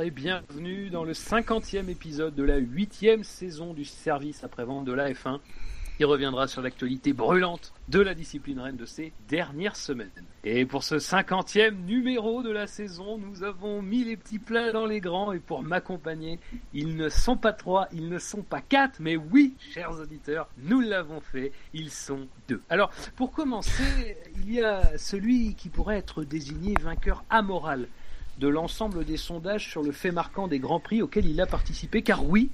Et bienvenue dans le cinquantième épisode de la huitième saison du service après-vente de la F1 qui reviendra sur l'actualité brûlante de la discipline reine de ces dernières semaines. Et pour ce cinquantième numéro de la saison, nous avons mis les petits plats dans les grands et pour m'accompagner, ils ne sont pas trois, ils ne sont pas quatre, mais oui, chers auditeurs, nous l'avons fait, ils sont deux. Alors, pour commencer, il y a celui qui pourrait être désigné vainqueur amoral de l'ensemble des sondages sur le fait marquant des grands prix auxquels il a participé, car oui,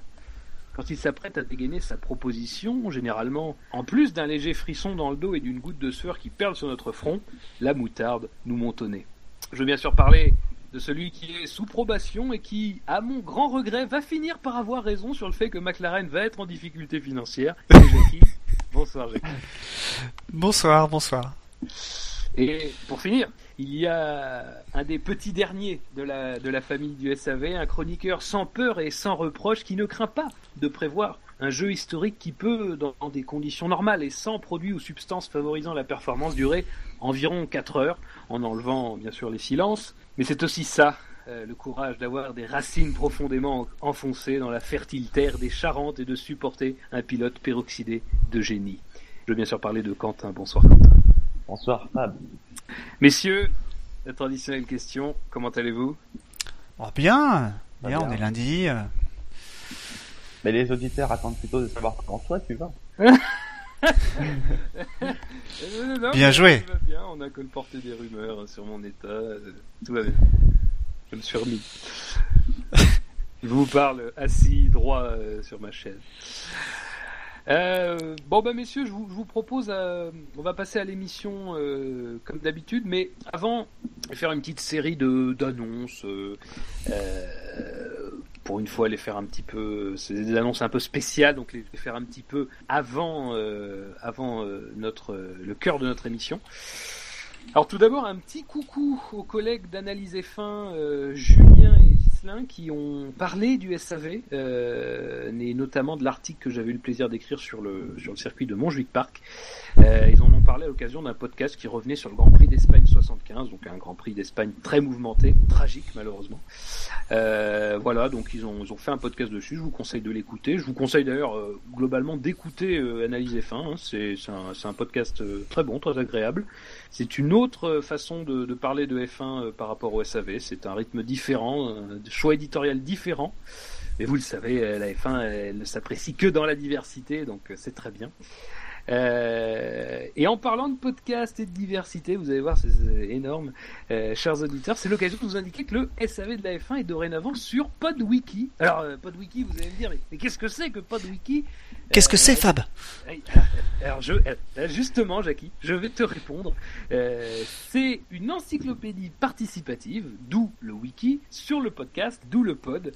quand il s'apprête à dégainer sa proposition, généralement, en plus d'un léger frisson dans le dos et d'une goutte de sueur qui perle sur notre front, la moutarde nous montonnait. Je veux bien sûr parler de celui qui est sous probation et qui, à mon grand regret, va finir par avoir raison sur le fait que McLaren va être en difficulté financière. Jackie. Bonsoir Jackie. Bonsoir, bonsoir. Et pour finir, il y a un des petits derniers de la, de la famille du SAV, un chroniqueur sans peur et sans reproche qui ne craint pas de prévoir un jeu historique qui peut, dans des conditions normales et sans produits ou substances favorisant la performance, durer environ 4 heures, en enlevant bien sûr les silences. Mais c'est aussi ça, euh, le courage d'avoir des racines profondément enfoncées dans la fertile terre des Charentes et de supporter un pilote peroxydé de génie. Je veux bien sûr parler de Quentin. Bonsoir Quentin. Bonsoir Fab. Messieurs, la traditionnelle question, comment allez-vous? Oh, Bien, bien, on est lundi. Mais les auditeurs attendent plutôt de savoir comment toi tu vas. Non, non, Bien joué. Tout va bien, on a colporté des rumeurs sur mon état, euh, tout va bien. Je me suis remis. Je vous parle assis droit euh, sur ma chaise. Euh, bon bah messieurs, je vous, propose, euh, on va passer à l'émission euh, comme d'habitude, mais avant, je vais faire une petite série de d'annonces. pour une fois, les faire un petit peu, c'est des annonces un peu spéciales, donc les faire un petit peu avant, avant notre, le cœur de notre émission. Alors tout d'abord, un petit coucou aux collègues d'Analyse F1, euh, Julien et Qui ont parlé du SAV, euh, et notamment de l'article que j'avais eu le plaisir d'écrire sur le, sur le circuit de Montjuic Park. Euh, ils en ont parlé à l'occasion d'un podcast qui revenait sur le Grand Prix d'Espagne 75, donc un Grand Prix d'Espagne très mouvementé, tragique malheureusement. Euh, voilà, donc ils ont, ils ont fait un podcast dessus, je vous conseille de l'écouter. Je vous conseille d'ailleurs euh, globalement d'écouter euh, Analyse F1, hein. c'est un, un podcast euh, très bon, très agréable. C'est une autre euh, façon de, parler de F1 euh, par rapport au SAV, c'est un rythme différent, un choix éditorial différent. Mais vous le savez, euh, la F1, elle ne s'apprécie que dans la diversité, donc euh, c'est très bien. Euh, et en parlant de podcast et de diversité, vous allez voir, c'est énorme, euh, chers auditeurs, c'est l'occasion de vous indiquer que le SAV de la F1 est dorénavant sur PodWiki. Alors, euh, PodWiki, vous allez me dire, mais, mais qu'est-ce que c'est que PodWiki? Qu'est-ce que c'est, Fab? Alors je, justement, Jackie, je vais te répondre. C'est une encyclopédie participative, d'où le wiki, sur le podcast, d'où le pod,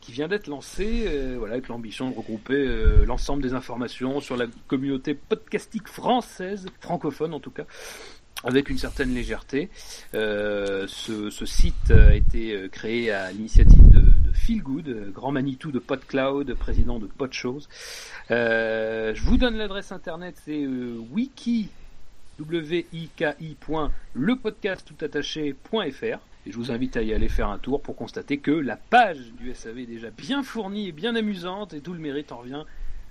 qui vient d'être lancé, voilà, avec l'ambition de regrouper l'ensemble des informations sur la communauté podcastique française, francophone en tout cas. Avec une certaine légèreté, Euh, ce, site a été euh, créé à l'initiative de, de Phil Good, grand Manitou de PodCloud, président de PodShows. Euh, je vous donne l'adresse internet, c'est euh, wiki wiki point lepodcasttoutattaché.fr et je vous invite à y aller faire un tour pour constater que la page du SAV est déjà bien fournie et bien amusante et tout le mérite en revient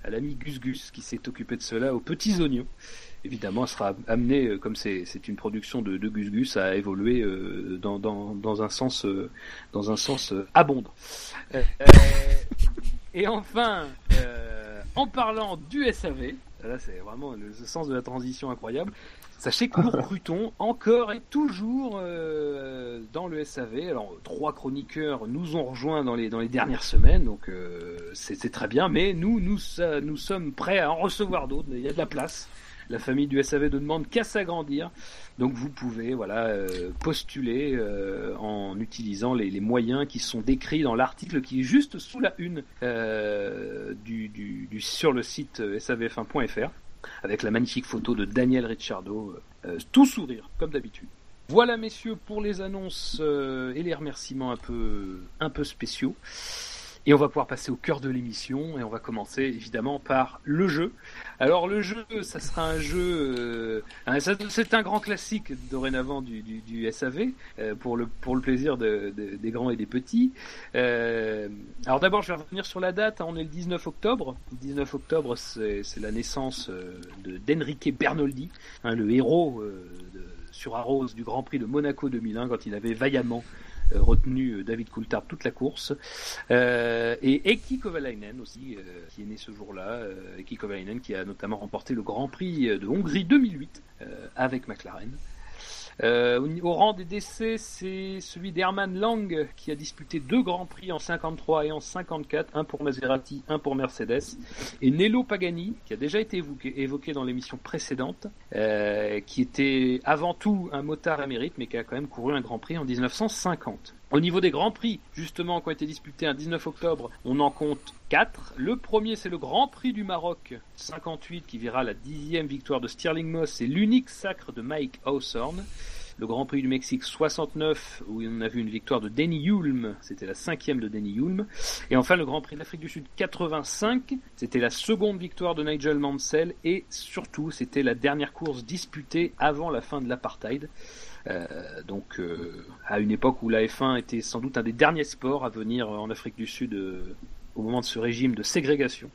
à l'ami Gus Gus qui s'est occupé de cela aux petits oignons. Évidemment, elle sera amenée, euh, comme c'est une production de, de Gus Gus, à évoluer euh, dans, un sens, euh, dans un sens abondant. Et enfin, en parlant du SAV, là c'est vraiment le, sens de la transition incroyable. Sachez que nous recrutons encore et toujours euh, dans le SAV. Alors trois chroniqueurs nous ont rejoints dans les dans les dernières semaines, donc euh, c'est c'est très bien. Mais nous nous ça- nous sommes prêts à en recevoir d'autres. Il y a de la place. La famille du SAV ne demande qu'à s'agrandir. Donc vous pouvez voilà euh, postuler euh, en utilisant les, moyens qui sont décrits dans l'article qui est juste sous la une euh, du, sur le site euh, savf1.fr avec la magnifique photo de Daniel Ricciardo, tout sourire comme d'habitude. Voilà messieurs pour les annonces et les remerciements un peu un peu spéciaux. Et on va pouvoir passer au cœur de l'émission et on va commencer évidemment par le jeu. Alors le jeu, ça sera un jeu, euh, c'est un grand classique dorénavant du, SAV euh, pour le pour le plaisir de, de, des grands et des petits. Euh, alors d'abord, je vais revenir sur la date. On est le 19 octobre. Le 19 octobre, c'est la naissance euh, de d'Enrique Bernoldi, hein, le héros sur Arros du Grand Prix de Monaco 2001 quand il avait vaillamment retenu euh, David Coulthard toute la course. Euh, et Eki Kovalainen aussi, qui est né ce jour-là. Eki Kovalainen qui a notamment remporté le Grand Prix de Hongrie 2008 avec McLaren. Euh, au rang des décès, c'est celui d'Hermann Lang qui a disputé deux grands prix en 53 et en 54, un pour Maserati, un pour Mercedes, et Nello Pagani qui a déjà été évoqué, évoqué dans l'émission précédente, euh, qui était avant tout un motard émérite, mais qui a quand même couru un grand prix en 1950. Au niveau des grands prix, justement, qui ont été disputés un 19 octobre, on en compte 4. Le premier, c'est le Grand Prix du Maroc 58, qui verra la dixième victoire de Stirling Moss et l'unique sacre de Mike Hawthorne. Le Grand Prix du Mexique 69, où on a vu une victoire de Denny Hulme, c'était la cinquième de Denny Hulme. Et enfin, le Grand Prix d'Afrique du Sud 85, c'était la seconde victoire de Nigel Mansell, et surtout, c'était la dernière course disputée avant la fin de l'apartheid. Euh, donc euh, à une époque où la F1 était sans doute un des derniers sports à venir en Afrique du Sud euh, au moment de ce régime de ségrégation.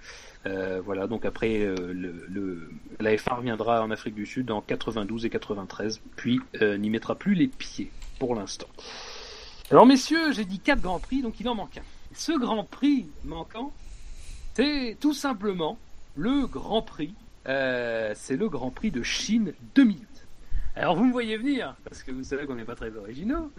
Euh, voilà, donc après le, le, la F1 reviendra en Afrique du Sud en 92 et 93, puis n'y mettra plus les pieds pour l'instant. Alors messieurs, j'ai dit quatre grands prix, donc il en manque un. Ce grand prix manquant, c'est tout simplement le Grand Prix. c'est le Grand Prix de Chine 2008. Alors vous me voyez venir, parce que vous savez qu'on n'est pas très originaux.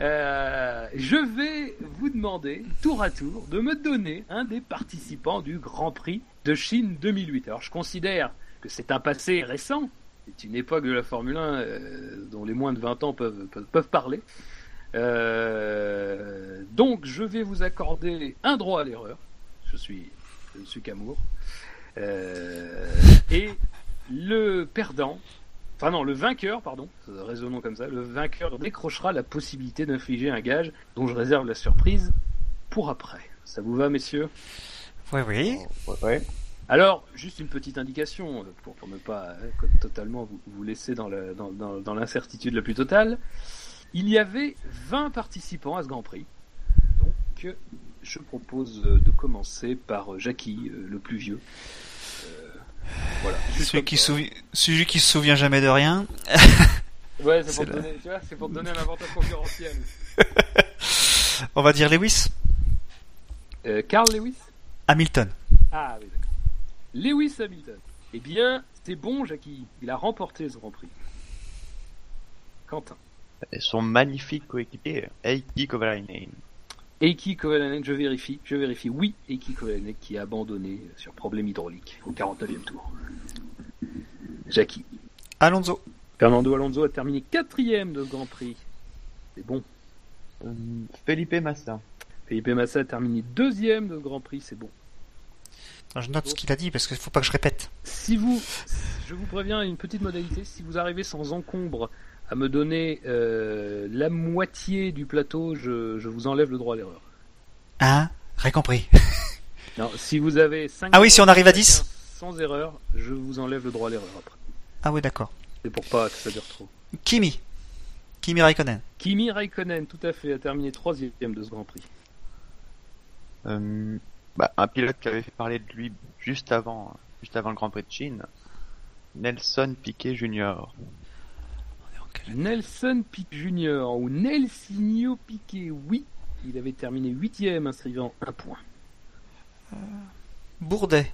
Euh, je vais vous demander, tour à tour, de me donner un des participants du Grand Prix de Chine 2008. Alors je considère que c'est un passé récent, c'est une époque de la Formule 1 euh, dont les moins de 20 ans peuvent, peuvent, parler. Euh, donc je vais vous accorder un droit à l'erreur. Je suis, je suis qu'amour. Euh, et le perdant Enfin non, le vainqueur, pardon, raisonnons comme ça, le vainqueur décrochera la possibilité d'infliger un gage dont je réserve la surprise pour après. Ça vous va, messieurs? Oui, oui. Oh, ouais. Alors, juste une petite indication, pour, pour ne pas hein, totalement vous, vous, laisser dans, la, dans, dans, dans l'incertitude la plus totale. Il y avait 20 participants à ce Grand Prix. Donc, je propose de commencer par Jackie, le plus vieux. Voilà. Celui qui, souvi... Celui qui se souvient jamais de rien. ouais, c'est pour, donner... pour, te donner un avantage concurrentiel. On va dire Lewis. Euh, Carl Lewis Hamilton. Ah oui, d'accord. Lewis Hamilton. Eh bien, c'est bon, Jackie. Il a remporté ce Grand Prix. Quentin. Et son magnifique coéquipier, Heikki Kovalainen. Eiki Kovalainen, je vérifie, je vérifie. Oui, Eiki Kovalainen qui a abandonné sur problème hydraulique au 49e tour. Jackie. Alonso. Fernando Alonso a terminé quatrième de Grand Prix. C'est bon. Euh, Felipe Massa. Felipe Massa a terminé deuxième de Grand Prix, c'est bon. Je note ce qu'il a dit parce qu'il faut pas que je répète. Si vous, je vous préviens une petite modalité, si vous arrivez sans encombre à me donner euh, la moitié du plateau, je, je, vous enlève le droit à l'erreur. Ah, rien compris. non, si vous avez 5 Ah oui, si on arrive à 10 Sans erreur, je vous enlève le droit à l'erreur après. Ah oui, d'accord. C'est pour pas que ça dure trop. Kimi. Kimi Raikkonen. Kimi Raikkonen, tout à fait, a terminé troisième de ce Grand Prix. Euh, bah, un pilote qui avait fait parler de lui juste avant, juste avant le Grand Prix de Chine, Nelson Piquet Jr. Nelson Piquet Jr. ou Nelsinho Piquet, oui, il avait terminé huitième, inscrivant un point. Euh, Bourdet.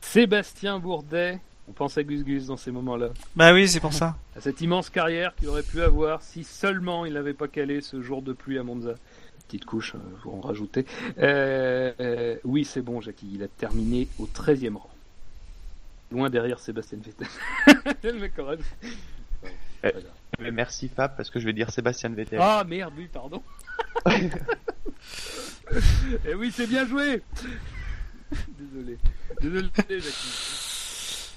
Sébastien Bourdet. On pense à Gus Gus dans ces moments-là. Bah oui, c'est pour ça. À cette immense carrière qu'il aurait pu avoir si seulement il n'avait pas calé ce jour de pluie à Monza. Petite couche, euh, vous en rajoutez. Euh, euh, oui, c'est bon, Jackie. Il a terminé au 13e rang. Loin derrière Sébastien Vettel. Eh, mais merci Fab parce que je vais dire Sébastien Vettel. Ah merde, oui, pardon. Eh oui, c'est bien joué. Désolé. Désolé, Jackie.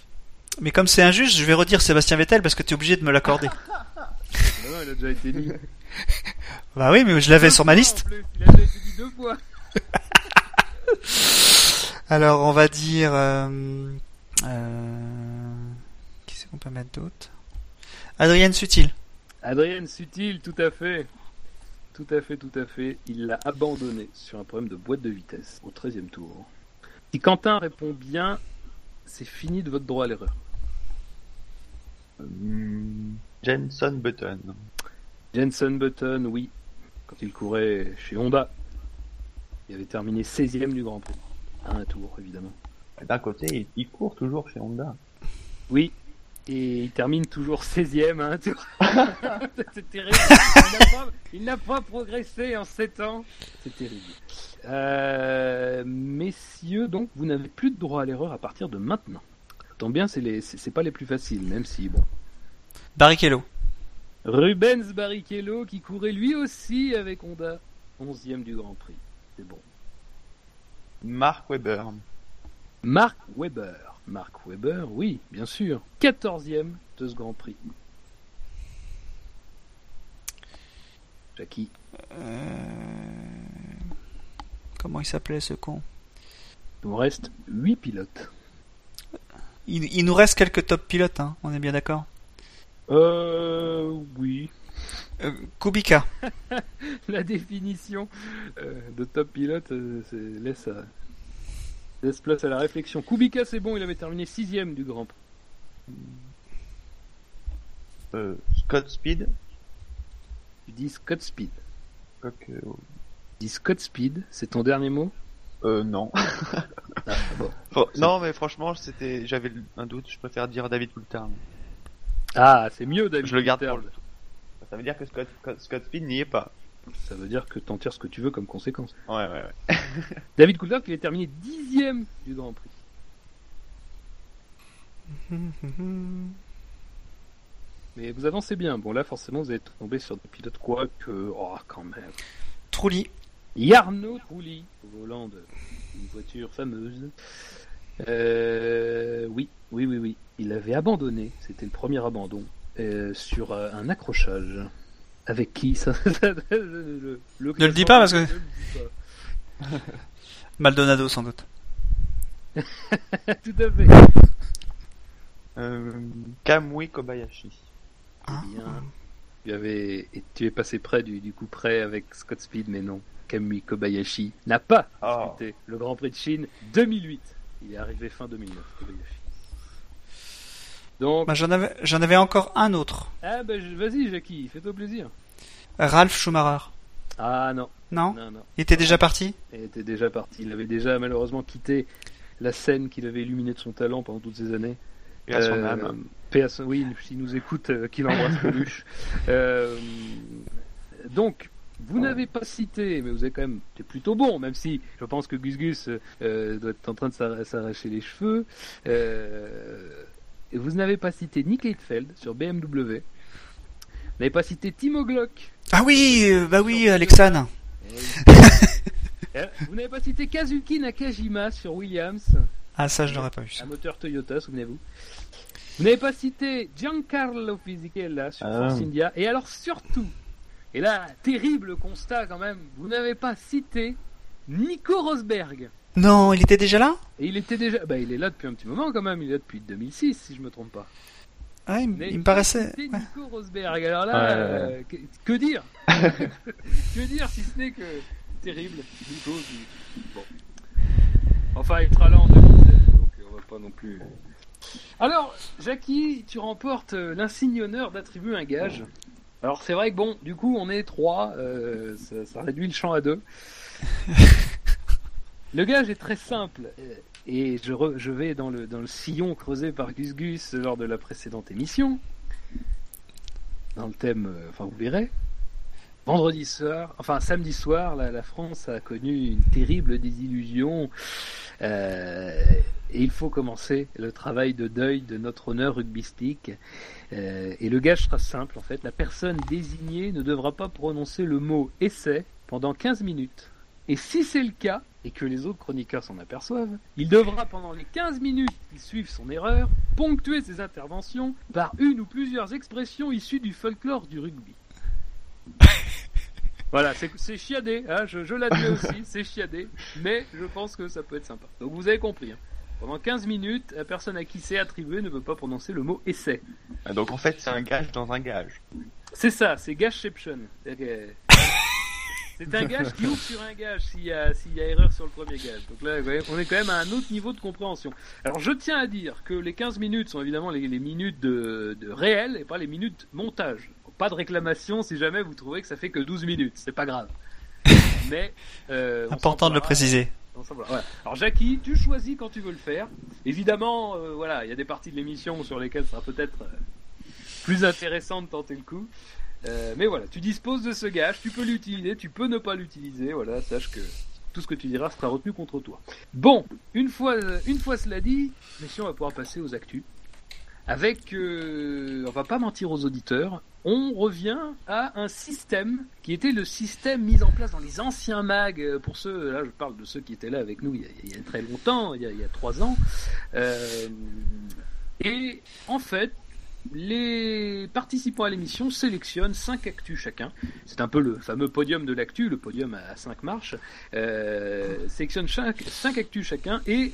Mais comme c'est injuste, je vais redire Sébastien Vettel parce que tu es obligé de me l'accorder. non, non, il a déjà été dit. Bah oui, mais je l'avais sur ma liste. Plus, il a déjà été dit deux fois. Alors, on va dire. Euh, euh, qui c'est qu'on peut mettre d'autre? Adrienne Sutil. Adrienne Sutil, tout à fait. Tout à fait, tout à fait. Il l'a abandonné sur un problème de boîte de vitesse au 13 e tour. Si Quentin répond bien, c'est fini de votre droit à l'erreur. Hmm, Jenson Button. Jenson Button, oui. Quand il courait chez Honda, il avait terminé 16ème du Grand Prix. À un tour, évidemment. D'un côté, il court toujours chez Honda. Oui, et il termine toujours 16ème à un tour. C'est terrible. Il n'a pas, progressé en 7 ans. C'est terrible. Euh, messieurs, donc, vous n'avez plus de droit à l'erreur à partir de maintenant. Tant bien, c'est les, c'est pas les plus faciles, même si bon. Barrichello. Rubens Barrichello qui courait lui aussi avec Honda, 11e du Grand Prix. C'est bon. Mark Webber. Mark Webber. Mark Webber, oui, bien sûr. 14e de ce Grand Prix. Jackie. Euh, comment il s'appelait ce con? Il nous reste 8 pilotes. Il, nous reste quelques top pilotes, hein, on est bien d'accord? Euh. Oui. Euh, Kubica. La définition de top pilote laisse, laisse place à la réflexion. Kubica, c'est bon, il avait terminé 6 du Grand Prix. Scott Speed Tu dis Scott Speed. Tu dis Scott Speed, c'est ton dernier mot? Euh, non. Ah, non, mais franchement, c'était, j'avais un doute. Je préfère dire David Coulthard. Ah, c'est mieux, David. Je le garde pour Ça veut dire que Scott, Scott Speed n'y est pas. Ça veut dire que t'en tires ce que tu veux comme conséquence. Ouais, ouais, ouais. David Coulthard qui est terminé dixième du Grand Prix. Mais vous avancez bien. Bon, là, forcément, vous êtes tombé sur des pilotes quoi que. Oh, quand même. Trulli. Yarno Trulli, au volant d'une voiture fameuse. Euh, oui, oui, oui, oui. Il avait abandonné, c'était le premier abandon, euh, sur euh, un accrochage. Avec qui ça, le, Ne le dis pas parce que. Maldonado sans doute. Tout à fait. Kamui Kobayashi. Ah. Tu, avais, tu es passé près du, du coup près avec Scott Speed, mais non. Kamui Kobayashi n'a pas oh. le Grand Prix de Chine 2008. Il est arrivé fin 2009, Kobayashi. Donc, bah, j'en avais, j'en avais encore un autre. Ah bah vas-y Jackie, fais-toi plaisir. Ralph Schumacher. Ah non. Non. Il était déjà parti. Il était déjà parti. Il avait déjà malheureusement quitté la scène qu'il avait illuminée de son talent pendant toutes ces années. Et à son euh, âme. oui, s'il nous écoute, euh, qu'il embrasse Coluche. euh, donc, vous n'avez pas cité, mais vous avez quand même plutôt bon, même si je pense que Gus Gus euh, doit être en train de s'arracher les cheveux. Euh, vous n'avez pas cité Nick Heidfeld sur BMW. Vous n'avez pas cité Timo Glock. Ah oui, euh, bah oui, Alexandre. Eh vous n'avez pas cité Kazuki Nakajima sur Williams. Ah ça, je n'aurais pas vu ça. Un moteur Toyota, souvenez-vous. Vous n'avez pas cité Giancarlo Fisichella sur ah. Force India. Et alors surtout, et là, terrible constat quand même, vous n'avez pas cité Nico Rosberg. Non, il était déjà là? Et il était déjà. Bah, il est là depuis un petit moment quand même, il est là depuis 2006, si je me trompe pas. Ah, il, me paraissait. Nico Rosberg, alors là, euh, que, dire? Que dire si ce n'est que terrible, Nico. Bon. Enfin, il sera là en 2016, donc on va pas non plus. Alors, Jackie, tu remportes euh, l'insigne honneur d'attribuer un gage. Alors c'est vrai que bon, du coup on est trois, euh, ça, réduit le champ à deux. le gage est très simple et je, je vais dans le, dans le sillon creusé par Gus Gus lors de la précédente émission. Dans le thème, euh, enfin vous verrez. Vendredi soir, enfin samedi soir, la, la France a connu une terrible désillusion. Euh, et il faut commencer le travail de deuil de notre honneur rugbystique. Euh, et le gage sera simple en fait. La personne désignée ne devra pas prononcer le mot essai pendant 15 minutes. Et si c'est le cas, et que les autres chroniqueurs s'en aperçoivent, il devra pendant les 15 minutes qui suivent son erreur, ponctuer ses interventions par une ou plusieurs expressions issues du folklore du rugby. Voilà, c'est chiadé, hein, je, je l'admets aussi, c'est chiadé, mais je pense que ça peut être sympa. Donc vous avez compris. Hein. Pendant 15 minutes, la personne à qui c'est attribué ne peut pas prononcer le mot essai. Ah, Donc en fait, c'est un gage dans un gage. C'est ça, c'est gageception. C'est un gage qui ouvre sur un gage s'il y, a, s'il y a erreur sur le premier gage. Donc là, on est quand même à un autre niveau de compréhension. Alors je tiens à dire que les 15 minutes sont évidemment les, les minutes de, de réel et pas les minutes montage. Pas de réclamation si jamais vous trouvez que ça fait que 12 minutes, c'est pas grave. Mais euh, Important de le préciser. Voilà. Alors Jackie, tu choisis quand tu veux le faire. Évidemment, euh, voilà, il y a des parties de l'émission sur lesquelles ça sera peut-être euh, plus intéressant de tenter le coup. Euh, mais voilà, tu disposes de ce gage, tu peux l'utiliser, tu peux ne pas l'utiliser. Voilà, sache que tout ce que tu diras sera retenu contre toi. Bon, une fois, euh, une fois cela dit, messieurs, on va pouvoir passer aux actus. Avec, euh, on va pas mentir aux auditeurs, on revient à un système qui était le système mis en place dans les anciens mags. euh, Pour ceux, là, je parle de ceux qui étaient là avec nous il y a, très longtemps, il y a, trois ans. Et en fait, les participants à l'émission sélectionnent 5 actus chacun. C'est un peu le fameux podium de l'actu, le podium à 5 marches. Euh, sélectionnent 5 actus chacun et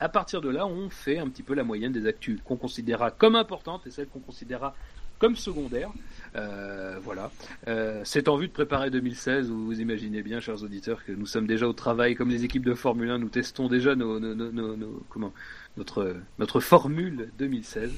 à partir de là, on fait un petit peu la moyenne des actus qu'on considérera comme importantes et celles qu'on considérera comme secondaires. Euh, voilà. Euh, c'est en vue de préparer 2016 où vous imaginez bien, chers auditeurs, que nous sommes déjà au travail comme les équipes de Formule 1. Nous testons déjà nos, comment, notre, notre formule 2016.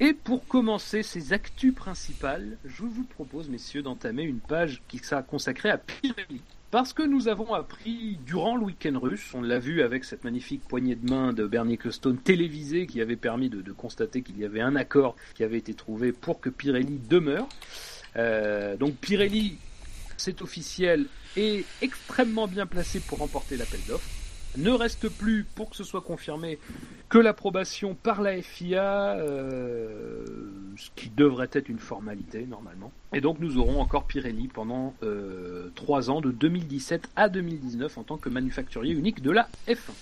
Et pour commencer ces actus principales, je vous propose, messieurs, d'entamer une page qui sera consacrée à Pirelli. Parce que nous avons appris durant le week-end russe, on l'a vu avec cette magnifique poignée de main de Bernie Ecclestone télévisée qui avait permis de, de constater qu'il y avait un accord qui avait été trouvé pour que Pirelli demeure. Euh, donc Pirelli, c'est officiel, est extrêmement bien placé pour remporter l'appel d'offres. Ne reste plus, pour que ce soit confirmé, que l'approbation par la FIA, euh, ce qui devrait être une formalité normalement. Et donc nous aurons encore Pirelli pendant euh, 3 ans, de 2017 à 2019, en tant que manufacturier unique de la F1.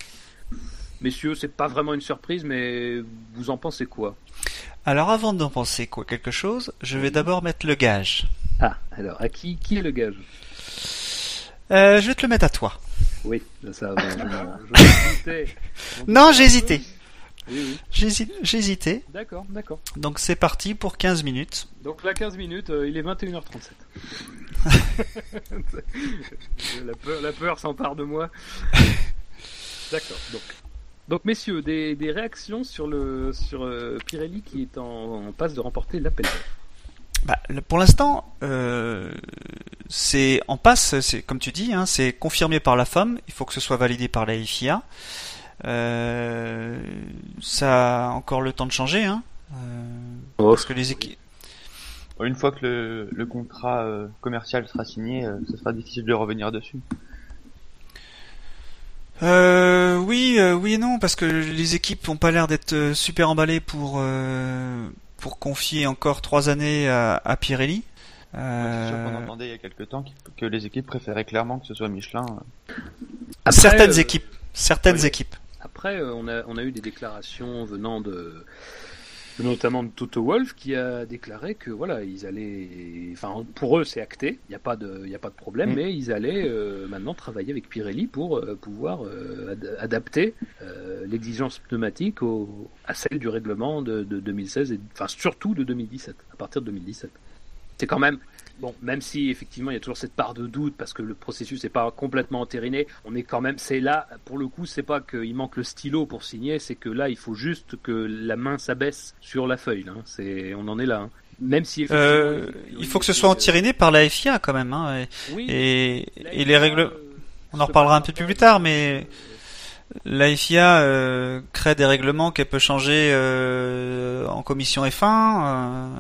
Messieurs, c'est pas vraiment une surprise, mais vous en pensez quoi? Alors avant d'en penser quoi quelque chose, je vais d'abord mettre le gage. Ah, alors, à qui, qui est le gage? Euh, je vais te le mettre à toi. Oui, ça va, je Non, doutais j'ai. Oui, oui, hésité. d'accord, d'accord. Donc c'est parti pour 15 minutes. Donc là, 15 minutes, euh, il est 21h37. la peur, la peur s'empare de moi. D'accord. Donc, donc messieurs, des, des réactions sur le sur euh, Pirelli qui est en, en passe de remporter l'appel. Bah, pour l'instant, euh, c'est en passe, c'est comme tu dis, hein, c'est confirmé par la femme. Il faut que ce soit validé par la FIA. Euh, ça a encore le temps de changer, hein, euh, parce que les équipes. Une fois que le, le contrat euh, commercial sera signé, euh, ce sera difficile de revenir dessus. Euh, oui, euh, oui et non, parce que les équipes n'ont pas l'air d'être super emballées pour euh, pour confier encore trois années à, à Pirelli. C'est sûr qu'on Euh, entendait il y a quelques temps que les équipes préféraient clairement que ce soit Michelin. euh. certaines euh, équipes, certaines oui. équipes. Après, euh, on a, on a eu des déclarations venant de, de notamment de Toto Wolf qui a déclaré que voilà, ils allaient, enfin pour eux c'est acté, il n'y a pas de, il y a pas de problème, Mm. mais ils allaient euh, maintenant travailler avec Pirelli pour euh, pouvoir euh, ad- adapter euh, l'exigence pneumatique au, à celle du règlement de, de 2016 et enfin surtout de 2017, à partir de 2017. C'est quand même Bon, même si effectivement il y a toujours cette part de doute parce que le processus n'est pas complètement entériné, on est quand même, c'est là, pour le coup, c'est pas qu'il manque le stylo pour signer, c'est que là il faut juste que la main s'abaisse sur la feuille. Hein. C'est, on en est là. hein. Même si effectivement, Euh, il faut que ce soit entériné par la FIA quand même. Hein, et, oui, et, les règles. euh, On en reparlera un peu plus tard, mais la FIA euh, crée des règlements qu'elle peut changer euh, en commission F1.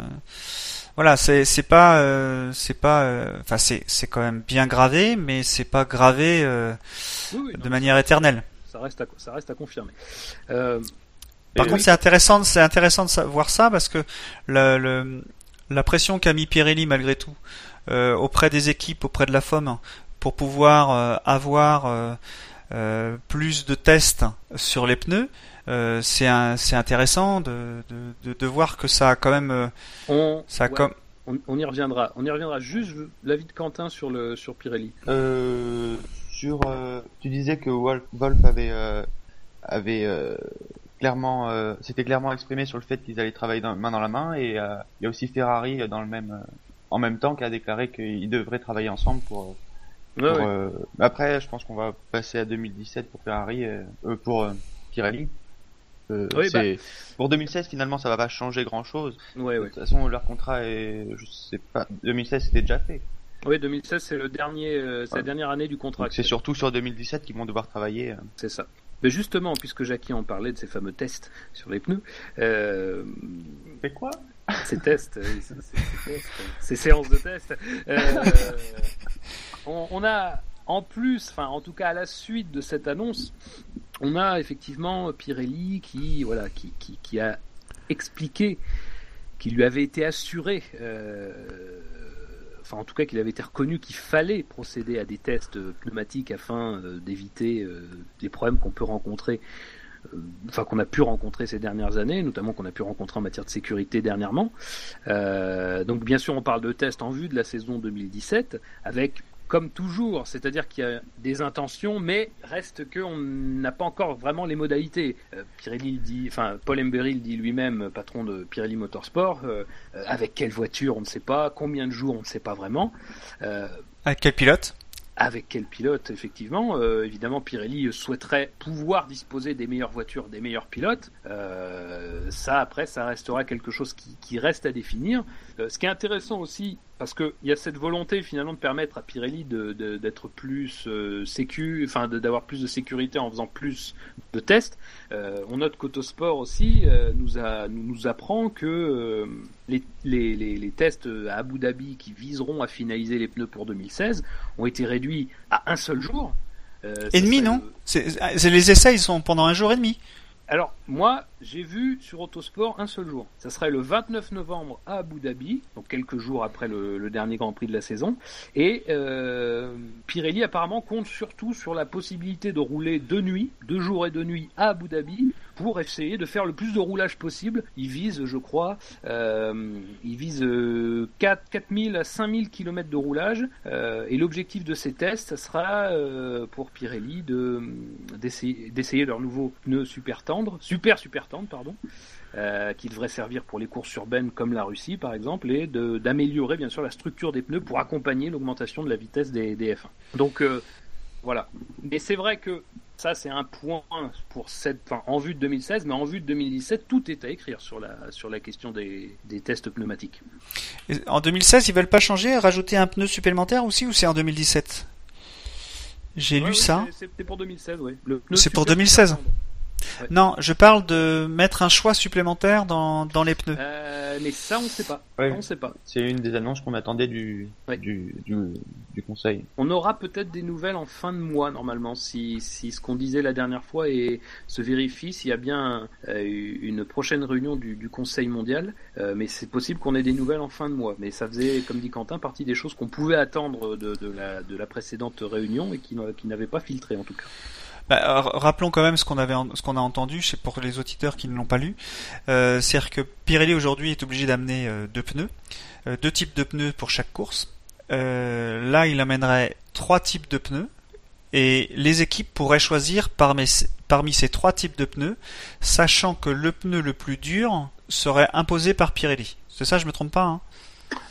Voilà, c'est c'est pas euh, c'est pas euh, enfin c'est c'est quand même bien gravé, mais c'est pas gravé euh, oui, oui, non, de manière éternelle. ça reste à, ça reste à confirmer. Euh, Par contre, oui, c'est intéressant, c'est intéressant de savoir ça parce que le- la pression qu'a mis Pirelli malgré tout euh, auprès des équipes, auprès de la FOM, pour pouvoir avoir plus de tests sur les pneus, euh, c'est un- c'est intéressant de, de, de, de voir que ça a quand même, euh, on, ça a ouais. comme, on, y reviendra. On y reviendra. Juste l'avis de Quentin sur le sur Pirelli. Euh, sur, euh, tu disais que Wolf, Wolf avait euh, avait euh, clairement, euh, s'était clairement exprimé sur le fait qu'ils allaient travailler main dans la main, et il y a aussi Ferrari dans le même en même temps qui a déclaré qu'ils devraient travailler ensemble pour. après, je pense qu'on va passer à 2017 pour Ferrari, pour Pirelli. Euh, bah. Pour 2016, finalement, ça va pas changer grand chose. Ouais, de toute façon, leur contrat est, je sais pas, 2016 c'était déjà fait. Oui, 2016 c'est le dernier, euh, c'est la dernière année du contrat. C'est surtout sur 2017 qu'ils vont devoir travailler. Euh. C'est ça. Mais justement, puisque Jackie en parlait de ces fameux tests sur les pneus. Euh... C'est quoi? Ces tests, ces séances de tests. on, on, a en plus, en tout cas à la suite de cette annonce, on a effectivement Pirelli qui, a expliqué qu'il lui avait été assuré, euh, enfin en tout cas qu'il avait été reconnu qu'il fallait procéder à des tests pneumatiques afin euh, d'éviter euh, des problèmes qu'on peut rencontrer, enfin qu'on a pu rencontrer ces dernières années, notamment qu'on a pu rencontrer en matière de sécurité dernièrement. donc bien sûr on parle de tests en vue de la saison 2017 avec comme toujours, c'est-à-dire qu'il y a des intentions, mais reste qu'on n'a pas encore vraiment les modalités. Euh, Pirelli dit, enfin Paul Embery le dit lui-même, patron de Pirelli Motorsport, euh, euh, avec quelle voiture on ne sait pas, combien de jours on ne sait pas vraiment. avec quel pilote? Avec quel pilote, effectivement. Euh, évidemment, Pirelli souhaiterait pouvoir disposer des meilleures voitures, des meilleurs pilotes. Euh, ça, après, ça restera quelque chose qui, reste à définir. Euh, ce qui est intéressant aussi, parce qu'il y a cette volonté finalement de permettre à Pirelli d'être plus sécu, enfin d'avoir plus de sécurité en faisant plus de tests. on note qu'Autosport aussi nous, a, nous apprend que les, les, les, tests à Abu Dhabi qui viseront à finaliser les pneus pour 2016 ont été réduits à un seul jour. Euh, et demi, non c'est, Les essais, ils sont pendant un jour et demi. Alors, moi, j'ai vu sur Autosport un seul jour. Ça serait le 29 novembre à Abu Dhabi, donc quelques jours après le, dernier Grand Prix de la saison. Et euh, Pirelli apparemment compte surtout sur la possibilité de rouler deux nuits, deux jours et deux nuits à Abu Dhabi, pour essayer de faire le plus de roulage possible. Il vise, je crois, euh, il vise 4, 4000 à 5000 km de roulage. Euh, et l'objectif de ces tests, ça sera euh, pour Pirelli de, d'essayer, d'essayer leur nouveau pneu super tendre, super super pardon. Euh, qui devrait servir pour les courses urbaines comme la Russie par exemple, et d'améliorer bien sûr la structure des pneus pour accompagner l'augmentation de la vitesse des, des F1. Donc euh, voilà. Mais c'est vrai que ça, c'est un point pour cette, enfin, en vue de 2016, mais en vue de 2017, tout est à écrire sur la, sur la question des, des tests pneumatiques. en 2016, ils veulent pas changer, rajouter un pneu supplémentaire aussi, ou c'est en 2017 J'ai lu ça. C'est pour 2016, oui. C'est pour 2016. Non, je parle de mettre un choix supplémentaire dans, dans les pneus. Euh, mais ça, on sait pas. On sait pas. C'est une des annonces qu'on attendait du, du, du, conseil. On aura peut-être des nouvelles en fin de mois normalement, si, si ce qu'on disait la dernière fois et se vérifie, s'il y a bien euh, une prochaine réunion du, du conseil mondial. Euh, mais c'est possible qu'on ait des nouvelles en fin de mois. Mais ça faisait, comme dit Quentin, partie des choses qu'on pouvait attendre de, de, la, de la précédente réunion et qui, qui n'avaient pas filtré en tout cas. Bah, rappelons quand même ce qu'on avait, ce qu'on a entendu, c'est pour les auditeurs qui ne l'ont pas lu. Euh, C'est-à-dire que Pirelli aujourd'hui est obligé d'amener euh, deux pneus, euh, deux types de pneus pour chaque course. Là, il amènerait trois types de pneus et les équipes pourraient choisir parmi, parmi ces trois types de pneus, sachant que le pneu le plus dur serait imposé par Pirelli. C'est ça, je me trompe pas. Hein?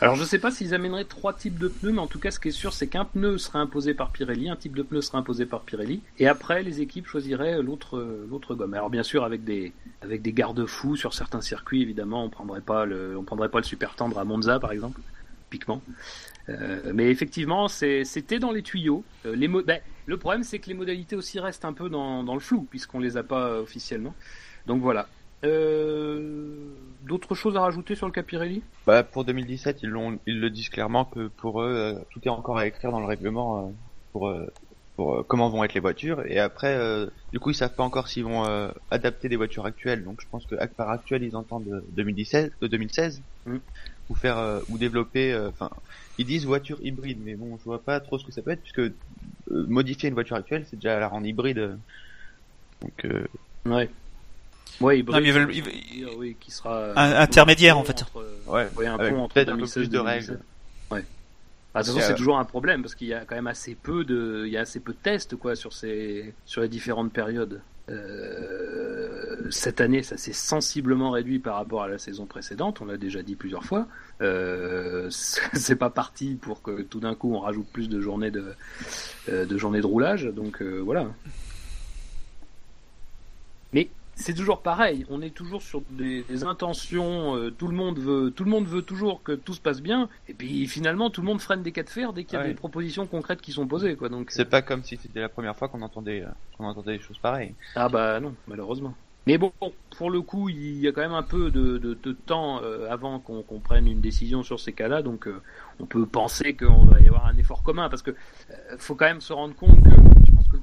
Alors je ne sais pas s'ils amèneraient trois types de pneus, mais en tout cas ce qui est sûr c'est qu'un pneu serait imposé par Pirelli, un type de pneu serait imposé par Pirelli, et après les équipes choisiraient l'autre l'autre gomme. Alors bien sûr avec des avec des garde-fous sur certains circuits évidemment, on prendrait pas le prendrait pas le super tendre à Monza par exemple, piquement. Euh, mais effectivement, c'était dans les tuyaux. Euh, ben, le problème, c'est que les modalités aussi restent un peu dans, dans le flou, puisqu'on les a pas euh, officiellement. Donc voilà. Euh, d'autres choses à rajouter sur le Capirelli? Bah, Pour 2017, ils, ils le disent clairement que pour eux, euh, tout est encore à écrire dans le règlement euh, pour, pour comment vont être les voitures. Et après, du coup, ils savent pas encore s'ils vont adapter des voitures actuelles. Donc je pense que par actuel, ils entendent 2017, 2016 mm. ou faire ou développer. Enfin, ils disent voiture hybride, mais bon, je vois pas trop ce que ça peut être puisque modifier une voiture actuelle, c'est déjà la rendre hybride. Donc ouais. Oui, oui, qui sera intermédiaire en fait. Ouais, voyez un pont entre peut-être un peu 2016 plus de règles. 2017. Ouais. Bah, de toute façon, C'est, euh, toujours un problème parce qu'il y a quand même assez peu de, il y a assez peu de tests quoi sur ces, sur les différentes périodes. Euh, cette année, ça s'est sensiblement réduit par rapport à la saison précédente. On l'a déjà dit plusieurs fois. Euh, c'est pas parti pour que tout d'un coup on rajoute plus de journées de, euh, de journées de roulage. Donc euh, voilà. Mais c'est toujours pareil. On est toujours sur des, des intentions. euh, tout le monde veut, tout le monde veut toujours que tout se passe bien. Et puis finalement, tout le monde freine des cas de fer dès qu'il y a Ouais. des propositions concrètes qui sont posées, quoi. Donc C'est pas comme si c'était la première fois qu'on entendait, euh, qu'on entendait des choses pareilles. ah bah non, malheureusement. Mais bon, pour le coup, il y a quand même un peu de, de, de temps euh, avant qu'on qu'on prenne une décision sur ces cas-là, donc euh, on peut penser qu'on va y avoir un effort commun, parce que euh, faut quand même se rendre compte que,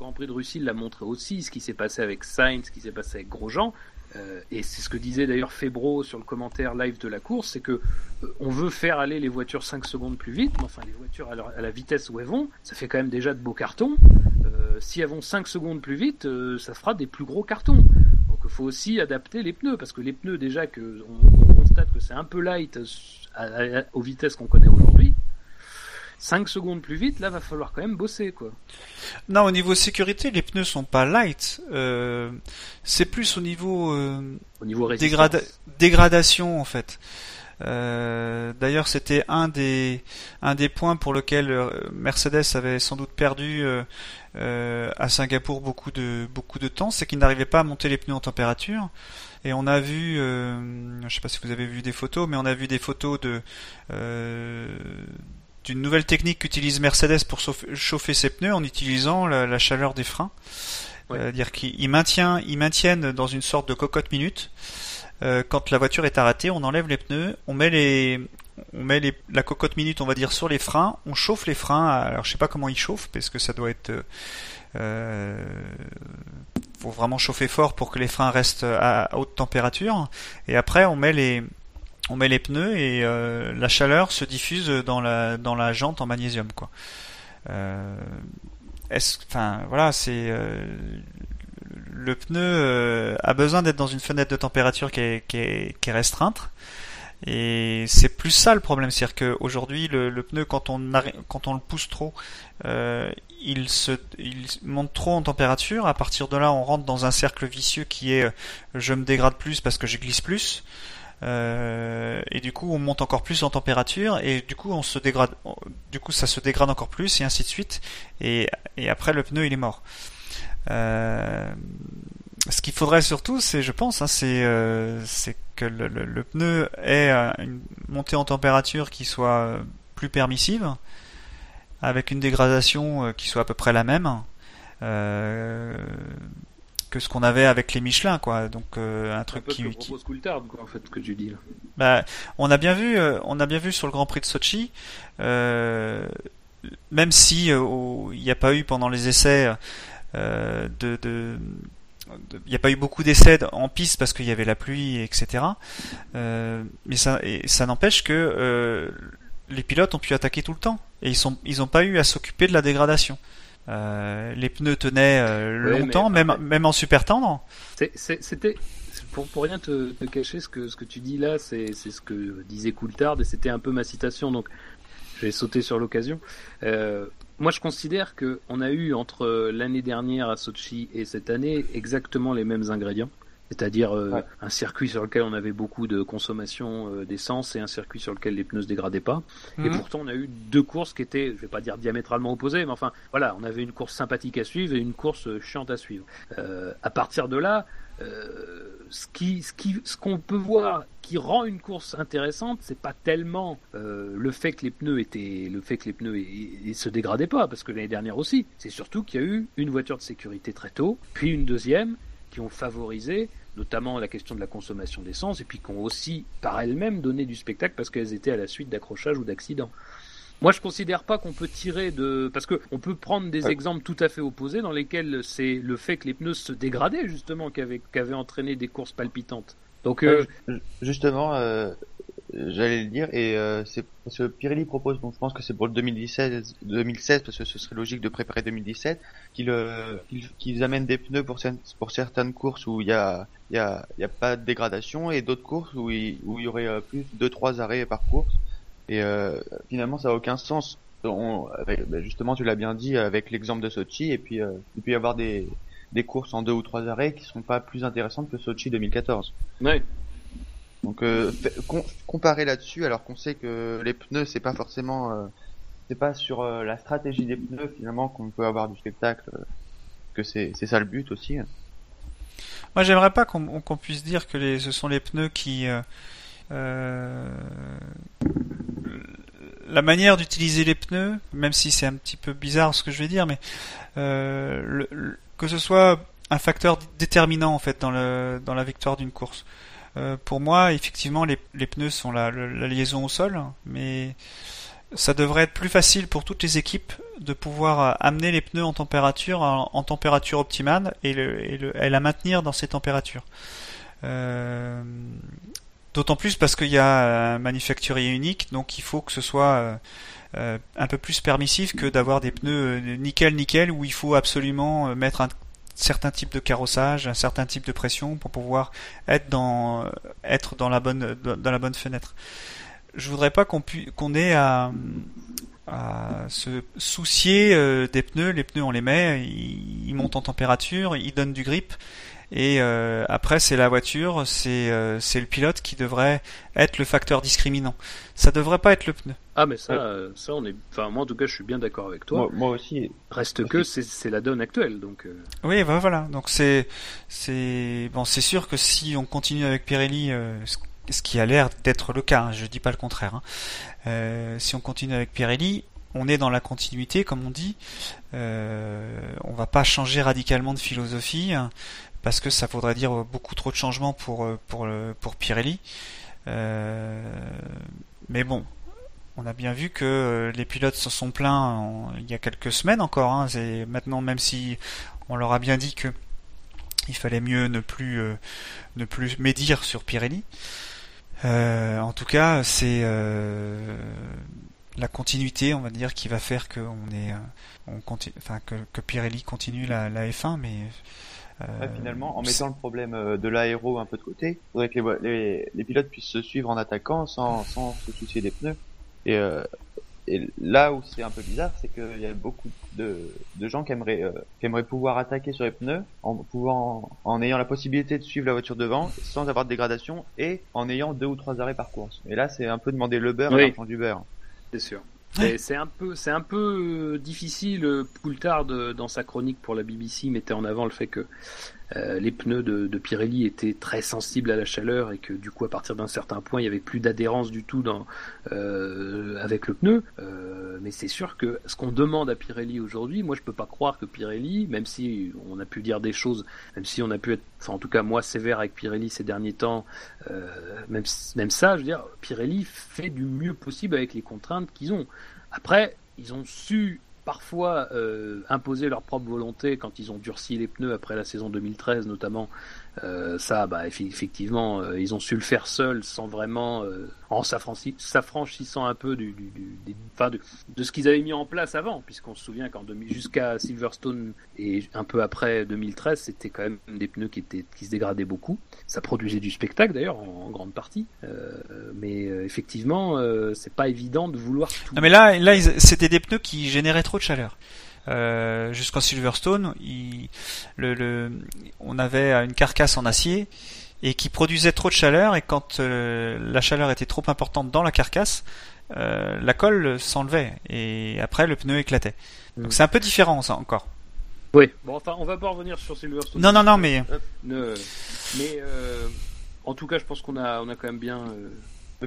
Grand Prix de Russie l'a montré aussi, ce qui s'est passé avec Sainz, ce qui s'est passé avec Grosjean, euh, et c'est ce que disait d'ailleurs Febro sur le commentaire live de la course, c'est que euh, on veut faire aller les voitures 5 secondes plus vite, mais enfin les voitures à, la vitesse où elles vont, ça fait quand même déjà de beaux cartons. Euh, si elles vont 5 secondes plus vite, ça fera des plus gros cartons. Donc il faut aussi adapter les pneus, parce que les pneus déjà que on, on constate que c'est un peu light aux vitesses qu'on connaît aujourd'hui. 5 secondes plus vite, là va falloir quand même bosser quoi. Non, au niveau sécurité, les pneus sont pas light. Euh, c'est plus au niveau euh, Au niveau résistance. dégrada- dégradation en fait. Euh, D'ailleurs, c'était un des un des points pour lequel euh, Mercedes avait sans doute perdu euh, euh, à Singapour beaucoup de beaucoup de temps, c'est qu'ils n'arrivaient pas à monter les pneus en température. Et on a vu, euh, je sais pas si vous avez vu des photos, mais on a vu des photos de euh, d'une nouvelle technique qu'utilise Mercedes pour chauffer- ses pneus en utilisant la, la chaleur des freins. Ouais. C'est-à-dire qu'ils maintient, ils maintiennent dans une sorte de cocotte minute. Euh, quand la voiture est arrêtée, on enlève les pneus, on met les, on met les, la cocotte minute, on va dire, sur les freins, on chauffe les freins. Alors je sais pas comment ils chauffent, parce que ça doit être, euh, euh, faut vraiment chauffer fort pour que les freins restent à, à haute température. Et après, on met les, on met les pneus et euh, la chaleur se diffuse dans la, dans la jante en magnésium, quoi. Euh, voilà, c'est euh, le pneu a besoin d'être dans une fenêtre de température qui est, qui est, restreinte. Et c'est plus ça le problème, c'est-à-dire le, le pneu quand on quand on le pousse trop, il se il monte trop en température. À partir de là, on rentre dans un cercle vicieux qui est je me dégrade plus parce que je glisse plus. Euh, et du coup, on monte encore plus en température et du coup, on se dégrade. Du coup, ça se dégrade encore plus et ainsi de suite. Et, après, le pneu, il est mort. Euh, ce qu'il faudrait surtout, c'est, je pense, hein, c'est, euh, c'est que le, pneu ait une montée en température qui soit plus permissive, avec une dégradation qui soit à peu près la même que ce qu'on avait avec les Michelin, quoi. Donc euh, un Un truc peu qui, que qui- Coulthard, quoi, en fait, ce que tu dis là. bah, on a bien vu, euh, on a bien vu sur le Grand Prix de Sochi, euh, même si euh, il n'y a pas eu pendant les essais euh, de, de- il n'y a pas eu beaucoup d'essais en piste parce qu'il y avait la pluie, etc. Euh, mais ça, et ça n'empêche que euh, les pilotes ont pu attaquer tout le temps et ils sont, ils n'ont pas eu à s'occuper de la dégradation. Euh, les pneus tenaient euh, Ouais, longtemps, mais- même, même en super tendre. C'était pour, pour rien te, te cacher ce que ce que tu dis là, c'est c'est ce que disait Coulthard et c'était un peu ma citation, donc j'ai sauté sur l'occasion. Euh, moi, je considère que on a eu entre l'année dernière à Sochi et cette année exactement les mêmes ingrédients. C'est-à-dire euh, Ouais. un circuit sur lequel on avait beaucoup de consommation euh, d'essence et un circuit sur lequel les pneus se dégradaient pas. Et Mhm. pourtant, on a eu deux courses qui étaient, je vais pas dire diamétralement opposées, mais enfin, voilà, on avait une course sympathique à suivre et une course euh, chiante à suivre. Euh, à partir de là, ce qui, ce qui, ce qu'on peut voir qui rend une course intéressante, c'est pas tellement euh, le fait que les pneus étaient, le fait que les pneus se dégradaient pas, parce que l'année dernière aussi. C'est surtout qu'il y a eu une voiture de sécurité très tôt, puis une deuxième qui ont favorisé notamment la question de la consommation d'essence, et puis qui ont aussi, par elles-mêmes, donné du spectacle parce qu'elles étaient à la suite d'accrochages ou d'accidents. Moi, je considère pas qu'on peut tirer de, parce que on peut prendre des Ouais. exemples tout à fait opposés dans lesquels c'est le fait que les pneus se dégradaient justement qui avait, qui avait entraîné des courses palpitantes. Donc, euh, justement, euh, j'allais le dire et euh, c'est parce que Pirelli propose donc je pense que c'est pour le 2016 2016 parce que ce serait logique de préparer 2017 qu'ils euh, qu'ils amènent des pneus pour certaines courses où il y a il y a il y a pas de dégradation et d'autres courses où il où y aurait plus de trois arrêts par course et finalement ça a aucun sens ben, justement tu l'as bien dit avec l'exemple de Sochi et puis il peut y avoir des des courses en deux ou trois arrêts qui sont pas plus intéressantes que Sochi 2014. Ouais. Donc euh, comparer là-dessus, alors qu'on sait que les pneus c'est pas forcément, euh, c'est pas sur euh, la stratégie des pneus finalement qu'on peut avoir du spectacle, euh, que c'est ça le but aussi. Moi j'aimerais pas qu'on puisse dire que les, ce sont les pneus qui la manière d'utiliser les pneus, même si c'est un petit peu bizarre ce que je vais dire, mais le, que ce soit un facteur déterminant en fait dans la victoire d'une course. Euh, pour moi, effectivement, les, pneus sont la, liaison au sol, mais ça devrait être plus facile pour toutes les équipes de pouvoir euh, amener les pneus en température en, température optimale et, la maintenir dans ces températures. Euh, D'autant plus parce qu'il y a un manufacturier unique, donc il faut que ce soit un peu plus permissif que d'avoir des pneus nickel nickel où il faut absolument mettre un certain type de carrossage, un certain type de pression pour pouvoir être dans dans la bonne fenêtre. Je voudrais pas qu'on qu'on ait à, à se soucier euh, des pneus. Les pneus on les met, ils, montent en température, ils donnent du grip. Et euh, après, c'est la voiture, c'est euh, c'est le pilote qui devrait être le facteur discriminant. Ça devrait pas être le pneu. Ah mais ça, euh, ça on est. Enfin moi en tout cas, je suis bien d'accord avec toi. Moi, aussi. Reste que c'est la donne actuelle, donc. Oui, bah, voilà. Donc c'est c'est bon, c'est sûr que si on continue avec Pirelli, ce qui a l'air d'être le cas, hein, je dis pas le contraire. Hein, si on continue avec Pirelli, on est dans la continuité, comme on dit. Euh, on va pas changer radicalement de philosophie. Hein parce que ça voudrait dire beaucoup trop de changements pour euh, pour pour Pirelli. Euh, mais bon, on a bien vu que euh, les pilotes se sont plaints il y a quelques semaines encore. Hein, c'est maintenant même si on leur a bien dit que il fallait mieux ne plus ne plus médire sur Pirelli. en tout cas, c'est la continuité, on va dire, qui va faire que on est, que, Pirelli continue la F1, mais euh, finalement, en mettant le problème euh, de l'aéro un peu de côté, il faudrait que les, les, pilotes puissent se suivre en attaquant sans, sans se soucier des pneus. Et, euh, et là où c'est un peu bizarre, c'est qu'il y a beaucoup de, de gens qui aimeraient, qui aimeraient pouvoir attaquer sur les pneus en pouvant, en ayant la possibilité de suivre la voiture devant sans avoir de dégradation et en ayant deux ou trois arrêts par course. Et là, c'est un peu demander le beurre oui. à du beurre. C'est sûr. C'est un peu, c'est un peu difficile. Poultard dans sa chronique pour la BBC mettait en avant le fait que euh, les pneus de, Pirelli étaient très sensibles à la chaleur et que du coup à partir d'un certain point il y avait plus d'adhérence du tout euh, avec le pneu. Euh, mais c'est sûr que ce qu'on demande à Pirelli aujourd'hui, moi je peux pas croire que Pirelli, même si on a pu dire des choses, même si on a pu être, enfin en tout cas moi sévère avec Pirelli ces derniers temps, même ça, je veux dire, Pirelli fait du mieux possible avec les contraintes qu'ils ont. Après, ils ont su parfois euh, imposer leur propre volonté quand ils ont durci les pneus après la saison 2013 notamment euh, ça, bah, effectivement, euh, ils ont su le faire seuls sans vraiment, euh, en s'affranchissant un peu du, du, du des, de, ce qu'ils avaient mis en place avant, puisqu'on se souvient qu'en jusqu'à Silverstone et un peu après 2013, c'était quand même des pneus qui étaient qui se dégradaient beaucoup. Ça produisait du spectacle d'ailleurs en, grande partie, mais effectivement, c'est pas évident de vouloir. Non, mais là, là, c'était des pneus qui généraient trop de chaleur. Euh, jusqu'à Silverstone, il, le, le, on avait une carcasse en acier et qui produisait trop de chaleur et quand euh, la chaleur était trop importante dans la carcasse, euh, la colle s'enlevait et après le pneu éclatait. Donc mm. c'est un peu différent ça encore. Oui. Bon enfin on va pas revenir sur Silverstone. Non non non mais. mais en tout cas je pense qu'on a on a quand même bien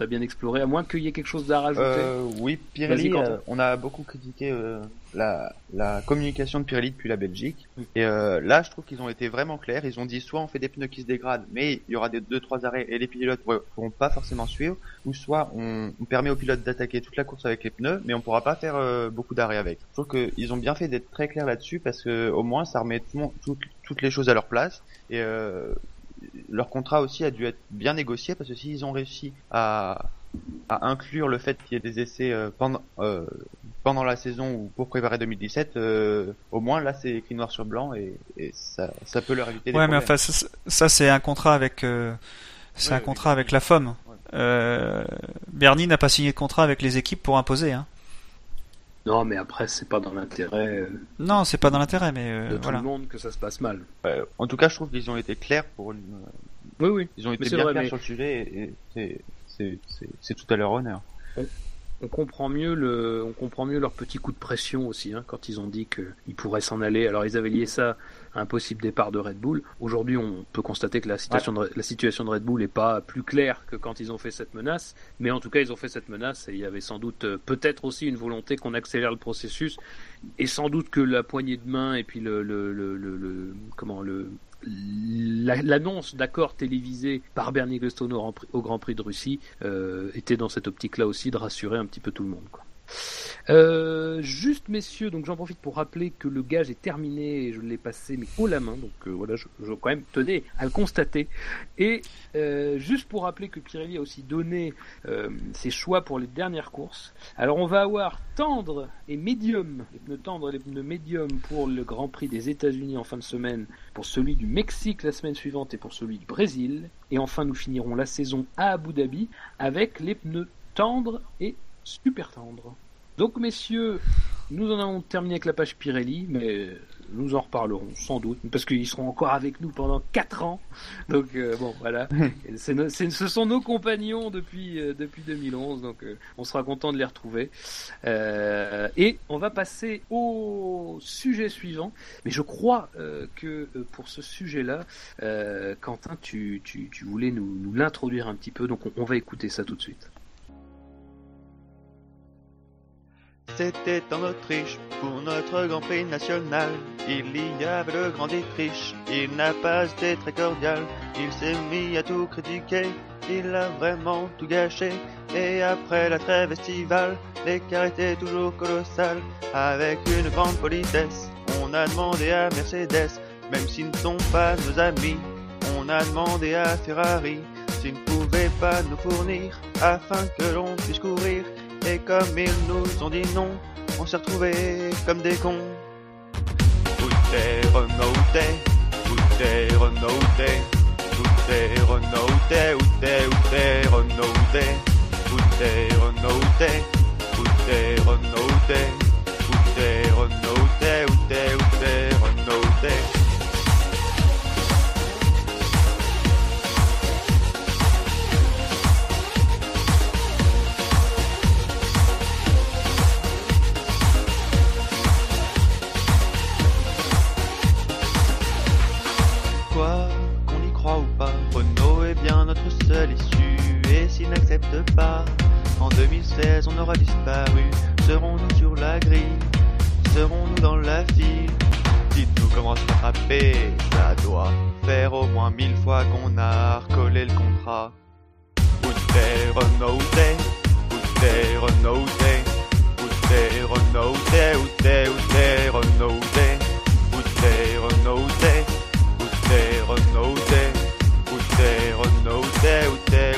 bien exploré, à moins qu'il y ait quelque chose à rajouter. Euh, oui, Pirelli, euh, on a beaucoup critiqué euh, la, la communication de Pirelli depuis la Belgique. Et là, je trouve qu'ils ont été vraiment clairs. Ils ont dit soit on fait des pneus qui se dégradent, mais il y aura des deux trois arrêts et les pilotes pourront pas forcément suivre, ou soit on, on permet aux pilotes d'attaquer toute la course avec les pneus, mais on pourra pas faire beaucoup d'arrêts avec. Je trouve qu'ils ont bien fait d'être très clairs là-dessus parce que au moins ça remet tout, toutes les choses à leur place et leur contrat aussi a dû être bien négocié parce que s'ils ont réussi à, à inclure le fait qu'il y ait des essais euh, pendant euh, pendant la saison ou pour préparer 2017, euh, au moins là c'est écrit noir sur blanc et, et ça, ça peut leur éviter. des Ouais, mais problèmes. enfin, ça, ça, c'est un contrat avec, c'est Ouais, un contrat avec la FOM. Ouais. Bernie n'a pas signé de contrat avec les équipes pour imposer. Hein. Non, mais après, c'est pas dans l'intérêt euh, Non, c'est pas dans l'intérêt, mais euh, de tout voilà. le monde que ça se passe mal. Ouais, en tout cas, je trouve qu'ils ont été clairs pour une, Oui, oui. ils ont été bien vrai, clairs mais- sur le sujet et, et c'est tout à leur honneur. On comprend mieux le, on comprend mieux leur petit coup de pression aussi, hein, quand ils ont dit qu'ils pourraient s'en aller. Alors ils avaient lié ça un possible départ de Red Bull. Aujourd'hui, on peut constater que la situation, de, la situation de Red Bull n'est pas plus claire que quand ils ont fait cette menace. Mais en tout cas, ils ont fait cette menace et il y avait sans doute, euh, peut-être aussi une volonté qu'on accélère le processus et sans doute que la poignée de main et puis le, le, le, le- comment le la- l'annonce d'accord télévisé par Bernie Ecclestone au, Grand Prix- au Grand Prix de Russie euh, était dans cette optique-là aussi de rassurer un petit peu tout le monde. Quoi. Euh, juste messieurs, donc j'en profite pour rappeler que le gage est terminé et je l'ai passé mais haut la main, donc euh, voilà, je, je quand même tenais à le constater. Et euh, juste pour rappeler que Pirelli a aussi donné ses choix pour les dernières courses. Alors on va avoir tendre et médium, les pneus tendres et les pneus médium pour le Grand Prix des États-Unis en fin de semaine, pour celui du Mexique la semaine suivante et pour celui du Brésil. Et enfin nous finirons la saison à Abu Dhabi avec les pneus tendres et super tendres. Donc messieurs, nous en avons terminé avec la page Pirelli, mais nous en reparlerons sans doute, parce qu'ils seront encore avec nous pendant 4 ans. Donc euh, bon, voilà. Ce sont nos compagnons depuis, euh, depuis 2011, donc euh, on sera content de les retrouver. Et on va passer au sujet suivant. Mais je crois que pour ce sujet-là, Quentin, tu, tu, tu voulais nous, nous l'introduire un petit peu, donc on, on va écouter ça tout de suite. C'était en Autriche pour notre Grand Prix national. Il y avait le grand Dietrich, il n'a pas été très cordial. Il s'est mis à tout critiquer, il a vraiment tout gâché. Et après la trêve estivale, l'écart était toujours colossal. Avec une grande politesse, on a demandé à Mercedes, même s'ils ne sont pas nos amis, on a demandé à Ferrari s'ils ne pouvaient pas nous fournir afin que l'on puisse courir. Et comme ils nous ont dit non, on s'est retrouvés comme des cons. Renault, où t'es Où t'es Renault, où t'es Où t'es Renault, où t'es Où t'es, où t'es Renault, où t'es Où t'es pas, en 2016 on aura disparu. Serons-nous sur la grille? Serons-nous dans la file? Dites-nous comment se rattraper, ça doit faire au moins mille fois qu'on a recollé le contrat. T'es Où t'es Renault, où t'es où t'es Renault, où t'es Où t'es Renault, où t'es Où t'es, où t'es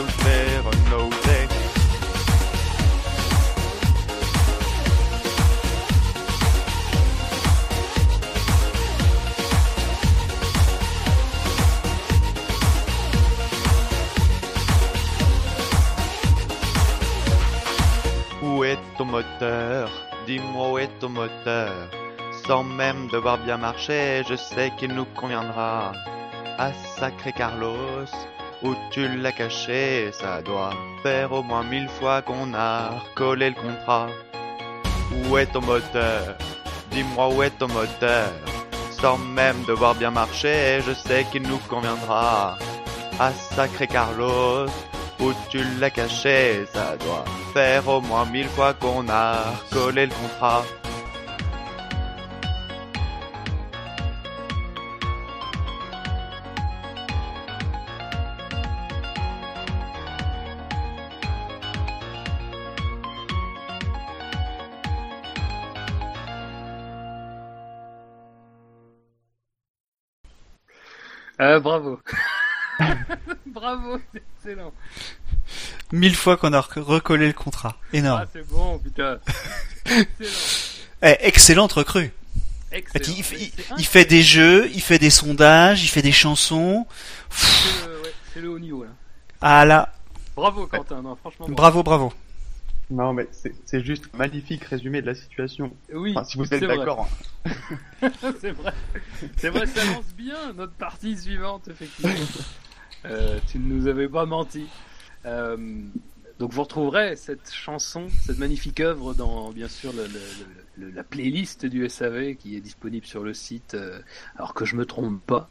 ton moteur Dis-moi où est ton moteur Sans même devoir bien marcher, je sais qu'il nous conviendra. Ah sacré Carlos, où tu l'as caché, ça doit faire au moins mille fois qu'on a recollé le contrat. Où est ton moteur? Dis-moi où est ton moteur Sans même devoir bien marcher, je sais qu'il nous conviendra. Ah sacré Carlos, où tu l'as caché, ça doit faire au moins mille fois qu'on a recollé le contrat. Ah, bravo. Bravo, excellent. Mille fois qu'on a rec- recollé le contrat. Énorme. Ah, c'est bon, putain. excellent. Eh, excellente recrue. Excellent. Il, fait des jeux, il fait des sondages, il fait des chansons. C'est le, ouais, c'est le haut niveau là. Ah là, Bravo Quentin, non, franchement. bravo, bravo. Non, mais c'est juste un magnifique résumé de la situation. Oui, Enfin, si vous c'est êtes vrai. d'accord. c'est vrai. C'est vrai, ça lance bien notre partie suivante, effectivement. Euh, tu ne nous avais pas menti. Euh, donc vous retrouverez cette chanson, cette magnifique œuvre dans bien sûr la playlist du SAV qui est disponible sur le site, euh, alors que je me trompe pas.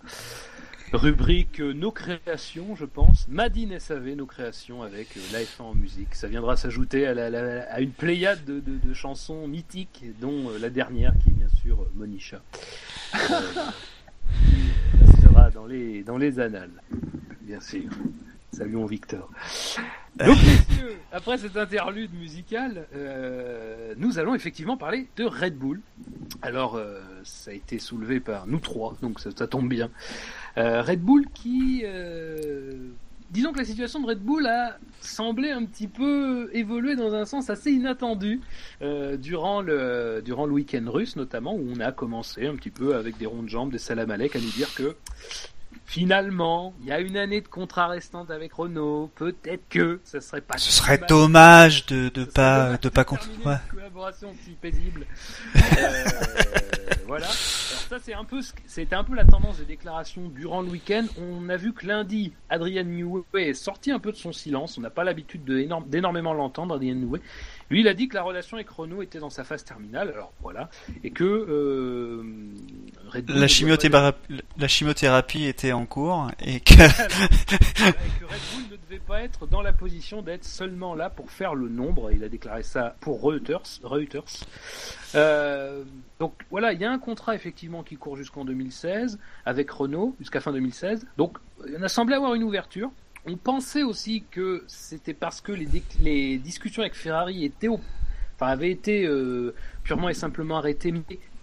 Rubrique Nos créations, je pense. Madine SAV, Nos créations avec euh, l'AF1 en musique. Ça viendra s'ajouter à, une pléiade de, chansons mythiques, dont la dernière qui est bien sûr Monisha. Restera dans les, dans les annales, bien sûr. Saluons Victor. Donc, messieurs, après cette interlude musicale, euh, nous allons effectivement parler de Red Bull. Alors, euh, ça a été soulevé par nous trois, donc ça, ça tombe bien. Euh, Red Bull qui... euh, disons que la situation de Red Bull a semblé un petit peu évoluer dans un sens assez inattendu euh, durant le durant le week-end russe notamment où on a commencé un petit peu avec des ronds de jambes, des salam alek à nous dire que finalement il y a une année de contrat restante avec Renault, peut-être que ça serait pas Ce serait dommage de, de Ce pas dommage de pas compter. Ouais. une collaboration si paisible. Euh, voilà. Alors ça c'est un peu ce c'était un peu la tendance des déclarations durant le week-end. On a vu que lundi, Adrian Newey est sorti un peu de son silence. On n'a pas l'habitude d'énormément l'entendre, Adrian Newey. Lui, il a dit que la relation avec Renault était dans sa phase terminale. Alors voilà, et que euh, Red Bull La chimiothérapie, la chimiothérapie était en cours que et que Red Bull ne devait pas être dans la position d'être seulement là pour faire le nombre. Il a déclaré ça pour Reuters. Reuters. Euh, donc voilà, il y a un contrat effectivement qui court jusqu'en 2016 avec Renault jusqu'à fin 2016. Donc on a semblé avoir une ouverture. On pensait aussi que c'était parce que les, discussions avec Ferrari étaient au- enfin, avaient été euh, purement et simplement arrêtées,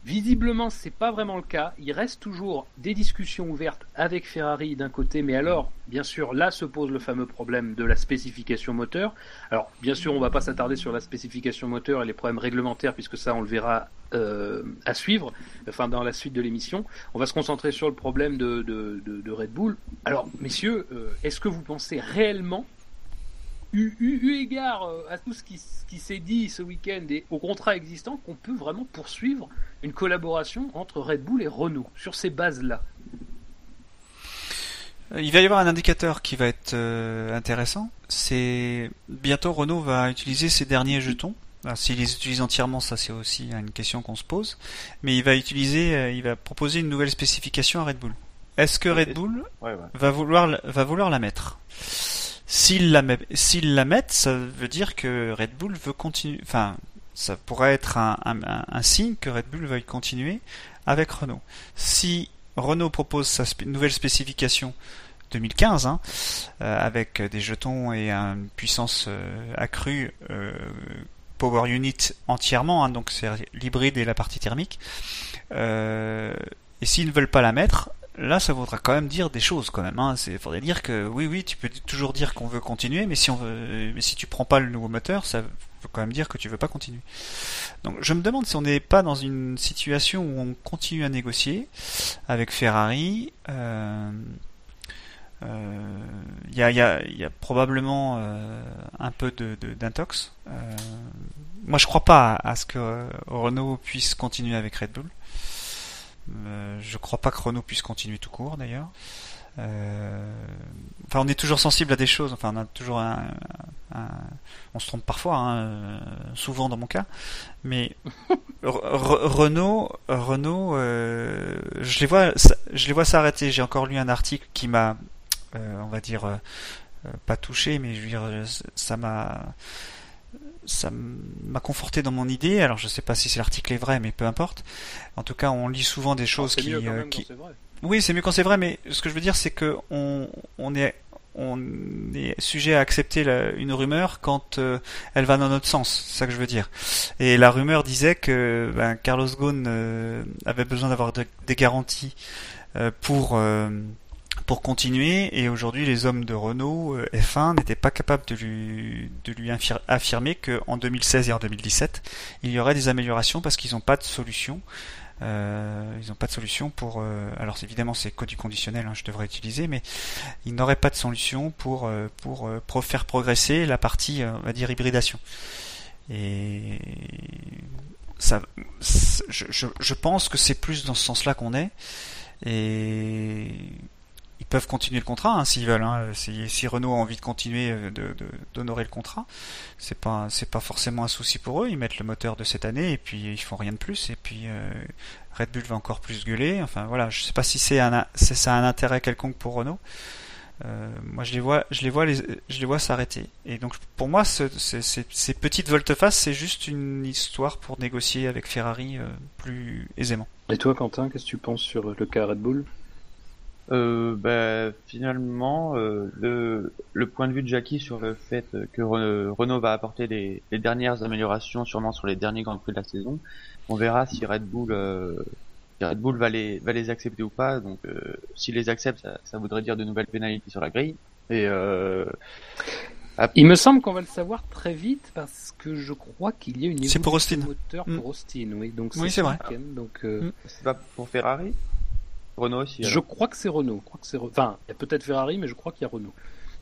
visiblement c'est pas vraiment le cas. Il reste toujours des discussions ouvertes avec Ferrari d'un côté, mais alors bien sûr là se pose le fameux problème de la spécification moteur. Alors bien sûr on va pas s'attarder sur la spécification moteur et les problèmes réglementaires puisque ça on le verra euh, à suivre, enfin dans la suite de l'émission. On va se concentrer sur le problème de, Red Bull. Alors messieurs, euh, est-ce que vous pensez réellement eu, égard euh, à tout ce qui, ce qui s'est dit ce week-end et au contrat existant, qu'on peut vraiment poursuivre une collaboration entre Red Bull et Renault sur ces bases-là. il va y avoir un indicateur qui va être euh, intéressant. C'est bientôt Renault va utiliser ses derniers jetons. S'il les utilise entièrement, ça c'est aussi une question qu'on se pose. Mais il va utiliser, euh, il va proposer une nouvelle spécification à Red Bull. Est-ce que Red Bull Ouais, ouais. va vouloir la- va vouloir la mettre? S'ils la met, la ça veut dire que Red Bull veut continuer. Enfin, ça pourrait être un, signe que Red Bull veuille continuer avec Renault. Si Renault propose sa spé- nouvelle spécification 2015, hein, euh, avec des jetons et une puissance euh, accrue, euh, Power Unit entièrement, hein, donc c'est l'hybride et la partie thermique. Et s'ils ne veulent pas la mettre, là ça voudra quand même dire des choses quand même. Hein. Faudrait dire que oui oui tu peux toujours dire qu'on veut continuer, mais si on veut, mais si tu prends pas le nouveau moteur, ça veut quand même dire que tu veux pas continuer. Donc je me demande si on n'est pas dans une situation où on continue à négocier avec Ferrari. Euh, euh, Il y, a, il il probablement euh, un peu de, de- d'intox. Euh, moi, je crois pas à, ce que euh, Renault puisse continuer avec Red Bull. Euh, je crois pas que Renault puisse continuer tout court, d'ailleurs. Euh, enfin, on est toujours sensible à des choses. Enfin, on a toujours un, un- on se trompe parfois, hein, euh, souvent dans mon cas. Mais Re- Re- Renault, Renault, euh, je les vois, je les vois s'arrêter. J'ai encore lu un article qui m'a, euh, on va dire, euh, euh, pas touché, mais je veux dire, ça m'a, ça m'a conforté dans mon idée. Alors, je sais pas si l'article est vrai, mais peu importe. En tout cas, on lit souvent des choses C'est qui, mieux quand euh, même qui. Oui, c'est mieux quand c'est vrai, mais ce que je veux dire, c'est que on, on est on est sujet à accepter la- une rumeur quand euh, elle va dans notre sens. C'est ça que je veux dire. Et la rumeur disait que ben, Carlos Ghosn euh, avait besoin d'avoir de- des garanties euh, pour pour continuer et aujourd'hui les hommes de Renault euh, F1 n'étaient pas capables de lui, de lui affirmer qu'en 2016 et en 2017 il y aurait des améliorations parce qu'ils n'ont pas de solution. Euh, ils n'ont pas de solution pour. Euh, alors évidemment c'est code du conditionnel, hein, je devrais utiliser, mais ils n'auraient pas de solution pour pour, pour faire progresser la partie on va dire hybridation. Et ça, je, je, je pense que c'est plus dans ce sens-là qu'on est. Et peuvent continuer le contrat hein, s'ils veulent. Hein. Si, Renault a envie de continuer euh, d'honorer le contrat, c'est pas c'est pas forcément un souci pour eux. Ils mettent le moteur de cette année et puis ils font rien de plus. Et puis euh, Red Bull va encore plus gueuler. Enfin voilà, je sais pas si c'est un ça a un intérêt quelconque pour Renault. Euh, moi je les vois je les vois je les vois s'arrêter. Et donc pour moi ce, ces petites volte-face c'est juste une histoire pour négocier avec Ferrari plus aisément. Et toi Quentin, qu'est-ce que tu penses sur le cas Red Bull? Euh, bah, finalement, euh, le, le, point de vue de Jackie sur le fait que Renault va apporter les, les, dernières améliorations, sûrement sur les derniers Grands Prix de la saison, on verra si Red Bull, euh, si Red Bull va les, va les accepter ou pas. Donc, euh, s'il les accepte, ça, ça, voudrait dire de nouvelles pénalités sur la grille. Et euh, il me semble qu'on va le savoir très vite parce que je crois qu'il y a une évolution pour Austin. moteur pour mm. Austin, oui. Donc oui, c'est vrai. Donc, euh... Mm. c'est pas pour Ferrari? Renault aussi. Je crois que c'est Renault. Je crois que c'est enfin, il y a peut-être Ferrari, mais je crois qu'il y a Renault.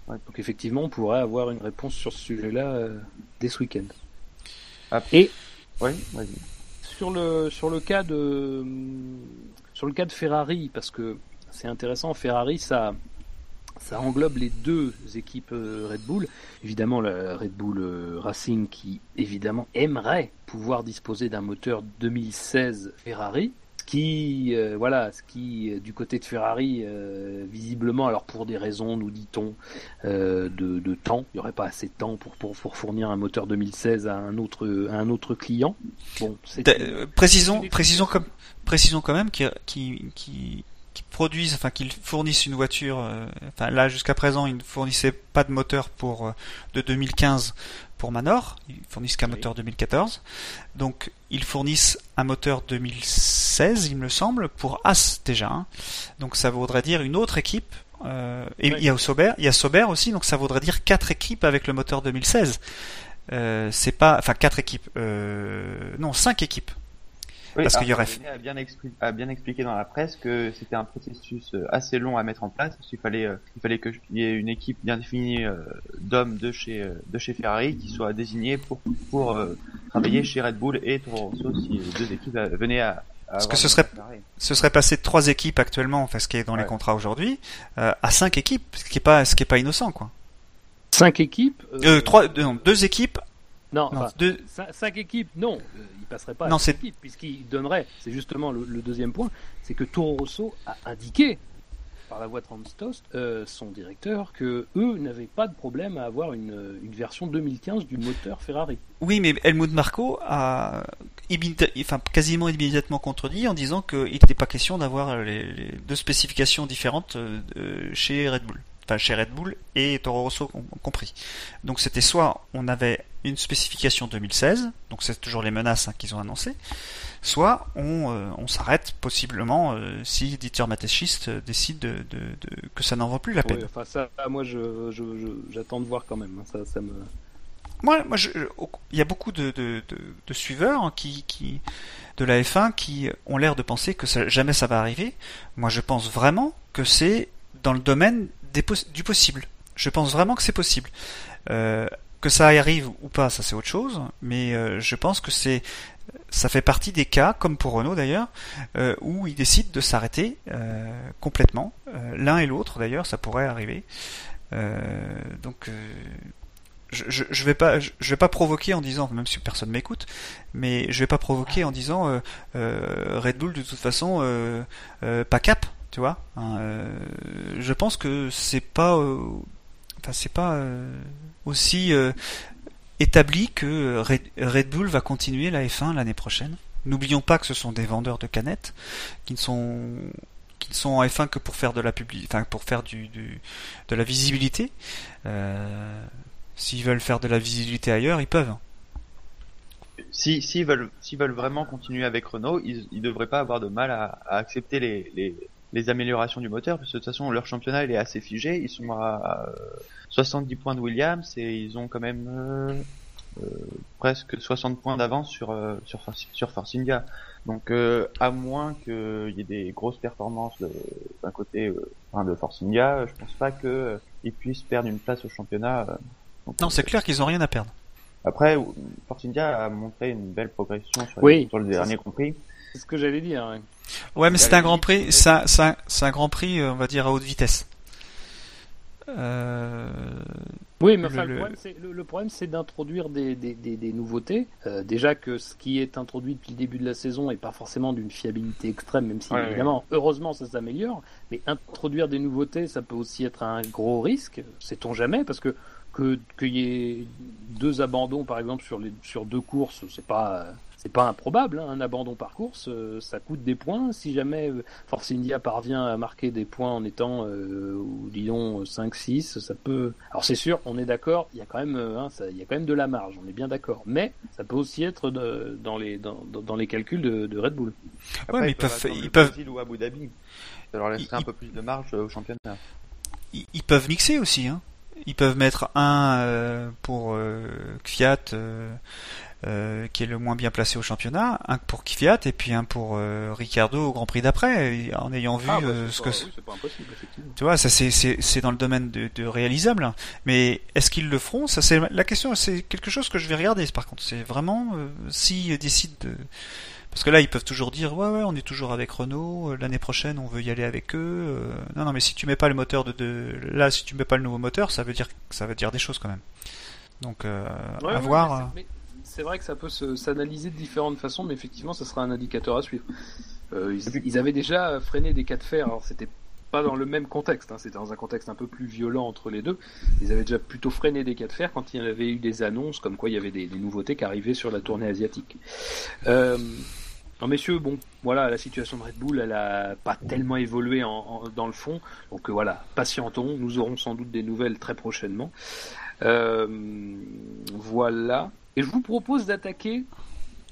Donc effectivement, on pourrait avoir une réponse sur ce sujet-là euh, dès ce week-end. Ah. Et oui, sur le sur le cas de sur le cas de Ferrari, parce que c'est intéressant, Ferrari, ça ça englobe les deux équipes euh, Red Bull. Évidemment, la Red Bull euh, Racing qui évidemment aimerait pouvoir disposer d'un moteur 2016 Ferrari qui, euh, voilà, ce qui, euh, du côté de Ferrari, euh, visiblement, alors pour des raisons, nous dit-on, de, de, temps, il n'y aurait pas assez de temps pour, pour, pour, fournir un moteur 2016 à un autre, à un autre client. Bon, précisons, précisons, comme, précisons quand même qui, qui, qui, produisent, enfin qu'ils fournissent une voiture. enfin là jusqu'à présent, ils ne fournissaient pas de moteur pour de 2015 pour Manor. Ils fournissent qu'un moteur 2014. Donc ils fournissent un moteur 2016, il me semble, pour As déjà. Hein. Donc ça voudrait dire une autre équipe. Euh, et il y a Sauber, il y a Sauber aussi, donc ça voudrait dire quatre équipes avec le moteur 2016. Euh, c'est pas, enfin quatre équipes, euh, non cinq équipes. Parce qu'il y aurait. A bien, a bien expliqué dans la presse que c'était un processus euh, assez long à mettre en place. Parce qu'il fallait, euh, il fallait qu'il y ait une équipe bien définie euh, d'hommes de chez de chez Ferrari qui soit désignée pour pour travailler chez Red Bull et Toro Rosso si les deux équipes venaient à, parce que ce serait, ce serait passé de trois équipes actuellement, enfin ce qui est dans les contrats aujourd'hui, à cinq équipes, ce qui est pas, ce qui est pas innocent, quoi. Cinq équipes. Euh, trois, non, deux équipes. Non, deux... cinq équipes, non passerait pas non, à équipe, puisqu'il donnerait, c'est justement le, deuxième point, c'est que Toro Rosso a indiqué par la voix de Ranstost, euh, son directeur, que eux n'avaient pas de problème à avoir une, une, version 2015 du moteur Ferrari. Oui, mais Helmut Marko a enfin, quasiment immédiatement contredit en disant qu'il n'était pas question d'avoir les, deux spécifications différentes euh, chez Red Bull enfin chez Red Bull et Toro Rosso compris. Donc c'était soit on avait une spécification 2016, donc c'est toujours les menaces hein, qu'ils ont annoncées, soit on, euh, on s'arrête possiblement euh, si Dieter Mateschist euh, décide de, de, que ça n'en vaut plus la peine. enfin ça, moi je, j'attends de voir quand même. Hein, ça, ça me... Moi, moi il y a beaucoup de, de, de suiveurs qui, qui, de la F1 qui ont l'air de penser que ça, jamais ça va arriver. Moi, je pense vraiment que c'est dans le domaine du possible. Je pense vraiment que c'est possible. Euh, que ça arrive ou pas, ça c'est autre chose, mais euh, je pense que c'est ça fait partie des cas, comme pour Renault d'ailleurs, euh, où ils décident de s'arrêter complètement. L'un et l'autre d'ailleurs, ça pourrait arriver. donc je, je, vais pas je, vais pas provoquer en disant même si personne m'écoute mais je vais pas provoquer en disant Red Bull de toute façon pas cap tu vois. Hein, euh, je pense que c'est pas, euh, enfin c'est pas euh, aussi établi que Red, Bull va continuer la F1 l'année prochaine. N'oublions pas que ce sont des vendeurs de canettes qui ne sont qui sont en F1 que pour faire de la publi enfin pour faire du, du de la visibilité. S'ils veulent faire de la visibilité ailleurs, ils peuvent. Si s'ils veulent s'ils veulent vraiment continuer avec Renault, ils, ils devraient pas avoir de mal à, à accepter les, les les améliorations du moteur, parce que de toute façon leur championnat il est assez figé. Ils sont à, 70 points de Williams et ils ont quand même euh, euh, presque 60 points d'avance sur sur sur Force India. Donc à moins qu'il y ait des grosses performances d'un côté enfin, de Force India, je pense pas que ils puissent perdre une place au championnat. non, c'est clair qu'ils ont rien à perdre. Après, Force India a montré une belle progression sur, oui, sur le dernier compris. C'est ce que j'allais dire. Ouais, mais c'est un grand prix, c'est un, grand prix, on va dire à haute vitesse. Euh... Oui, mais enfin, le, problème, c'est d'introduire des, des, des, nouveautés. Euh, déjà que ce qui est introduit depuis le début de la saison est pas forcément d'une fiabilité extrême, même si évidemment, heureusement, ça s'améliore. Mais introduire des nouveautés, ça peut aussi être un gros risque. Sait-on jamais Parce que qu'il y ait deux abandons, par exemple, sur, les, sur deux courses, c'est pas c'est pas improbable, hein, un abandon par course, euh, ça coûte des points. Si jamais euh, Force India parvient à marquer des points en étant, euh, disons, 5-6, ça peut. Alors c'est sûr, on est d'accord, il y a quand même, hein, il y a quand même de la marge, on est bien d'accord. Mais ça peut aussi être dans les dans, dans, les calculs de, Red Bull. ouais, mais ils peuvent, ils peuvent. ou Abu Dhabi. Ça leur laisserait un peu plus de marge au championnat. Ils, peuvent mixer aussi, hein. Ils peuvent mettre un pour Fiat euh, qui est le moins bien placé au championnat, un pour Kvyat et puis un pour euh, Ricardo au Grand Prix d'après, en ayant vu ah, bah, euh, ce que tu vois, ça c'est c'est dans le domaine de, de réalisable. Mais est-ce qu'ils le feront? Ça c'est la question. C'est quelque chose que je vais regarder. Par contre, c'est vraiment s'ils décident de parce que là, ils peuvent toujours dire ouais ouais, on est toujours avec Renault. L'année prochaine, on veut y aller avec eux. non non, mais si tu mets pas le moteur de, de, là, si tu mets pas le nouveau moteur, ça veut dire ça veut dire des choses quand même. Donc à voir c'est vrai que ça peut s'analyser de différentes façons, mais effectivement, ça sera un indicateur à suivre. Euh, ils, avaient déjà freiné des cas de fer, alors c'était pas dans le même contexte, hein, c'était dans un contexte un peu plus violent entre les deux. Ils avaient déjà plutôt freiné des cas de fer quand il y avait eu des annonces comme quoi il y avait des, nouveautés qui arrivaient sur la tournée asiatique. Euh, non, messieurs, bon, voilà, la situation de Red Bull, elle a pas tellement évolué dans le fond. Donc euh, voilà, patientons, nous aurons sans doute des nouvelles très prochainement. voilà. Et je vous propose d'attaquer,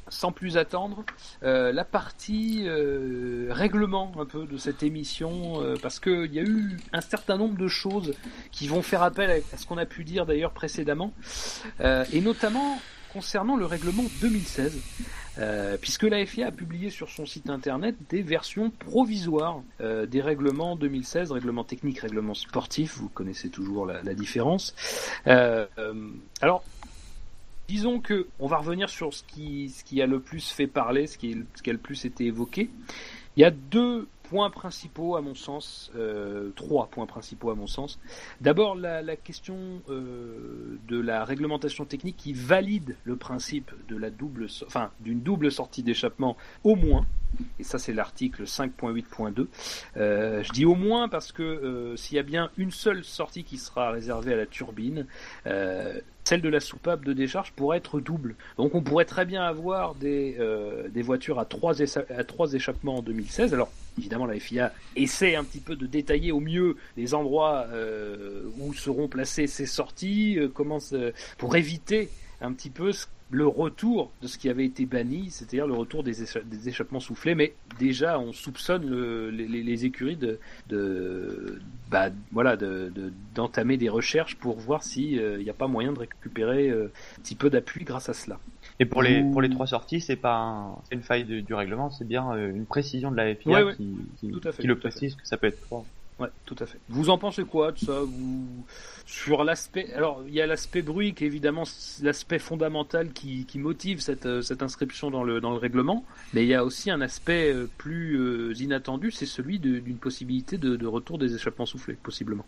sans plus attendre, euh, la partie euh, règlement un peu de cette émission, euh, parce qu'il y a eu un certain nombre de choses qui vont faire appel à ce qu'on a pu dire d'ailleurs précédemment, et notamment concernant le règlement 2016. puisque la FIA a publié sur son site internet des versions provisoires des règlements 2016, règlement technique, règlement sportif, vous connaissez toujours la, la différence. alors, disons que on va revenir sur ce qui, a le plus fait parler, ce qui, ce qui a le plus été évoqué. Il y a deux points principaux à mon sens, euh, trois points principaux à mon sens. D'abord la, question euh, de la réglementation technique qui valide le principe de la double, enfin d'une double sortie d'échappement au moins. Et ça c'est l'article 5.8.2. Euh, je dis au moins parce que s'il y a bien une seule sortie qui sera réservée à la turbine, celle de la soupape de décharge pourrait être double. Donc on pourrait très bien avoir des, euh, voitures à trois, à trois échappements en 2016. Alors évidemment la FIA essaie un petit peu de détailler au mieux les endroits euh, où seront placées ces sorties, euh, comment pour éviter un petit peu ce le retour de ce qui avait été banni, c'est-à-dire le retour des, échappements soufflés, mais déjà on soupçonne les, écuries de, de bah, voilà d'entamer des recherches pour voir s'il euh, n'y a pas moyen de récupérer euh, un petit peu d'appui grâce à cela. Et pour les pour les trois sorties, c'est pas une faille du règlement, c'est bien euh, une précision de la FIA qui, qui, le précise que ça peut être trois. Ouais, tout à fait. Vous en pensez quoi de ça vous... Sur l'aspect, alors il y a l'aspect bruit qui est évidemment l'aspect fondamental qui, qui motive cette, euh, cette, inscription dans le, dans le règlement, mais il y a aussi un aspect euh, plus euh, inattendu, c'est celui d'une possibilité de, de, retour des échappements soufflés, possiblement.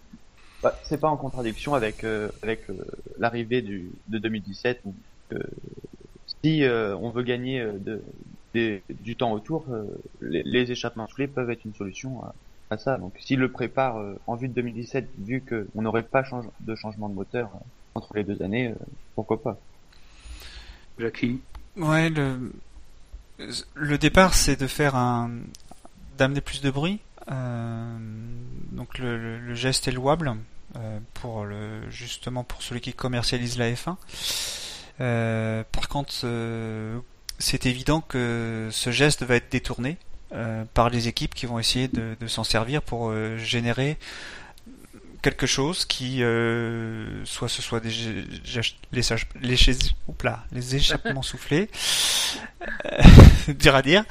Bah, c'est pas en contradiction avec, avec l'arrivée du, de 2017 où si on veut gagner de, du temps autour, les, les, échappements soufflés peuvent être une solution ça. Donc s'il le prépare euh, en vue de 2017, vu qu'on n'aurait pas de changement de moteur euh, entre les deux années, euh, pourquoi pas Jackie Ouais, le, le départ c'est de faire un d'amener plus de bruit. donc le, geste est louable pour le justement pour celui qui commercialise la F1. par contre, c'est évident que ce geste va être détourné par les équipes qui vont essayer de, s'en servir pour générer quelque chose qui soit ce soit des les, les, les échappements soufflés dur à dire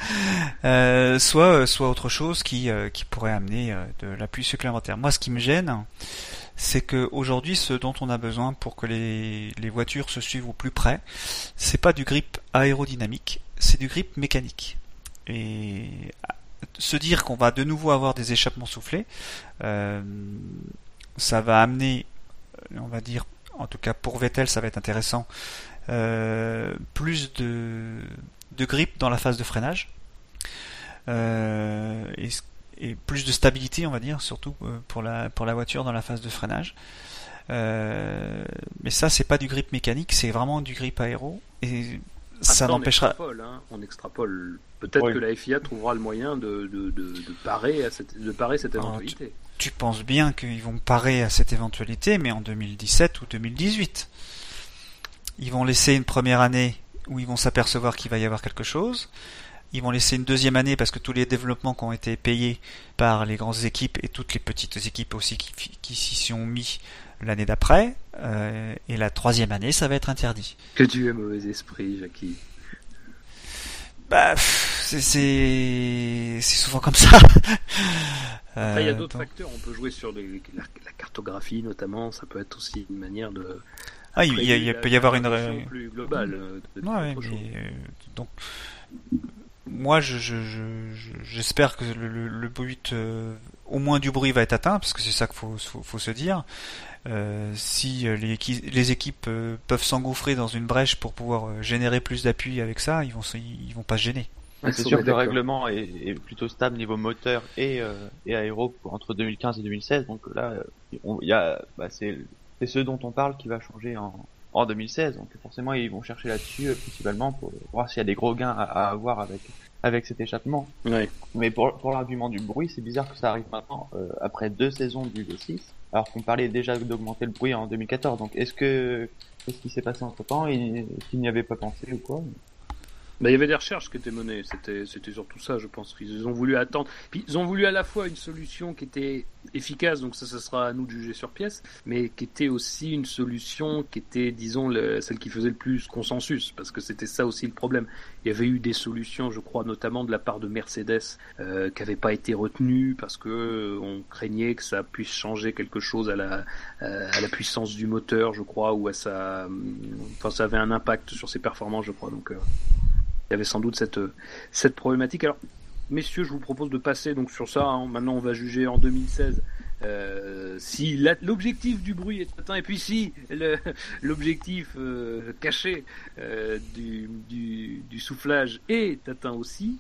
soit soit autre chose qui qui pourrait amener de l'appui supplémentaire moi ce qui me gêne c'est que aujourd'hui, ce dont on a besoin pour que les, voitures se suivent au plus près, c'est pas du grip aérodynamique, c'est du grip mécanique. Et se dire qu'on va de nouveau avoir des échappements soufflés, euh, ça va amener, on va dire, en tout cas pour Vettel, ça va être intéressant, euh, plus de, de grip dans la phase de freinage. Euh, et et plus de stabilité, on va dire, surtout pour la, pour la voiture dans la phase de freinage. Mais ça, c'est pas du grip mécanique, c'est vraiment du grip aéro. Et ça n'empêchera. Hein. On extrapole. Peut-être que la FIA trouvera le moyen de, de, de, parer, à cette, de parer cette éventualité. tu, penses bien qu'ils vont parer à cette éventualité, mais en 2017 ou 2018. Ils vont laisser une première année où ils vont s'apercevoir qu'il va y avoir quelque chose. Ils vont laisser une deuxième année parce que tous les développements qui ont été payés par les grandes équipes et toutes les petites équipes aussi qui, s'y sont mis l'année d'après. Euh, et la troisième année, ça va être interdit. Que tu es mauvais esprit, Jackie. Bah, c'est c'est souvent comme ça. Après, il y a euh, d'autres facteurs. On peut jouer sur la, cartographie, notamment. Ça peut être aussi une manière de. Ah, il, y peut y avoir une plus globale. Euh, ouais, mais, donc moi, j'espère que le, but, euh, au moins du bruit, va être atteint, parce que c'est ça qu'il faut, se dire. Euh, si les, les équipes euh, peuvent s'engouffrer dans une brèche pour pouvoir générer plus d'appui avec ça, ils vont, ils vont pas se gêner. c'est sûr que le règlement est, plutôt stable niveau moteur et, et aéro entre 2015 et 2016. Donc là, il y a, bah, c'est ce dont on parle qui va changer en, en 2016. Donc forcément, ils vont chercher là-dessus euh, principalement pour voir s'il y a des gros gains à, avoir avec avec cet échappement. Mais pour, pour l'argument du bruit, c'est bizarre que ça arrive maintenant euh, après deux saisons du V6, alors qu'on parlait déjà d'augmenter le bruit en 2014. Donc est-ce que qu'est-ce qui s'est passé entre temps et qu'il n'y avait pas pensé ou quoi? Bah, il y avait des recherches qui étaient menées, c'était, c'était surtout ça, je pense. Ils ont voulu attendre. Puis ils ont voulu à la fois une solution qui était efficace, donc ça, ce sera à nous de juger sur pièce, mais qui était aussi une solution qui était, disons, celle qui faisait le plus consensus, parce que c'était ça aussi le problème. Il y avait eu des solutions, je crois, notamment de la part de Mercedes, euh, qui n'avaient pas été retenues parce que euh, on craignait que ça puisse changer quelque chose à la, euh, à la puissance du moteur, je crois, ou à sa, enfin, ça avait un impact sur ses performances, je crois. Donc, il y avait sans doute cette, cette problématique. Alors, messieurs, je vous propose de passer donc sur ça. Hein. Maintenant, on va juger en 2016 euh, si l'objectif du bruit est atteint et puis si l'objectif euh, caché euh, du, soufflage est atteint aussi.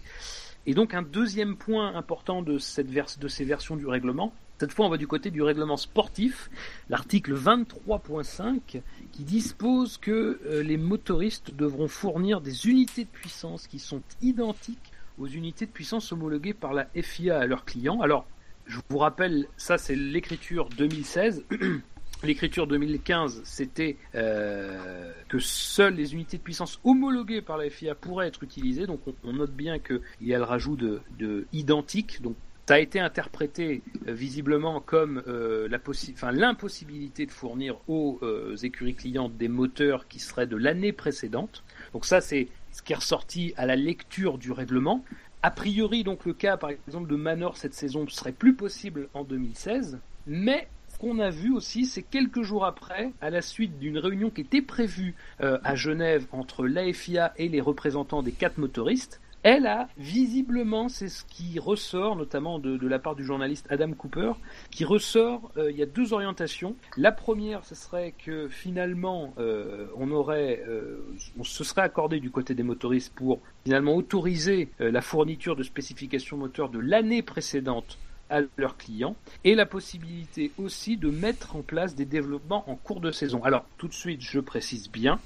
Et donc un deuxième point important de, cette de ces versions du règlement, cette fois on va du côté du règlement sportif, l'article 23.5 dispose que euh, les motoristes devront fournir des unités de puissance qui sont identiques aux unités de puissance homologuées par la FIA à leurs clients. Alors, je vous rappelle, ça c'est l'écriture 2016. L'écriture 2015, c'était euh, que seules les unités de puissance homologuées par la FIA pourraient être utilisées. Donc on, note bien qu'il y a le rajout de, de identique. Donc ça a été interprété euh, visiblement comme euh, l'impossibilité de fournir aux euh, écuries clientes des moteurs qui seraient de l'année précédente. Donc ça, c'est ce qui est ressorti à la lecture du règlement. A priori, donc le cas, par exemple, de Manor cette saison serait plus possible en 2016, mais ce qu'on a vu aussi, c'est quelques jours après, à la suite d'une réunion qui était prévue à Genève entre l'AFIA et les représentants des quatre motoristes, elle a visiblement, c'est ce qui ressort, notamment de, la part du journaliste Adam Cooper, qui ressort, euh, il y a deux orientations. La première, ce serait que finalement, euh, on aurait, euh, on se serait accordé du côté des motoristes pour finalement autoriser la fourniture de spécifications moteurs de l'année précédente à leurs clients et la possibilité aussi de mettre en place des développements en cours de saison. Alors tout de suite, je précise bien,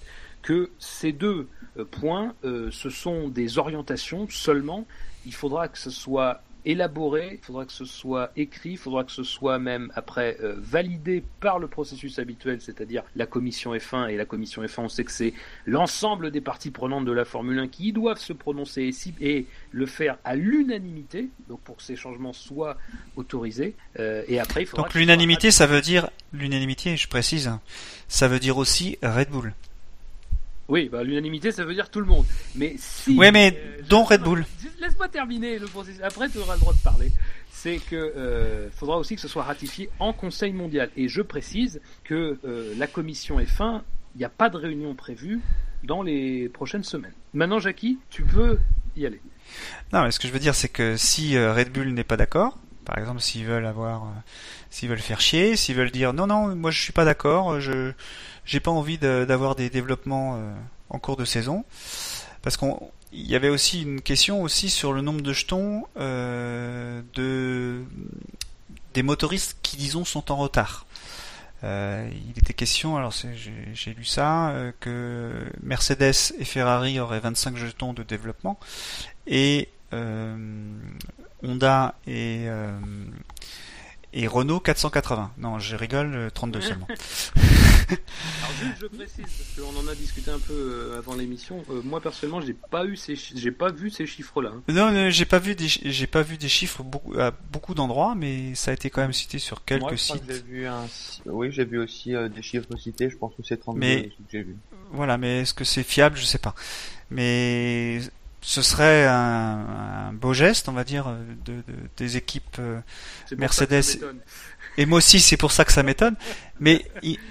que ces deux euh, points, euh, ce sont des orientations seulement. Il faudra que ce soit élaboré, il faudra que ce soit écrit, il faudra que ce soit même après euh, validé par le processus habituel, c'est-à-dire la commission F1 et la commission F1, on sait que c'est l'ensemble des parties prenantes de la Formule 1 qui doivent se prononcer et, et le faire à l'unanimité, donc pour que ces changements soient autorisés. Euh, et après, il faudra donc l'unanimité, ça veut dire l'unanimité, je précise, ça veut dire aussi Red Bull. Oui, bah, l'unanimité, ça veut dire tout le monde. Mais si. Oui, mais euh, dont Red Bull. Laisse-moi terminer le processus. Après, tu auras le droit de parler. C'est que euh, faudra aussi que ce soit ratifié en Conseil mondial. Et je précise que euh, la commission est fin. Il n'y a pas de réunion prévue dans les prochaines semaines. Maintenant, Jackie, tu peux y aller. Non, mais ce que je veux dire, c'est que si euh, Red Bull n'est pas d'accord, par exemple, s'ils veulent avoir, euh, s'ils veulent faire chier, s'ils veulent dire non, non, moi je suis pas d'accord, je j'ai pas envie d'avoir des développements euh, en cours de saison, parce qu'on il y avait aussi une question aussi sur le nombre de jetons euh, de des motoristes qui disons sont en retard. Euh, il était question, alors j'ai lu ça, euh, que Mercedes et Ferrari auraient 25 jetons de développement et euh, Honda et et Renault 480. Non, je rigole, 32 seulement. Alors juste, je précise parce qu'on en a discuté un peu euh, avant l'émission. Euh, moi personnellement, j'ai pas eu ces, j'ai pas vu ces chiffres-là. Hein. Non, non j'ai pas vu des, j'ai pas vu des chiffres beaucoup, à beaucoup d'endroits, mais ça a été quand même cité sur quelques moi, sites. J'ai vu un... Oui, j'ai vu aussi euh, des chiffres cités. Je pense que c'est 32 mais... que j'ai vu. Voilà, mais est-ce que c'est fiable? Je sais pas. Mais ce serait un, un, beau geste, on va dire, de, de des équipes Mercedes. Et moi aussi, c'est pour ça que ça m'étonne. Mais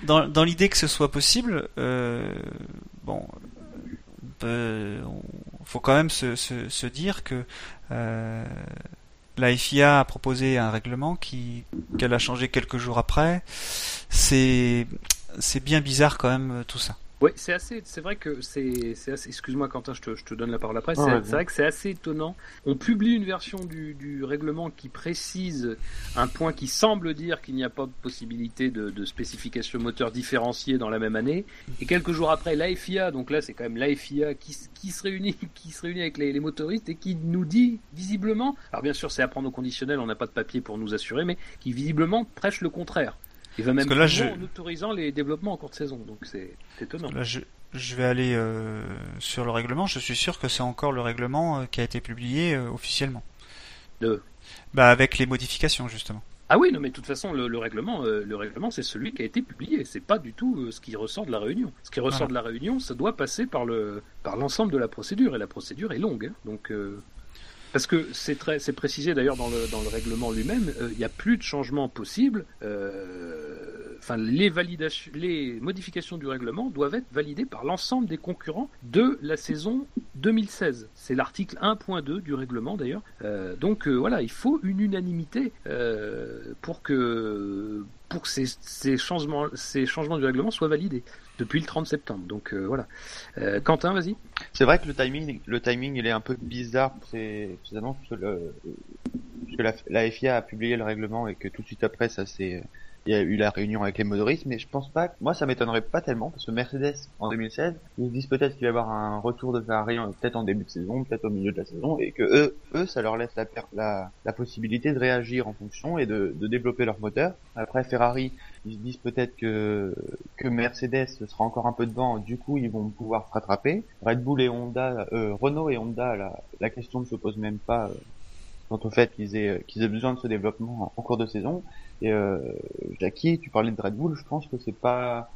dans, dans l'idée que ce soit possible, euh, bon, euh, faut quand même se, se, se dire que euh, la FIA a proposé un règlement qui qu'elle a changé quelques jours après. C'est c'est bien bizarre quand même tout ça. Oui, c'est assez. C'est vrai que c'est. assez... Excuse-moi, Quentin, je te, je te, donne la parole après. c'est vrai que c'est assez étonnant. On publie une version du, du, règlement qui précise un point qui semble dire qu'il n'y a pas de possibilité de, de spécification moteur différenciée dans la même année. Et quelques jours après, l'AFIA, donc là, c'est quand même l'AFIA qui, qui se réunit, qui se réunit avec les, les, motoristes et qui nous dit visiblement. Alors bien sûr, c'est à prendre au conditionnel. On n'a pas de papier pour nous assurer, mais qui visiblement prêche le contraire. Il va même là, je... en autorisant les développements en cours de saison, donc c'est étonnant. Là, je, je vais aller euh, sur le règlement. Je suis sûr que c'est encore le règlement euh, qui a été publié euh, officiellement. De... Bah avec les modifications justement. Ah oui, non, mais de toute façon, le, le règlement, le règlement, c'est celui qui a été publié. C'est pas du tout ce qui ressort de la réunion. Ce qui ressort voilà. de la réunion, ça doit passer par le par l'ensemble de la procédure, et la procédure est longue. Hein, donc parce que c'est très, c'est précisé d'ailleurs dans le dans le règlement lui-même, il euh, n'y a plus de changement possible. Enfin, les validations, les modifications du règlement doivent être validées par l'ensemble des concurrents de la saison 2016. C'est l'article 1.2 du règlement d'ailleurs. Euh, donc euh, voilà, il faut une unanimité euh, pour que pour que ces, ces, changements, ces changements du règlement soient validés depuis le 30 septembre. Donc voilà. Quentin, vas-y. C'est vrai que le timing, le timing, il est un peu bizarre précisément parce que, le, parce que la, la FIA a publié le règlement et que tout de suite après ça s'est il y a eu la réunion avec les motoristes, mais je pense pas, moi ça m'étonnerait pas tellement, parce que Mercedes, en 2016, ils se disent peut-être qu'il va y avoir un retour de Ferrari, peut-être en début de saison, peut-être au milieu de la saison, et que eux, eux, ça leur laisse la, la, possibilité de réagir en fonction et de, de développer leur moteur. Après Ferrari, ils se disent peut-être que, que Mercedes sera encore un peu devant, du coup ils vont pouvoir se rattraper. Red Bull et Honda, euh, Renault et Honda, la, la question ne se pose même pas euh, quant au fait qu'ils aient, qu'ils aient besoin de ce développement en cours de saison. Et euh, Jackie, tu parlais de Red Bull, je pense que c'est pas,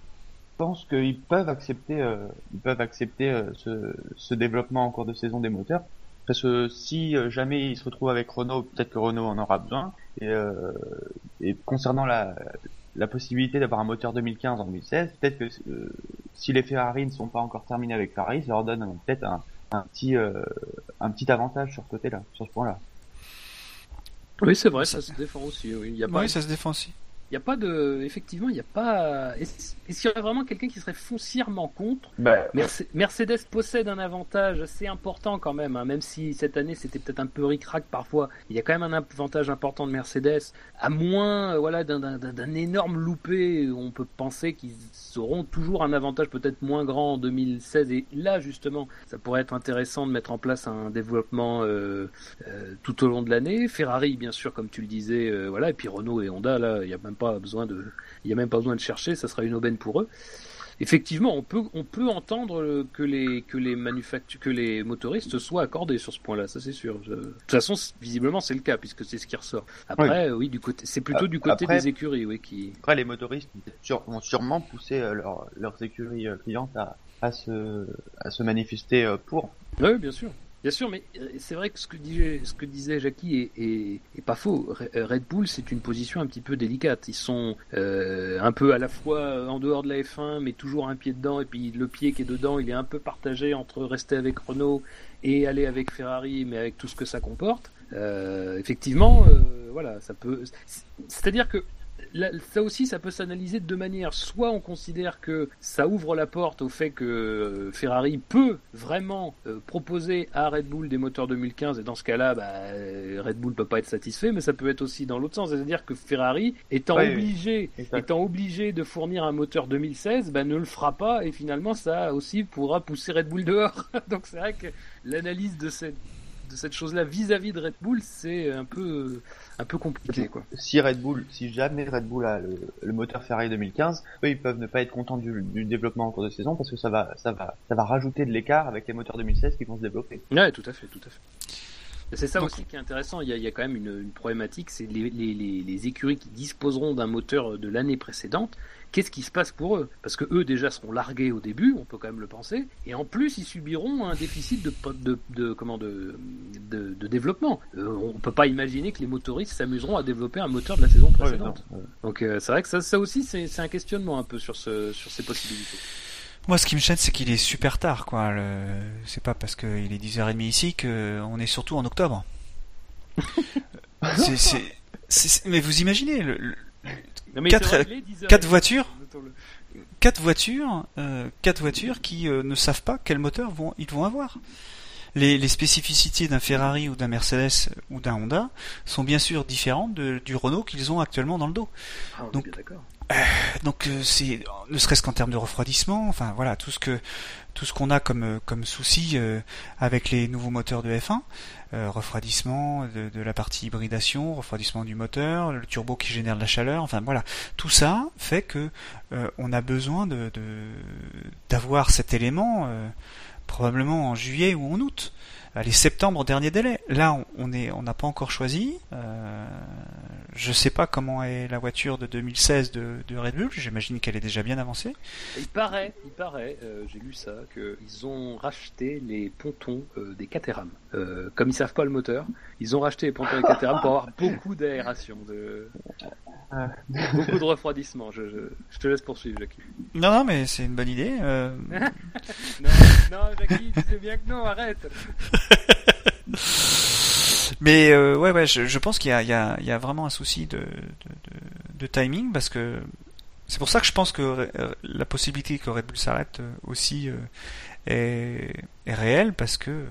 je pense qu'ils peuvent accepter, euh, ils peuvent accepter euh, ce, ce, développement en cours de saison des moteurs. Parce que si jamais ils se retrouvent avec Renault, peut-être que Renault en aura besoin. Et, euh, et concernant la, la possibilité d'avoir un moteur 2015 en 2016, peut-être que euh, si les Ferrari ne sont pas encore terminés avec Ferrari, ça leur donne peut-être un, un, petit euh, un petit avantage sur ce côté-là, sur ce point-là. Oui, c'est vrai, ça se défend aussi. Oui, y a pas... oui ça se défend aussi. Il n'y a pas de, effectivement, il n'y a pas. Est-ce qu'il y aurait vraiment quelqu'un qui serait foncièrement contre Bah, Mercedes possède un avantage assez important quand même, hein, même si cette année c'était peut-être un peu ric-rac parfois. Il y a quand même un avantage important de Mercedes, à moins euh, voilà d'un énorme loupé. On peut penser qu'ils auront toujours un avantage peut-être moins grand en 2016. Et là justement, ça pourrait être intéressant de mettre en place un développement euh, euh, tout au long de l'année. Ferrari, bien sûr, comme tu le disais, voilà, et puis Renault et Honda, là, il n'y a même pas besoin de, il y a même pas besoin de chercher, ça sera une aubaine pour eux. Effectivement, on peut, on peut entendre que les, que les que les motoristes soient accordés sur ce point-là, ça c'est sûr. Je- De toute façon, visiblement, c'est le cas puisque c'est ce qui ressort. Après, oui, du côté, c'est plutôt du côté Après- des écuries, oui, qui. Après, les motoristes vont sûrement pousser euh, leur- leurs écuries euh, clientes à, à, se, à se manifester euh, pour. Oui, bien sûr. Bien sûr, mais euh, c'est vrai que ce que disait, Jackie est, pas faux. Re- Red Bull, c'est une position un petit peu délicate. Ils sont euh, un peu à la fois en dehors de la F1, mais toujours un pied dedans, et puis le pied qui est dedans, il est un peu partagé entre rester avec Renault et aller avec Ferrari, mais avec tout ce que ça comporte. Euh, effectivement, voilà, ça peut. C'est-à-dire que là, ça aussi, ça peut s'analyser de deux manières. Soit on considère que ça ouvre la porte au fait que euh, Ferrari peut vraiment euh, proposer à Red Bull des moteurs 2015, et dans ce cas-là, bah, euh, Red Bull peut pas être satisfait, mais ça peut être aussi dans l'autre sens, c'est-à-dire que Ferrari, étant Ouais, obligé, étant obligé de fournir un moteur 2016, bah, ne le fera pas, et finalement, ça aussi pourra pousser Red Bull dehors. Donc c'est vrai que l'analyse de cette de cette chose-là vis-à-vis de Red Bull, c'est un peu un peu compliqué, quoi. Si Red Bull, si jamais Red Bull a le, le moteur Ferrari 2015, eux ils peuvent ne pas être contents du, du développement en cours de saison parce que ça va, ça va, ça va rajouter de l'écart avec les moteurs 2016 qui vont se développer. Ouais, tout à fait, tout à fait. C'est ça Donc- aussi qui est intéressant. Il y a, il y a quand même une, une problématique, c'est les, les, les, les écuries qui disposeront d'un moteur de l'année précédente. Qu'est-ce qui se passe pour eux? Parce que eux déjà seront largués au début, on peut quand même le penser, et en plus ils subiront un déficit de, de, de comment de, de, de développement. Euh, on peut pas imaginer que les motoristes s'amuseront à développer un moteur de la saison précédente. Ouais, non, Donc euh, c'est vrai que ça, ça aussi c'est c'est un questionnement un peu sur ce sur ces possibilités. Moi, ce qui me gêne, c'est qu'il est super tard, quoi. Le... C'est pas parce qu'il est 10h30 ici qu'on est surtout en octobre. c'est, c'est, c'est- Mais vous imaginez, le, le- Non, mais Quatre- c'est vrai, les 10 heures quatre et- voitures quatre voitures, euh, quatre voitures qui euh, ne savent pas quel moteur vont, ils vont avoir. Les, les spécificités d'un Ferrari ou d'un Mercedes ou d'un Honda sont bien sûr différentes de- du Renault qu'ils ont actuellement dans le dos. Ah, on est Donc- d'accord. Donc euh, c'est ne serait-ce qu'en termes de refroidissement, enfin voilà tout ce que tout ce qu'on a comme euh, comme souci euh, avec les nouveaux moteurs de F1, euh, refroidissement de, de la partie hybridation, refroidissement du moteur, le turbo qui génère de la chaleur, enfin voilà tout ça fait que euh, on a besoin de de- d'avoir cet élément euh, probablement en juillet ou en août. Allez, septembre, dernier délai. Là, on- est, on n'a pas encore choisi. Euh, je sais pas comment est la voiture de 2016 de, de Red Bull. J'imagine qu'elle est déjà bien avancée. Il paraît, il paraît, euh, j'ai lu ça, qu'ils ont racheté les pontons euh, des Caterham. Euh, comme ils savent pas le moteur, ils ont racheté les pontons des Caterham pour avoir beaucoup d'aération, de... Beaucoup de refroidissement. Je, je, je te laisse poursuivre, Jackie. Non, non, mais c'est une bonne idée. Euh, Non, non, Jackie, tu sais bien que non, arrête. mais euh, ouais, ouais, je, je pense qu'il y a, y, y vraiment un souci de, de, de, de timing parce que c'est pour ça que je pense que la possibilité que Red Bull s'arrête aussi est, est réelle parce que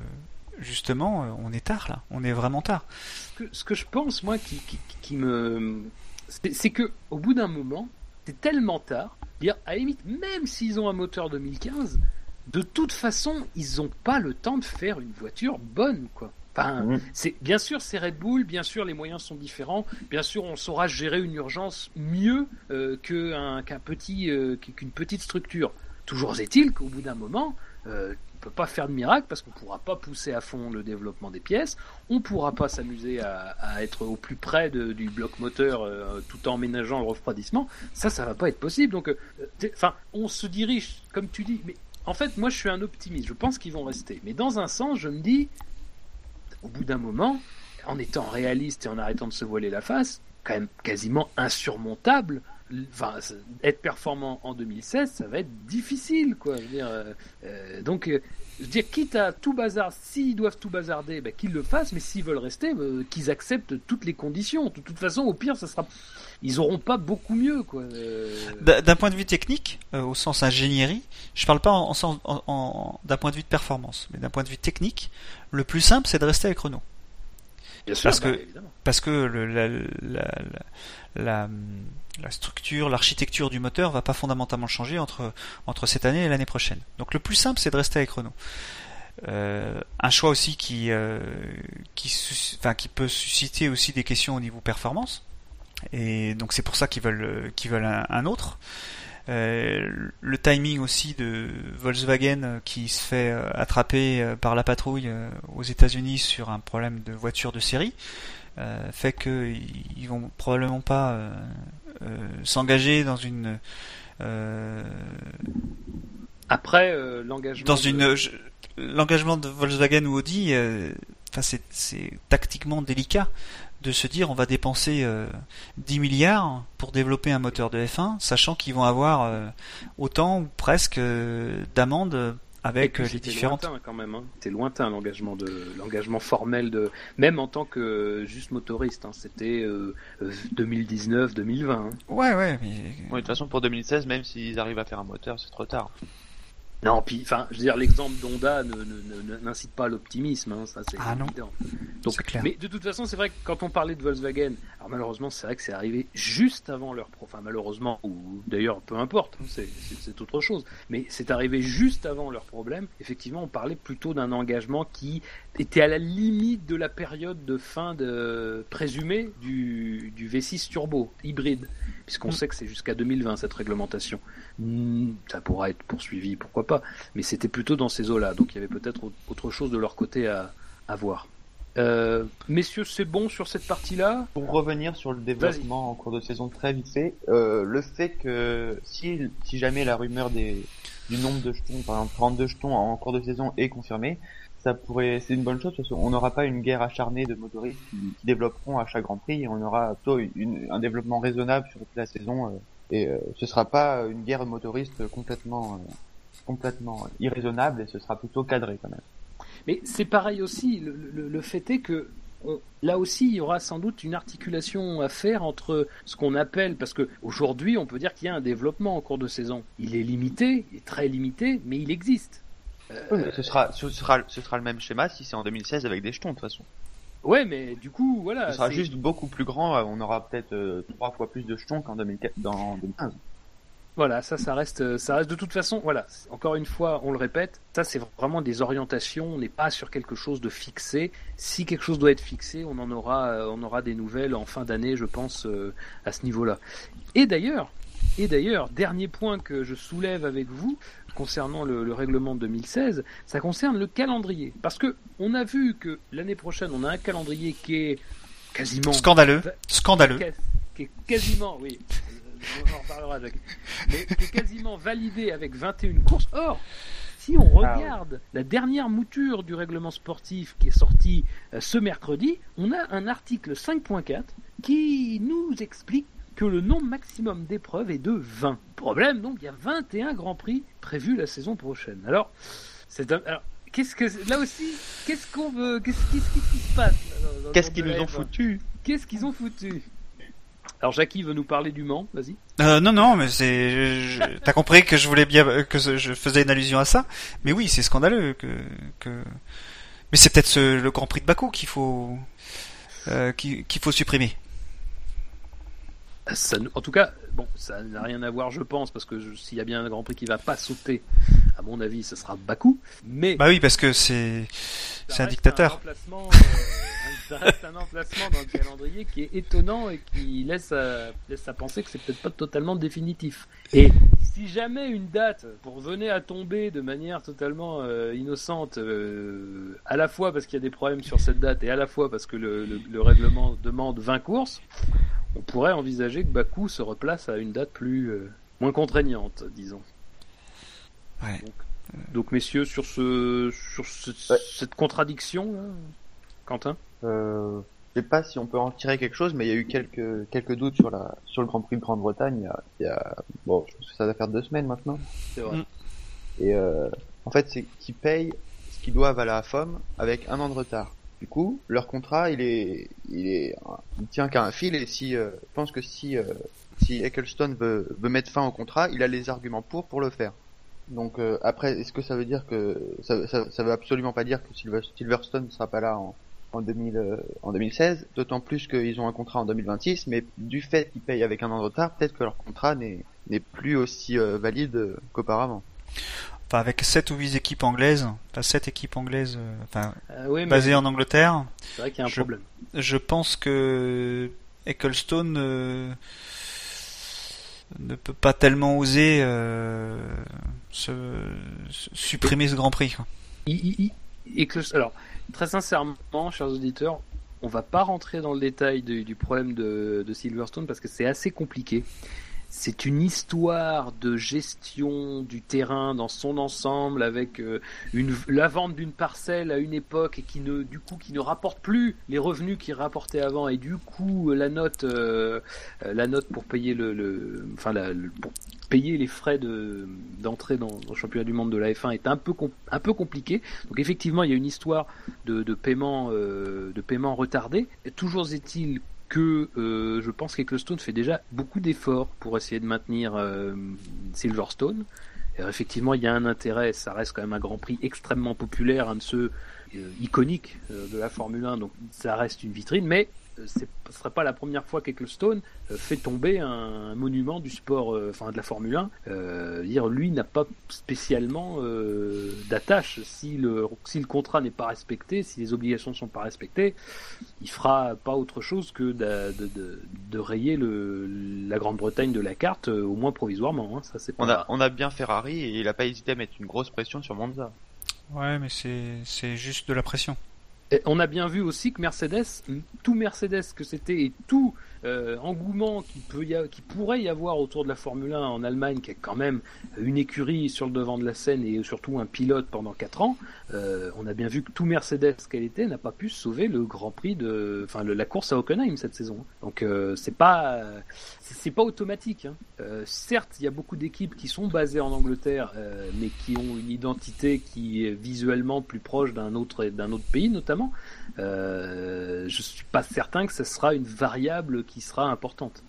justement, euh, on est tard là. On est vraiment tard. Ce que, ce que je pense, moi, qui, qui, qui me. C'est que, au bout d'un moment, c'est tellement tard. Dire, à la limite, même s'ils ont un moteur 2015, de toute façon, ils n'ont pas le temps de faire une voiture bonne, quoi. Enfin, c'est bien sûr c'est Red Bull, bien sûr les moyens sont différents, bien sûr on saura gérer une urgence mieux euh, qu'un petit euh, qu'une petite structure. Toujours est-il qu'au bout d'un moment, euh, peut pas faire de miracle parce qu'on pourra pas pousser à fond le développement des pièces, on pourra pas s'amuser à, être au plus près du bloc moteur euh, tout en ménageant le refroidissement. Ça, ça va pas être possible. Donc, euh, enfin, on se dirige comme tu dis, mais en fait, moi je suis un optimiste. Je pense qu'ils vont rester, mais dans un sens, je me dis au bout d'un moment, en étant réaliste et en arrêtant de se voiler la face, quand même quasiment insurmontable enfin, être performant en 2016, ça va être difficile, quoi. Je veux dire, euh, euh, donc, euh, je veux dire, quitte à tout bazar, s'ils doivent tout bazarder, ben, qu'ils le fassent, mais s'ils veulent rester, ben, qu'ils acceptent toutes les conditions. De toute façon, au pire, ça sera, ils auront pas beaucoup mieux, quoi. Euh, D'un point de vue technique, au sens ingénierie, je parle pas en, en d'un point de vue de performance, mais d'un point de vue technique, le plus simple c'est de rester avec Renault. bien sûr, parce bah, que-. Parce que le- la, la, la, la- la structure, l'architecture du moteur va pas fondamentalement changer entre, entre cette année et l'année prochaine. Donc le plus simple c'est de rester avec Renault. Euh, un choix aussi qui, euh, qui, enfin, qui peut susciter aussi des questions au niveau performance. Et donc c'est pour ça qu'ils veulent, qu'ils veulent un, autre. Euh, le timing aussi de Volkswagen euh, qui se fait euh, attraper euh, par la patrouille aux États-Unis sur un problème de voiture de série euh, fait qu'ils ils vont probablement pas euh, s'engager dans une euh, Après, euh, l'engagement. dans de- une l'engagement de Volkswagen ou Audi euh, enfin c'est c'est tactiquement délicat de se dire on va dépenser euh, 10 milliards pour développer un moteur de F1 sachant qu'ils vont avoir euh, autant ou presque euh, d'amendes avec puis, euh, les c'était différentes lointain, quand même. Hein. C'était lointain l'engagement de l'engagement formel de même en tant que juste motoriste. Hein. C'était euh, euh, 2019-2020. Hein. ouais ouais mais Ouais, de toute façon, pour 2016, même s'ils arrivent à faire un moteur, c'est trop tard. Non, puis enfin, je veux dire, l'exemple d'Honda ne- ne- ne- n'incite pas à l'optimisme, hein, ça c'est Ah non. Donc, clair. Mais de toute façon, c'est vrai que quand on parlait de Volkswagen, alors malheureusement, c'est vrai que c'est arrivé juste avant leur pro. Enfin, malheureusement, ou d'ailleurs, peu importe, hein, c'est- autre chose. Mais c'est arrivé juste avant leur problème. Effectivement, on parlait plutôt d'un engagement qui était à la limite de la période de fin de présumée du, du V6 turbo hybride, puisqu'on Mm. sait que c'est jusqu'à 2020 cette réglementation. Hmm, Ça pourra être poursuivi, pourquoi pas. Mais c'était plutôt dans ces eaux-là, donc il y avait peut-être au- autre chose de leur côté à, à voir. Euh, messieurs, c'est bon sur cette partie-là Pour revenir sur le développement en cours de saison très vite fait, euh, le fait que si, si jamais la rumeur des, du nombre de jetons, par exemple 32 jetons en cours de saison est confirmée, ça pourrait, c'est une bonne chose parce qu'on n'aura pas une guerre acharnée de motoristes qui, qui développeront à chaque Grand Prix et on aura plutôt une- un développement raisonnable sur toute la saison euh, et euh, ce sera pas une guerre de motoristes complètement, euh, complètement irraisonnable et ce sera plutôt cadré quand même. Mais c'est pareil aussi, le, le- le fait est que on- là aussi, il y aura sans doute une articulation à faire entre ce qu'on appelle, parce que aujourd'hui, on peut dire qu'il y a un développement en cours de saison. Il est limité, il est très limité, mais il existe. Euh, Oui, mais ce sera, ce sera, ce sera le même schéma si c'est en 2016 avec des jetons de toute façon. ouais, mais du coup, voilà. Ce sera juste beaucoup plus grand. euh, On aura peut-être euh, trois fois plus de jetons qu'en 2004 dans 2015. Voilà, ça, ça reste, ça reste de toute façon. Voilà, encore une fois, on le répète, ça c'est vraiment des orientations. On n'est pas sur quelque chose de fixé. Si quelque chose doit être fixé, on en aura, euh, on aura des nouvelles en fin d'année, je pense, euh, à ce niveau-là. Et d'ailleurs, et d'ailleurs, dernier point que je soulève avec vous concernant le, le règlement de 2016, ça concerne le calendrier, parce que on a vu que l'année prochaine, on a un calendrier qui est quasiment scandaleux scandaleux qui est quasiment, oui, euh, on en reparlera, Jacques, mais qui est quasiment validé avec 21 courses. Or, si on Ah regarde la dernière mouture du règlement sportif qui est sortie euh, ce mercredi, on a un article 5.4 qui nous explique que le nombre maximum d'épreuves est de 20. Problème, donc, il y a 21 grands prix prévus la saison prochaine. Alors, c'est un. alors, Qu'est-ce que là aussi Qu'est-ce qu'on veut Qu'est-ce qu'est-ce qui se passe le Qu'est-ce qu'ils nous ont F1? foutu? Qu'est-ce qu'ils ont foutu? Alors Jackie veut nous parler du Mans, vas-y. Euh, non, non, mais c'est. je- T'as compris que je voulais bien que je faisais une allusion à ça. Mais oui, c'est scandaleux que. que... Mais c'est peut-être ce- le Grand Prix de Bakou qu'il faut euh, qu'il faut supprimer. Ça, en tout cas, bon, ça n'a rien à voir, je pense, parce que s'il y a bien un Grand Prix qui va pas sauter, à mon avis, ce sera Bakou. Mais Bah oui, parce que c'est c'est un dictateur. emplacement, euh, ça reste un emplacement dans le calendrier qui est étonnant et qui laisse à, laisse à penser que c'est peut-être pas totalement définitif. Et si jamais une date pour venait à tomber de manière totalement euh, innocente, euh, à la fois parce qu'il y a des problèmes sur cette date et à la fois parce que le, le- le règlement demande 20 courses, on pourrait envisager que Bakou se replace à une date plus euh, moins contraignante, disons. Ouais. Donc, donc, messieurs, sur ce sur ce- Ouais. cette contradiction, là, Quentin? Euh, sais pas si on peut en tirer quelque chose, mais il y a eu quelques quelques doutes sur la sur le Grand Prix de Grande-Bretagne. Il y a, il y a- bon, je pense que ça va faire deux semaines maintenant. C'est vrai. Mm. Et euh, en fait, c'est qu'ils payent ce qu'ils doivent à la FOM avec un an de retard. Du coup, leur contrat, il est, il est, il tient qu'à un fil. Et si, euh, je pense que si, euh, si Ecclestone veut, veut mettre fin au contrat, il a les arguments pour pour le faire. Donc euh, après, est-ce que ça veut dire que ça, ça, ça veut absolument pas dire que Silver- Silverstone ne sera pas là en, en 2000, euh, en 2016, d'autant plus qu'ils ont un contrat en 2026, mais du fait qu'ils payent avec un an de retard, peut-être que leur contrat n'est n'est plus aussi euh, valide euh, qu'auparavant. Enfin, avec 7 ou 8 équipes anglaises, enfin 7 équipes anglaises, enfin, Euh, oui, mais basées en Angleterre, c'est vrai qu'il y a un je- problème. je pense que Ecclestone euh, ne peut pas tellement oser euh, se, se- supprimer ce Grand Prix. quoi. Alors, très sincèrement, chers auditeurs, on va pas rentrer dans le détail du, problème de Silverstone parce que c'est assez compliqué. C'est une histoire de gestion du terrain dans son ensemble avec euh, la vente d'une parcelle à une époque et qui ne, du coup, qui ne rapporte plus les revenus qu'il rapportait avant et du coup, la note, euh, euh, la note pour payer le, enfin, payer les frais de, d'entrée dans, le championnat du monde de la F1 est un peu, un peu compliqué. Donc effectivement, il y a une histoire de, de paiement, euh, de paiement retardé. Et toujours est-il que euh, je pense qu'Ecclestone fait déjà beaucoup d'efforts pour essayer de maintenir euh, Silverstone. Effectivement, il y a un intérêt, ça reste quand même un Grand Prix extrêmement populaire, un de ceux euh, iconiques de la Formule 1, donc ça reste une vitrine, mais ce ne serait pas la première fois qu'Ecclestone euh, fait tomber un, monument du sport, euh, enfin de la Formule 1. Euh, dire, lui n'a pas spécialement euh, d'attache. Si le, si le contrat n'est pas respecté, si les obligations ne sont pas respectées, il fera pas autre chose que de, de, de, de rayer le, la Grande-Bretagne de la carte, euh, au moins provisoirement. hein. Ça, c'est pas... On a, on a bien Ferrari et il a pas hésité à mettre une grosse pression sur Monza. Ouais, mais c'est c'est juste de la pression. On a bien vu aussi que Mercedes, tout Mercedes que c'était et tout euh, engouement qui, peut y a- qui pourrait y avoir autour de la Formule 1 en Allemagne, qui est quand même une écurie sur le devant de la scène et surtout un pilote pendant 4 ans, euh, on a bien vu que tout Mercedes qu'elle était n'a pas pu sauver le Grand Prix de, enfin la course à Hockenheim cette saison. Donc euh, c'est pas, c'est pas automatique. hein. Euh, certes, il y a beaucoup d'équipes qui sont basées en Angleterre, euh, mais qui ont une identité qui est visuellement plus proche d'un autre d'un autre pays notamment. Euh, je suis pas certain que ce sera une variable qui sera importante.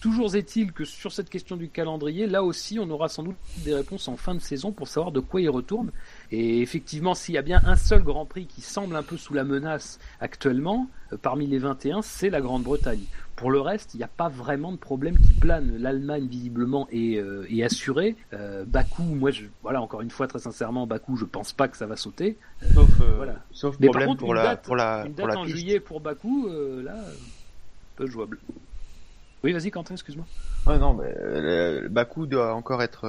Toujours est-il que sur cette question du calendrier, là aussi, on aura sans doute des réponses en fin de saison pour savoir de quoi il retourne. Et effectivement, s'il y a bien un seul Grand Prix qui semble un peu sous la menace actuellement, euh, parmi les 21, c'est la Grande-Bretagne. Pour le reste, il n'y a pas vraiment de problème qui plane. L'Allemagne, visiblement, est, euh, est assurée. Euh, Bakou, moi, je, voilà, encore une fois, très sincèrement, Bakou, je pense pas que ça va sauter. Sauf, euh, Voilà. sauf Mais par problème contre, pour une la, date- pour la, Une pour date la en piste. juillet pour Bakou, euh, là, euh, peu jouable. Oui, vas-y, Quentin, excuse-moi. Ouais, non, mais euh, Bakou doit encore être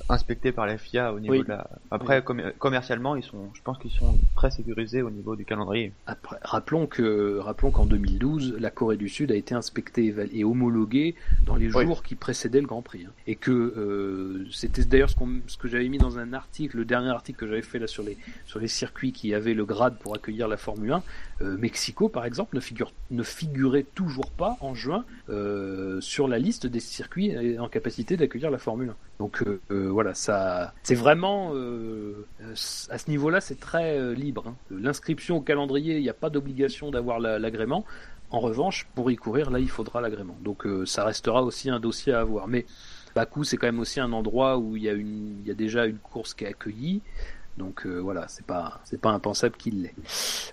euh, inspecté par la FIA au niveau Oui. de la. Après, commer- commercialement, ils sont, je pense qu'ils sont très sécurisés au niveau du calendrier. Après, rappelons que, rappelons qu'en 2012, la Corée du Sud a été inspectée et homologuée dans les Oui. jours qui précédaient le Grand Prix. hein. Et que euh, c'était d'ailleurs ce, qu'on- ce que j'avais mis dans un article, le dernier article que j'avais fait là sur les sur les circuits qui avaient le grade pour accueillir la Formule 1. Euh, Mexico, par exemple, ne, figure, ne figurait toujours pas en juin euh, sur la liste des circuits euh, en capacité d'accueillir la Formule 1. Donc euh, euh, voilà, ça, c'est vraiment euh, euh, à ce niveau-là, c'est très euh, libre. hein. L'inscription au calendrier, il n'y a pas d'obligation d'avoir la- l'agrément. En revanche, pour y courir, là, il faudra l'agrément. Donc euh, ça restera aussi un dossier à avoir. Mais Bakou, c'est quand même aussi un endroit où il y a y a déjà une course qui est accueillie. Donc euh, voilà, c'est pas, c'est pas impensable qu'il l'ait.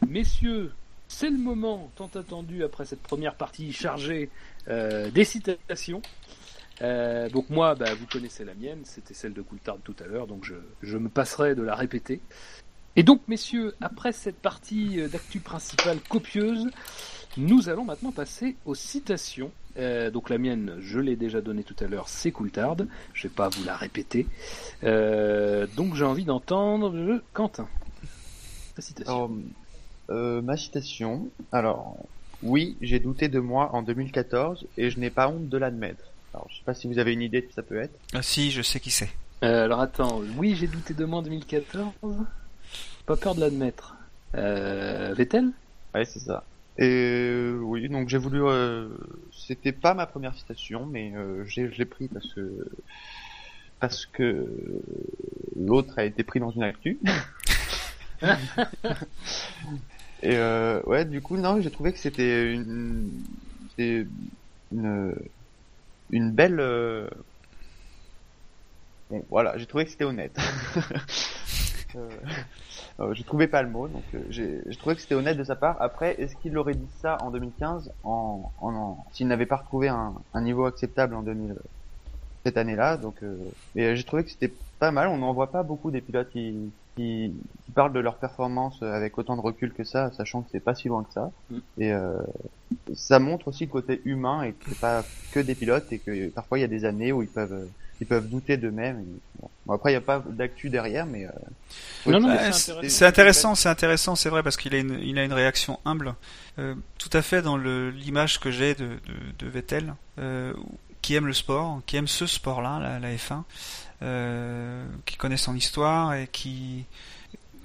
Messieurs, c'est le moment tant attendu après cette première partie chargée euh, des citations. Euh, donc moi, bah, vous connaissez la mienne, c'était celle de Coulthard tout à l'heure, donc je, me passerai de la répéter. Et donc, messieurs, après cette partie euh, d'actu principale copieuse, nous allons maintenant passer aux citations. Euh, donc la mienne, je l'ai déjà donnée tout à l'heure, c'est Coulthard. Je vais pas vous la répéter. Donc j'ai envie d'entendre Quentin. Ta citation. Alors, ma citation. Alors, oui, j'ai douté de moi en 2014 et je n'ai pas honte de l'admettre. Alors, je sais pas si vous avez une idée de qui ça peut être. Ah si, je sais qui c'est. Euh, alors attends, oui, j'ai douté de moi en 2014. Pas peur de l'admettre. Euh, Vettel? Ouais, c'est ça. Et oui, donc j'ai voulu. Euh, C'était pas ma première citation, mais euh, j'ai- je l'ai pris parce que parce que l'autre a été pris dans une actu. Et euh, ouais, du coup, non, j'ai trouvé que c'était une, c'était une, une belle. euh, Bon, voilà, j'ai trouvé que c'était honnête. euh, euh, je trouvais pas le mot, donc euh, j'ai trouvé que c'était honnête de sa part. Après, est-ce qu'il aurait dit ça en 2015, en, en, s'il n'avait pas retrouvé un, un niveau acceptable en 2000 cette année-là Donc, mais j'ai trouvé que c'était pas mal. On n'en voit pas beaucoup des pilotes qui, qui, qui parlent de leur performance avec autant de recul que ça, sachant que c'est pas si loin que ça. Mm. Et euh, ça montre aussi le côté humain et que c'est pas que des pilotes et que parfois il y a des années où ils peuvent ils peuvent douter d'eux-mêmes. Bon. Après il n'y a pas d'actu derrière, mais euh, oui, Non, non, mais c'est c'est intéressant. c'est intéressant, c'est intéressant, c'est vrai parce qu'il a une, il a une réaction humble, euh, tout à fait dans le- l'image que j'ai de, de, de Vettel, euh, qui aime le sport, qui aime ce sport-là, la, la F1, euh, qui connaît son histoire et qui,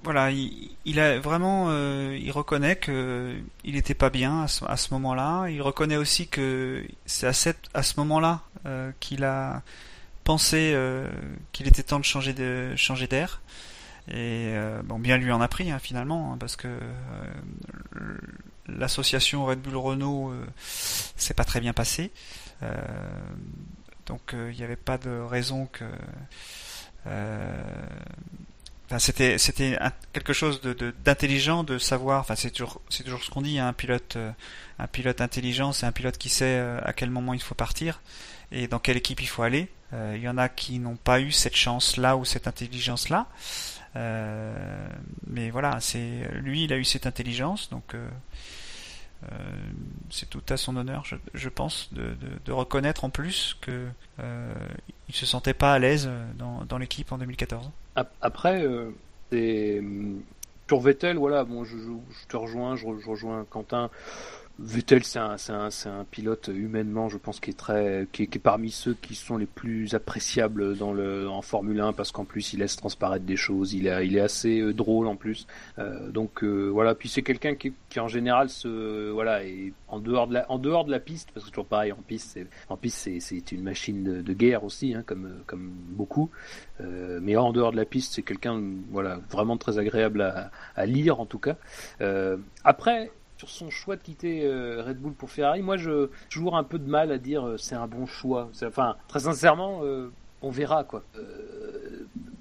voilà, il, a vraiment, euh, il reconnaît que il n'était pas bien à ce, moment-là. Il reconnaît aussi que c'est à, cette, à ce moment-là euh, qu'il a pensé euh, qu'il était temps de changer de changer d'air. Et euh, bon, bien lui en a pris hein, finalement, hein, parce que l'association Red Bull Renault s'est pas très bien passée. Euh, donc euh, il n'y avait pas de raison que euh, Enfin, c'était c'était quelque chose de d'intelligent de, savoir. Enfin, c'est toujours c'est toujours ce qu'on dit. hein, un pilote un pilote intelligent, c'est un pilote qui sait à quel moment il faut partir et dans quelle équipe il faut aller. Euh, Il y en a qui n'ont pas eu cette chance là ou cette intelligence là. Euh, mais voilà, c'est lui, il a eu cette intelligence, donc euh, c'est tout à son honneur, je, pense, de, de, reconnaître en plus que euh, il se sentait pas à l'aise dans, dans l'équipe en 2014. Ap- Après, euh, c'est hum, sur Vettel, voilà, bon, je, te rejoins, je, re- je rejoins Quentin. Vettel, c'est un, pilote humainement, je pense, qui est très, qui est, parmi ceux qui sont les plus appréciables dans le, en Formule 1 parce qu'en plus il laisse transparaître des choses, il est, assez euh, drôle en plus. Euh, donc euh, voilà, puis c'est quelqu'un qui, en général se, voilà, est en dehors de la, en dehors de la piste, parce que toujours pareil en piste, c'est, en piste c'est, une machine de, guerre aussi, hein, comme, beaucoup. Mais en dehors de la piste, c'est quelqu'un, voilà, vraiment très agréable à, lire en tout cas. Après, sur son choix de quitter euh, Red Bull pour Ferrari, moi, je toujours un peu de mal à dire euh, c'est un bon choix. Enfin, très sincèrement, euh, on verra quoi.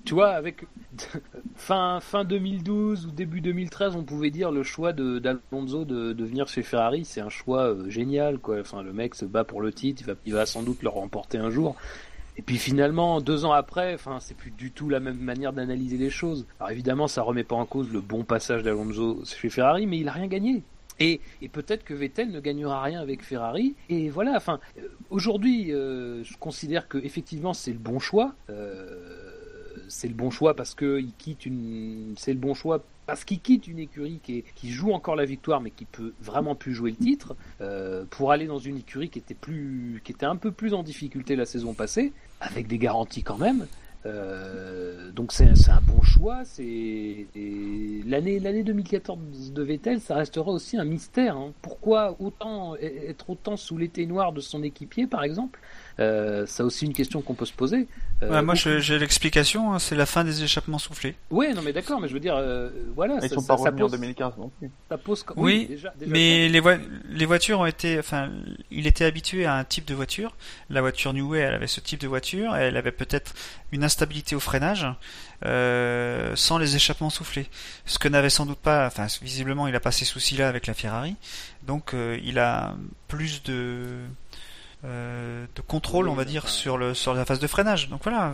Tu vois, avec fin fin 2012 ou début 2013, on pouvait dire le choix d'Alonso de, venir chez Ferrari, c'est un choix génial quoi. Enfin, le mec se bat pour le titre, il va il va sans doute le remporter un jour. Et puis finalement, deux ans après, enfin, c'est plus du tout la même manière d'analyser les choses. Alors évidemment, ça remet pas en cause le bon passage d'Alonso chez Ferrari, mais il a rien gagné. Et, peut-être que Vettel ne gagnera rien avec Ferrari. Et voilà, enfin, euh, aujourd'hui, euh, je considère que effectivement c'est le bon choix. Euh, c'est le bon choix parce quitte une, c'est le bon choix parce qu'il quitte une écurie qui, joue encore la victoire, mais qui peut vraiment plus jouer le titre, pour aller dans une écurie qui était un peu plus en difficulté la saison passée, avec des garanties quand même. Euh, donc c'est un bon choix. C'est l'année l'année 2014 de Vettel, ça restera aussi un mystère. hein. Pourquoi autant être autant sous l'été noir de son équipier, par exemple? Euh, Ça aussi une question qu'on peut se poser. Euh, Ouais, moi, ou- j'ai l'explication. hein, c'est la fin des échappements soufflés. Ouais, non mais d'accord, mais je veux dire, euh, voilà, Ils ça, sont ça- pas ça revenus en pose, 2015 non plus. ça pose quand- Oui, déjà, déjà, Mais les, voi- les voitures ont été, enfin, il était habitué à un type de voiture. La voiture New Way, elle avait ce type de voiture. Elle avait peut-être une instabilité au freinage, euh, sans les échappements soufflés. Ce que n'avait sans doute pas, enfin, visiblement, il a pas ces soucis-là avec la Ferrari. Donc, euh, il a plus de euh, de contrôle, Oui, on va dire, sur le sur la phase de freinage. Donc voilà.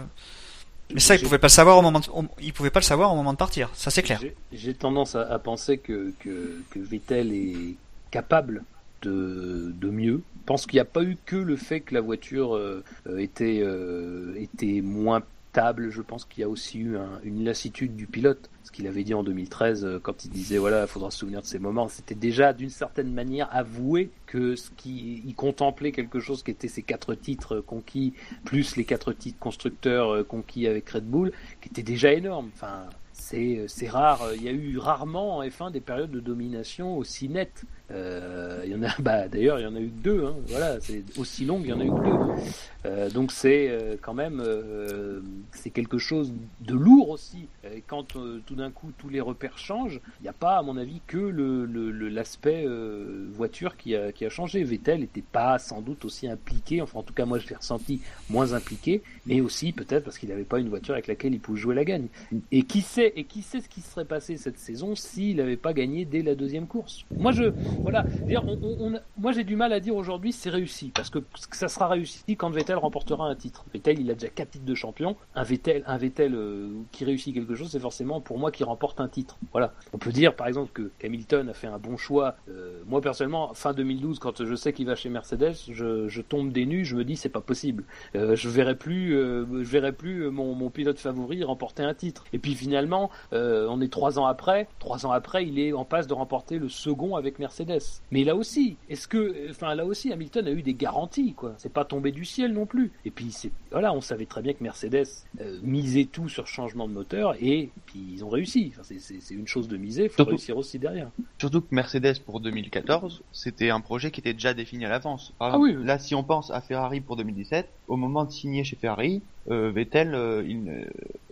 Mais ça, il pouvait pas le savoir au moment, de, pouvait pas le savoir au moment de partir. Ça, c'est clair. J'ai- tendance à, à penser que, que, que Vettel est capable de, de mieux. Je pense qu'il n'y a pas eu que le fait que la voiture euh, euh, était, euh, était moins Je pense qu'il y a aussi eu un- une lassitude du pilote. Ce qu'il avait dit en 2013 euh, quand il disait voilà, il faudra se souvenir de ces moments. C'était déjà d'une certaine manière avoué que ce qui, il contemplait quelque chose qui était ces quatre titres conquis plus les quatre titres constructeurs euh, conquis avec Red Bull, qui était déjà énorme. Enfin, c'est c'est rare. Il y a eu rarement en F1 des périodes de domination aussi nettes. Euh, il y en a, bah d'ailleurs, il y en a eu que deux. Hein, voilà, c'est aussi long, il y en a eu que deux. Euh, donc c'est euh, quand même euh, c'est quelque chose de lourd aussi. Et quand euh, tout d'un coup tous les repères changent, il n'y a pas à mon avis que le l'aspect euh, voiture qui a, qui a changé. Vettel n'était pas sans doute aussi impliqué, enfin en tout cas moi je l'ai ressenti moins impliqué, mais aussi peut-être parce qu'il n'avait pas une voiture avec laquelle il pouvait jouer la gagne. Et qui sait et qui sait ce qui serait passé cette saison s'il n'avait pas gagné dès la deuxième course? Moi je voilà, Dire, on- on- on- moi j'ai du mal à dire aujourd'hui c'est réussi parce que ça sera réussi quand Vettel remportera un titre. Vettel il a déjà quatre titres de champion. Un Vettel, un Vettel euh, qui réussit quelque chose, c'est forcément pour moi qui remporte un titre. Voilà. On peut dire par exemple que Hamilton a fait un bon choix. Euh, moi personnellement, fin 2012, quand je sais qu'il va chez Mercedes, je, je tombe des nues, je me dis c'est pas possible. Euh, je verrai plus, euh, je verrai plus mon, mon pilote favori remporter un titre. Et puis finalement, euh, on est trois ans après. Trois ans après, il est en passe de remporter le second avec Mercedes. Mais là aussi, est-ce que, enfin là aussi, Hamilton a eu des garanties, quoi. C'est pas tombé du ciel non plus. Et puis c'est, voilà, on savait très bien que Mercedes euh, misait tout sur changement de moteur et puis ils ont réussi. Enfin, c'est- une chose de miser, faut Surtout- réussir aussi derrière. Surtout que Mercedes pour 2014, c'était un projet qui était déjà défini à l'avance. Ah oui, oui. Là, si on pense à Ferrari pour 2017, au moment de signer chez Ferrari, euh, Vettel, euh, il ne-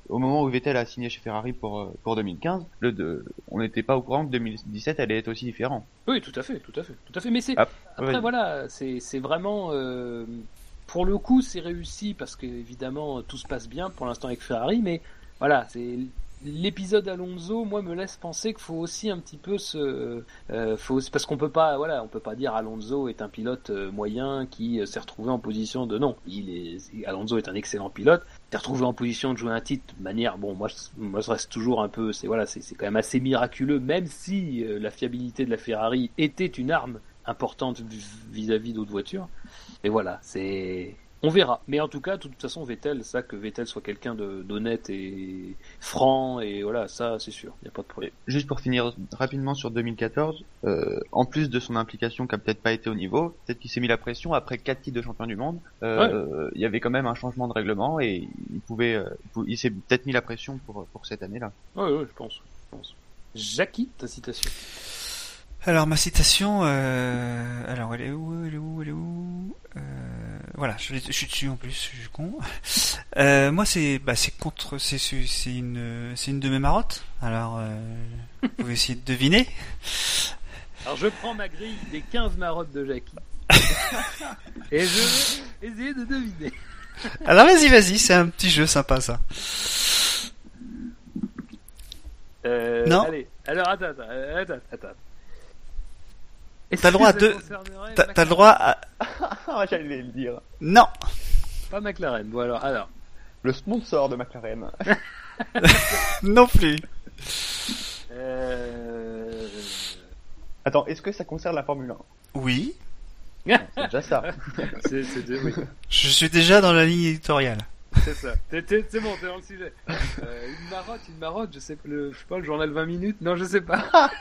au moment où Vettel a signé chez Ferrari pour euh, pour 2015, le de, on n'était pas au courant que 2017 allait être aussi différent. Oui, tout à fait, tout à fait, tout à fait. Mais c'est Ah, après ouais. voilà, c'est c'est vraiment euh, pour le coup c'est réussi parce que évidemment tout se passe bien pour l'instant avec Ferrari, mais voilà, c'est l'épisode Alonso, moi me laisse penser qu'il faut aussi un petit peu se, euh, faut parce qu'on peut pas, voilà, on peut pas dire Alonso est un pilote euh, moyen qui euh, s'est retrouvé en position de non, il est Alonso est un excellent pilote, s'est retrouvé en position de jouer un titre de manière, bon moi moi je reste toujours un peu, c'est voilà, c'est quand même assez miraculeux, même si euh, la fiabilité de la Ferrari était une arme importante vis-à-vis d'autres voitures. Et voilà, c'est on verra. Mais en tout cas, de toute façon, Vettel, ça que Vettel soit quelqu'un de- d'honnête et franc, et voilà, ça c'est sûr, il n'y a pas de problème. Juste pour finir rapidement sur 2014, euh, en plus de son implication qui a peut-être pas été au niveau, peut-être qu'il s'est mis la pression après quatre titres de champion du monde. euh, Il y avait quand même un changement de règlement et il pouvait, euh, il s'est peut-être mis la pression pour pour cette année-là. Ouais, ouais, je pense. Je pense. Jackie, ta citation. Alors ma citation, euh, alors elle est où, elle est où, elle est où euh, Voilà, je, suis dessus en plus, je suis con. Euh, moi c'est, bah c'est contre, c'est une, c'est une de mes marottes. Alors vous pouvez essayer de deviner. Alors je prends ma grille des 15 marottes de Jackie. et je vais essayer de deviner. Alors vas-y, vas-y, c'est un petit jeu sympa ça. Non. Allez, alors attends, attends, attends, attends. T'as le droit à deux- T'as t'as le droit à... Ah, j'allais le dire. Non, Pas McLaren, bon alors, alors. Le sponsor de McLaren. non plus. Euh... Attends, est-ce que ça concerne la Formule 1 Oui, C'est déjà ça. C'est c'est de- oui, je suis déjà dans la ligne éditoriale. C'est ça. C'est bon, t'es dans le sujet. Euh, une marotte, une marotte, je sais pas, le, je sais pas, le journal 20 minutes? Non, je sais pas.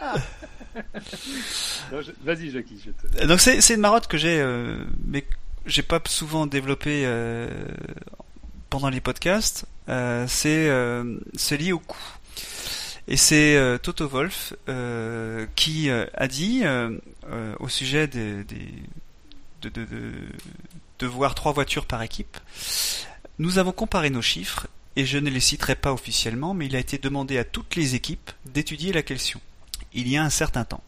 Je- Vas-y, Jackie, je te... Donc c'est une marotte que j'ai, euh, mais que j'ai pas souvent développé euh, pendant les podcasts. Euh, c'est euh, lié au coût. Et c'est euh, Toto Wolf euh, qui euh, a dit euh, euh, au sujet des, des- de, de, de, de voir trois voitures par équipe. Nous avons comparé nos chiffres et je ne les citerai pas officiellement, mais il a été demandé à toutes les équipes d'étudier la question. Il y a un certain temps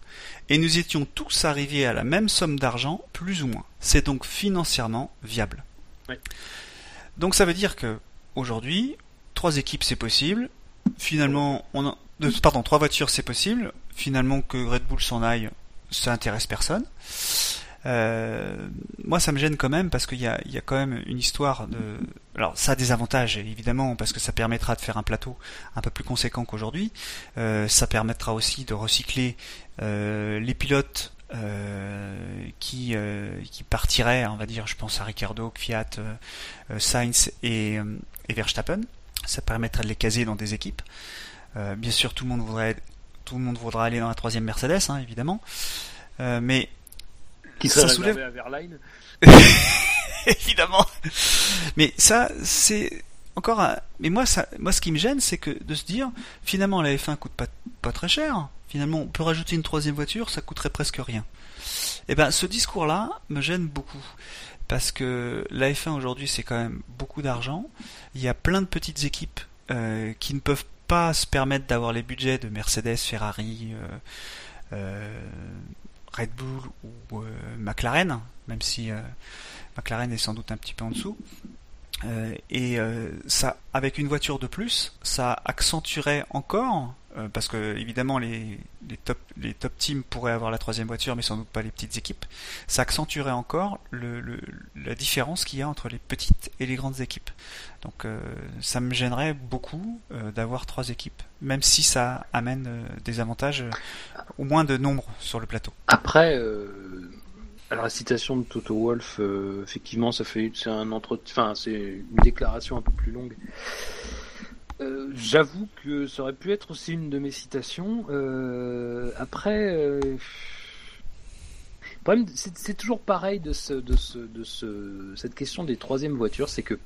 et nous étions tous arrivés à la même somme d'argent, plus ou moins. C'est donc financièrement viable. Oui. Donc ça veut dire que aujourd'hui, trois équipes c'est possible. Finalement, on en- euh, pardon, trois voitures c'est possible. Finalement que Red Bull s'en aille, ça intéresse personne. Euh, moi, ça me gêne quand même parce qu'il y a, il y a quand même une histoire de. Alors, ça a des avantages évidemment parce que ça permettra de faire un plateau un peu plus conséquent qu'aujourd'hui. Euh, ça permettra aussi de recycler euh, les pilotes euh, qui euh, qui partiraient, on va dire, je pense à Ricardo, Fiat, euh, euh, Sainz et, Verstappen. Ça permettrait de les caser dans des équipes. Bien sûr, tout le monde voudrait tout le monde voudra aller dans la troisième Mercedes, hein, évidemment. Mais Qui ça serait soulève à Verlaine. évidemment. Mais ça, c'est encore un... Mais moi, ça, moi, ce qui me gêne, c'est que de se dire, finalement, la F1 coûte pas, pas très cher. Finalement, on peut rajouter une troisième voiture, ça coûterait presque rien. Et eh ben, ce discours-là me gêne beaucoup parce que la F1 aujourd'hui c'est quand même beaucoup d'argent. Il y a plein de petites équipes euh, qui ne peuvent pas se permettre d'avoir les budgets de Mercedes, Ferrari, euh, euh, Red Bull ou McLaren, même si McLaren est sans doute un petit peu en dessous. et ça, avec une voiture de plus, ça accentuerait encore euh, parce que évidemment les, les, top, les top teams pourraient avoir la troisième voiture, mais sans doute pas les petites équipes. Ça accentuerait encore le, le, la différence qu'il y a entre les petites et les grandes équipes. Donc euh, ça me gênerait beaucoup euh, d'avoir trois équipes, même si ça amène des avantages, au moins de nombre sur le plateau. Après, alors la citation de Toto Wolf, effectivement, ça fait c'est un enfin c'est une déclaration un peu plus longue. Euh, j'avoue que ça aurait pu être aussi une de mes citations. Euh, après, euh, c'est toujours pareil de, ce, de, ce, de ce, cette question des troisièmes voitures, c'est que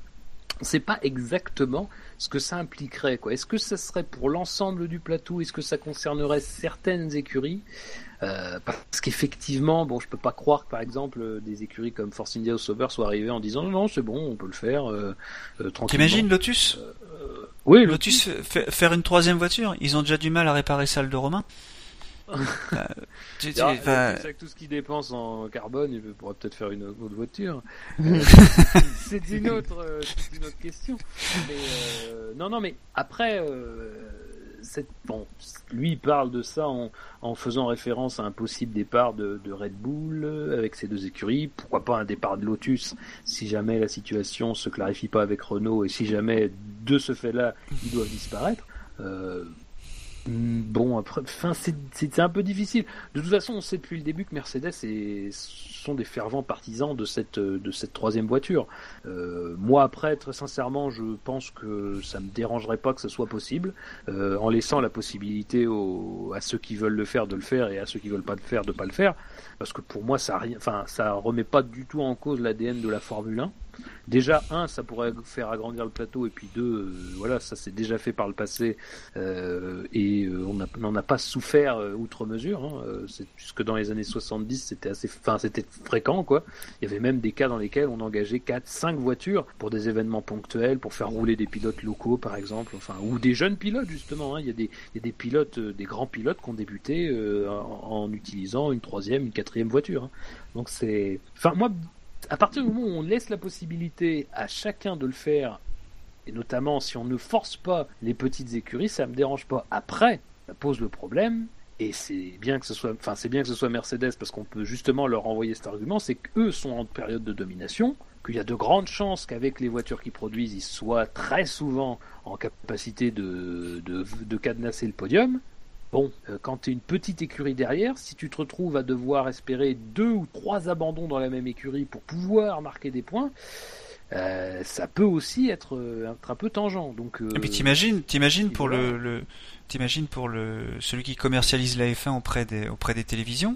on sait pas exactement ce que ça impliquerait. Quoi. Est-ce que ça serait pour l'ensemble du plateau? Est-ce que ça concernerait certaines écuries? Euh, Parce qu'effectivement, bon, je peux pas croire que par exemple des écuries comme Force India ou Sauber soient arrivées en disant non, non c'est bon, on peut le faire euh, euh, tranquillement. T'imagines Lotus? Oui, Lotus, faire une troisième voiture. Ils ont déjà du mal à réparer celle de Romain. Bah, tu, tu, avec tout ce qu'il dépense en carbone, il pourrait peut-être faire une autre voiture. c'est une autre, euh, une autre question. Mais, euh, non, non, mais après, euh, bon, lui il parle de ça en, en, faisant référence à un possible départ de, de, Red Bull avec ses deux écuries. Pourquoi pas un départ de Lotus si jamais la situation se clarifie pas avec Renault et si jamais de ce fait-là ils doivent disparaître. Mm, bon, après, c'est un peu difficile. De toute façon, on sait depuis le début que Mercedes sont des fervents partisans de cette, de cette troisième voiture. Euh, moi, après, très sincèrement, je pense que ça me dérangerait pas que ce soit possible, euh, en laissant la possibilité à ceux qui veulent le faire de le faire et à ceux qui veulent pas le faire de pas le faire. Parce que pour moi, ça, enfin, ça remet pas du tout en cause l'ADN de la Formule 1. Déjà, un, ça pourrait faire agrandir le plateau, et puis deux, euh, voilà, ça s'est déjà fait par le passé, euh, et euh, on n'en a pas souffert outre mesure. Hein, c'est puisque dans les années 70, c'était assez, enfin, c'était fréquent, quoi. Il y avait même des cas dans lesquels on engageait 4, 5 voitures pour des événements ponctuels, pour faire rouler des pilotes locaux, par exemple, enfin, ou des jeunes pilotes justement. Hein. Il, y a des, il y a des pilotes, des grands pilotes qui ont débuté en, utilisant une troisième, une quatrième voiture. Hein. Donc c'est, enfin, moi, à partir du moment où on laisse la possibilité à chacun de le faire, et notamment si on ne force pas les petites écuries, ça me dérange pas. Après, ça pose le problème, et c'est bien que ce soit, enfin c'est bien que ce soit Mercedes parce qu'on peut justement leur envoyer cet argument, c'est qu'eux sont en période de domination, qu'il y a de grandes chances qu'avec les voitures qu'ils produisent, ils soient très souvent en capacité de cadenasser le podium. Bon, euh, quand tu es une petite écurie derrière, si tu te retrouves à devoir espérer deux ou trois abandons dans la même écurie pour pouvoir marquer des points, euh, ça peut aussi être, euh, un peu tangent. Donc, Et puis t'imagines, t'imagines pour le, le t'imagines pour le celui qui commercialise la F1 auprès des auprès des télévisions,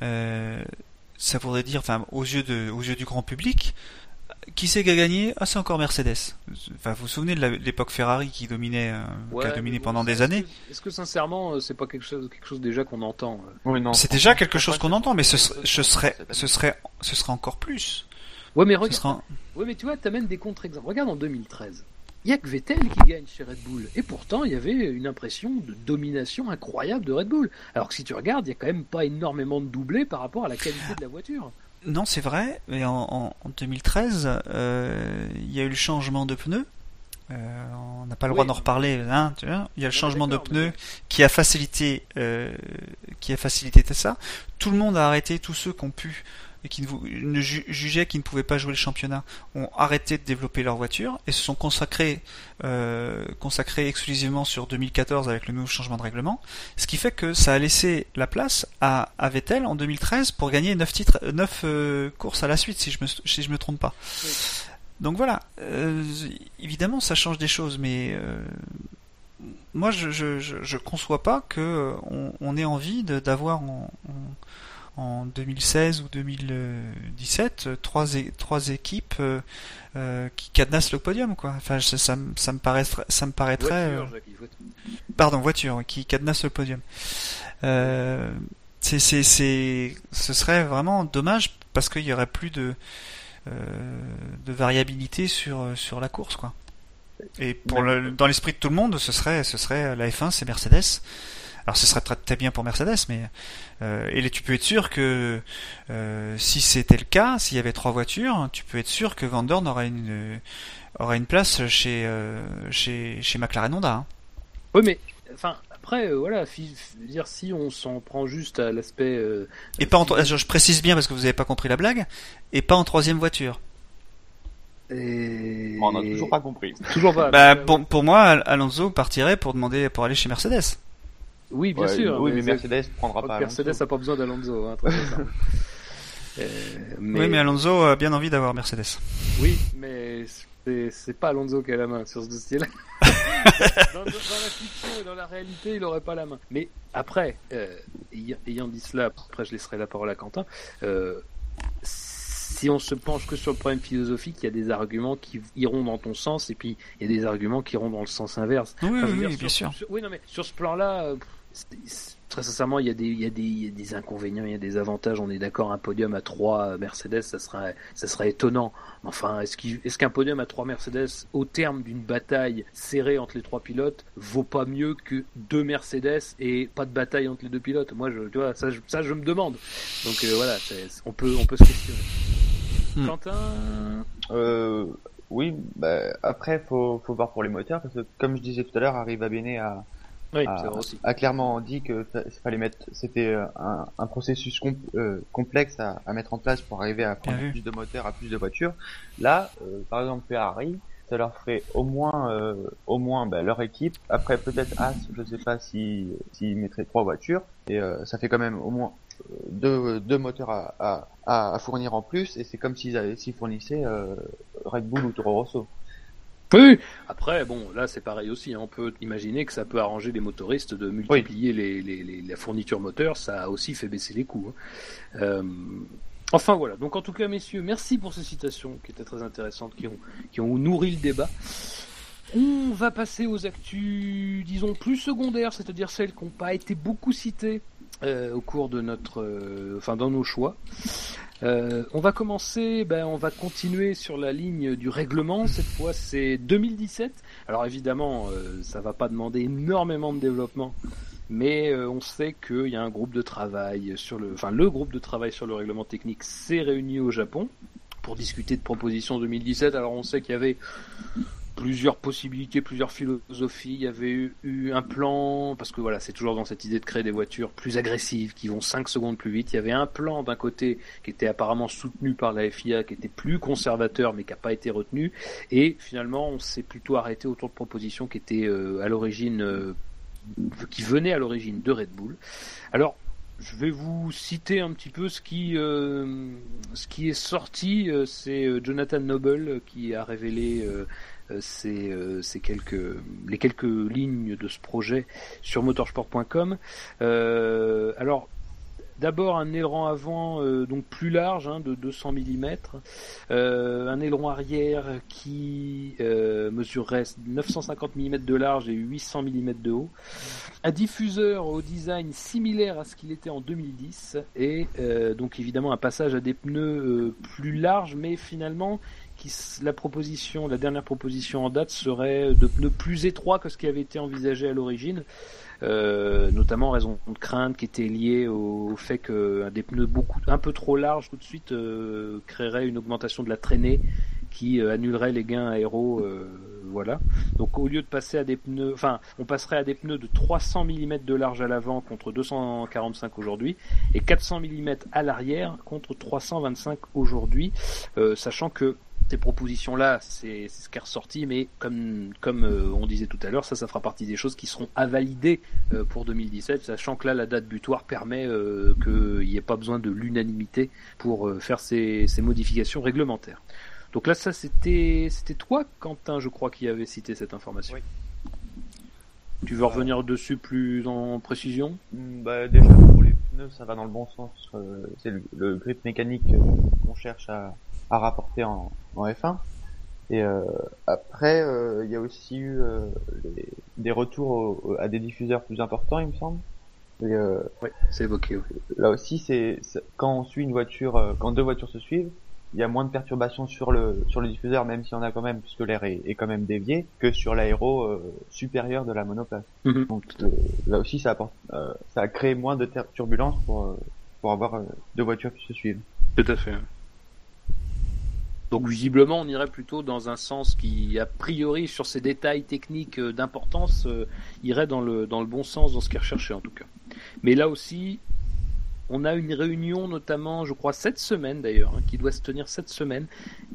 ça voudrait dire, enfin aux yeux de aux yeux du grand public, qui c'est qui a gagné Ah, c'est encore Mercedes. Enfin, vous vous souvenez de l'époque Ferrari qui dominait, euh, qui a dominé pendant des années Est-ce que sincèrement, euh, c'est pas quelque chose, quelque chose déjà qu'on entend euh oui. C'est déjà quelque chose qu'on entend, mais ce, ce, serait, ce serait, ce serait encore plus. Ouais, mais regarde. Ouais, mais tu vois, t'amènes des contre-exemples. Regarde en 2013. Il y a que Vettel qui gagne chez Red Bull. Et pourtant, il y avait une impression de domination incroyable de Red Bull. Alors que si tu regardes, il y a quand même pas énormément de doublés par rapport à la qualité de la voiture. Non, c'est vrai, mais en, 2013, euh, il y a eu le changement de pneus. Euh, on n'a pas le droit d'en reparler, hein, tu vois. Il y a le changement de pneus qui a facilité, euh, qui a facilité ça. Tout le monde a arrêté, tous ceux qui ont pu et qui ne jugeaient qu'ils ne pouvaient pas jouer le championnat ont arrêté de développer leur voiture et se sont consacrés, euh, consacrés exclusivement sur 2014 avec le nouveau changement de règlement, ce qui fait que ça a laissé la place à, à Vettel en 2013 pour gagner 9 titres, 9 euh, courses à la suite si je me si je me trompe pas. Donc voilà, euh, évidemment ça change des choses, mais euh, moi je, je, je, je, conçois pas que on, on ait envie d'avoir en, en 2016 ou 2017 trois, trois équipes qui cadenassent le podium quoi. Enfin ça, ça, me paraîtrait ça me paraîtrait pardon voiture qui cadenasse le podium. c'est c'est c'est ce serait vraiment dommage parce qu'il y aurait plus de de variabilité sur sur la course quoi. Et pour le, dans l'esprit de tout le monde, ce serait, ce serait la F1, c'est Mercedes. Alors ce serait très, très bien pour Mercedes, mais euh, et tu peux être sûr que euh, si c'était le cas, s'il y avait trois voitures, tu peux être sûr que Van Dorn aurait une aurait une place chez euh, chez chez McLaren Honda. Hein. Oui, mais enfin après euh, voilà, dire si on s'en prend juste à l'aspect. Euh, et pas en, je précise bien parce que vous n'avez pas compris la blague, et pas en troisième voiture. Et... On n'a toujours pas compris. Toujours pas. Bah, pour, pour, moi, Alonso partirait pour demander pour aller chez Mercedes. Oui, bien sûr. Oui, mais, Mercedes prendra pas. Mercedes n'a pas besoin d'Alonso. Hein, euh, mais... Oui, mais Alonso a bien envie d'avoir Mercedes. Oui, mais c'est pas Alonso qui a la main sur ce dossier-là. dans, la fiction et dans la réalité, il n'aurait pas la main. Mais après, euh, ayant dit cela, après je laisserai la parole à Quentin. Euh, si on se penche que sur le problème philosophique, il y a des arguments qui iront dans ton sens et puis il y a des arguments qui iront dans le sens inverse. Oui, oui, bien sûr. oui, non, mais sur ce plan-là, euh, très sincèrement, il y, a des, il, y a des, il y a des inconvénients, il y a des avantages. On est d'accord, un podium à 3 Mercedes, ça serait, ça serait étonnant. Enfin, est-ce qu'un est podium à 3 Mercedes, au terme d'une bataille serrée entre les trois pilotes, vaut pas mieux que deux Mercedes et pas de bataille entre les deux pilotes? Moi, je, tu vois, ça, je, ça, je me demande. Donc euh, voilà, on peut, on peut se questionner. Hmm. Quentin? Euh, Oui, bah, après, faut, faut voir pour les moteurs, parce que comme je disais tout à l'heure, Arriva Bene a, a, clairement dit que fallait mettre, c'était euh, un, un, processus euh, complexe à, à, mettre en place pour arriver à prendre plus de moteurs, à plus de voitures. Là, euh, par exemple, Ferrari, ça leur ferait au moins, euh, au moins bah, leur équipe. Après, peut-être As, je sais pas si s'ils mettraient trois voitures, et ça fait quand même au moins deux, deux moteurs à, à, à, fournir en plus, et c'est comme s'ils s'ils fournissaient euh, Red Bull ou Toro Rosso. Oui, après, bon, là c'est pareil aussi, hein. on peut imaginer que ça peut arranger les motoristes de multiplier les, les, les, la fourniture moteur, ça a aussi fait baisser les coûts. Hein. Euh, enfin voilà, donc en tout cas messieurs, merci pour ces citations qui étaient très intéressantes, qui ont, qui ont nourri le débat. On va passer aux actus, disons, plus secondaires, c'est-à-dire celles qui n'ont pas été beaucoup citées euh, au cours de notre, euh, enfin dans nos choix. Euh, on va commencer, ben, on va continuer sur la ligne du règlement. Cette fois, c'est 2017. Alors évidemment, ça va pas demander énormément de développement, mais on sait qu'il y a un groupe de travail sur le, enfin le groupe de travail sur le règlement technique s'est réuni au Japon pour discuter de propositions 2017. Alors on sait qu'il y avait plusieurs possibilités, plusieurs philosophies. Il y avait eu, un plan, parce que voilà, c'est toujours dans cette idée de créer des voitures plus agressives, qui vont 5 secondes plus vite. Il y avait un plan d'un côté qui était apparemment soutenu par la FIA, qui était plus conservateur, mais qui n'a pas été retenu. Et finalement, on s'est plutôt arrêté autour de propositions qui étaient euh, à l'origine, euh, qui venaient à l'origine de Red Bull. Alors, je vais vous citer un petit peu ce qui, euh, ce qui est sorti. C'est Jonathan Noble qui a révélé euh, c'est euh, quelques les quelques lignes de ce projet sur motorsport.com. Euh, alors D'abord un aileron avant donc plus large hein, de 200 mm, un aileron arrière qui mesurerait 950 mm de large et 800 mm de haut, un diffuseur au design similaire à ce qu'il était en 2010 et donc évidemment un passage à des pneus plus larges mais finalement la proposition, la dernière proposition en date serait de pneus plus étroits que ce qui avait été envisagé à l'origine, euh, notamment en raison de craintes qui étaient liées au, fait que des pneus beaucoup un peu trop larges tout de suite euh, créerait une augmentation de la traînée qui euh, annulerait les gains aéros. voilà. Donc au lieu de passer à des pneus, enfin, on passerait à des pneus de 300 mm de large à l'avant contre 245 aujourd'hui et 400 mm à l'arrière contre 325 aujourd'hui, sachant que ces propositions-là, c'est ce qui est ressorti, mais comme, comme euh, on disait tout à l'heure, ça, ça fera partie des choses qui seront à valider euh, pour 2017, sachant que là, la date butoir permet euh, qu'il n'y ait pas besoin de l'unanimité pour faire ces, ces, modifications réglementaires. Donc là, ça, c'était toi, Quentin, je crois, qui avait cité cette information. Oui. Tu veux revenir dessus plus en précision? bah, Déjà, pour les pneus, ça va dans le bon sens. C'est le, grip mécanique qu'on cherche à, à rapporter en, en F1. Et euh, après, euh, il y a aussi eu des retours à des diffuseurs plus importants, il me semble. Et, c'est évoqué. Là aussi, c'est quand on suit une voiture, quand deux voitures se suivent, il y a moins de perturbations sur le sur le diffuseur, même s'il y en a quand même, puisque l'air est, est, quand même dévié, que sur l'aéro euh, supérieur de la monoplace. Mhm. Donc euh, là aussi, ça apporte, euh, ça a créé moins de turbulences pour pour avoir deux voitures qui se suivent. Tout à fait. Donc visiblement, on irait plutôt dans un sens qui, a priori, sur ces détails techniques d'importance, irait dans le dans le bon sens dans ce qui est recherché en tout cas. Mais là aussi, on a une réunion notamment, je crois, cette semaine d'ailleurs, hein, qui doit se tenir cette semaine,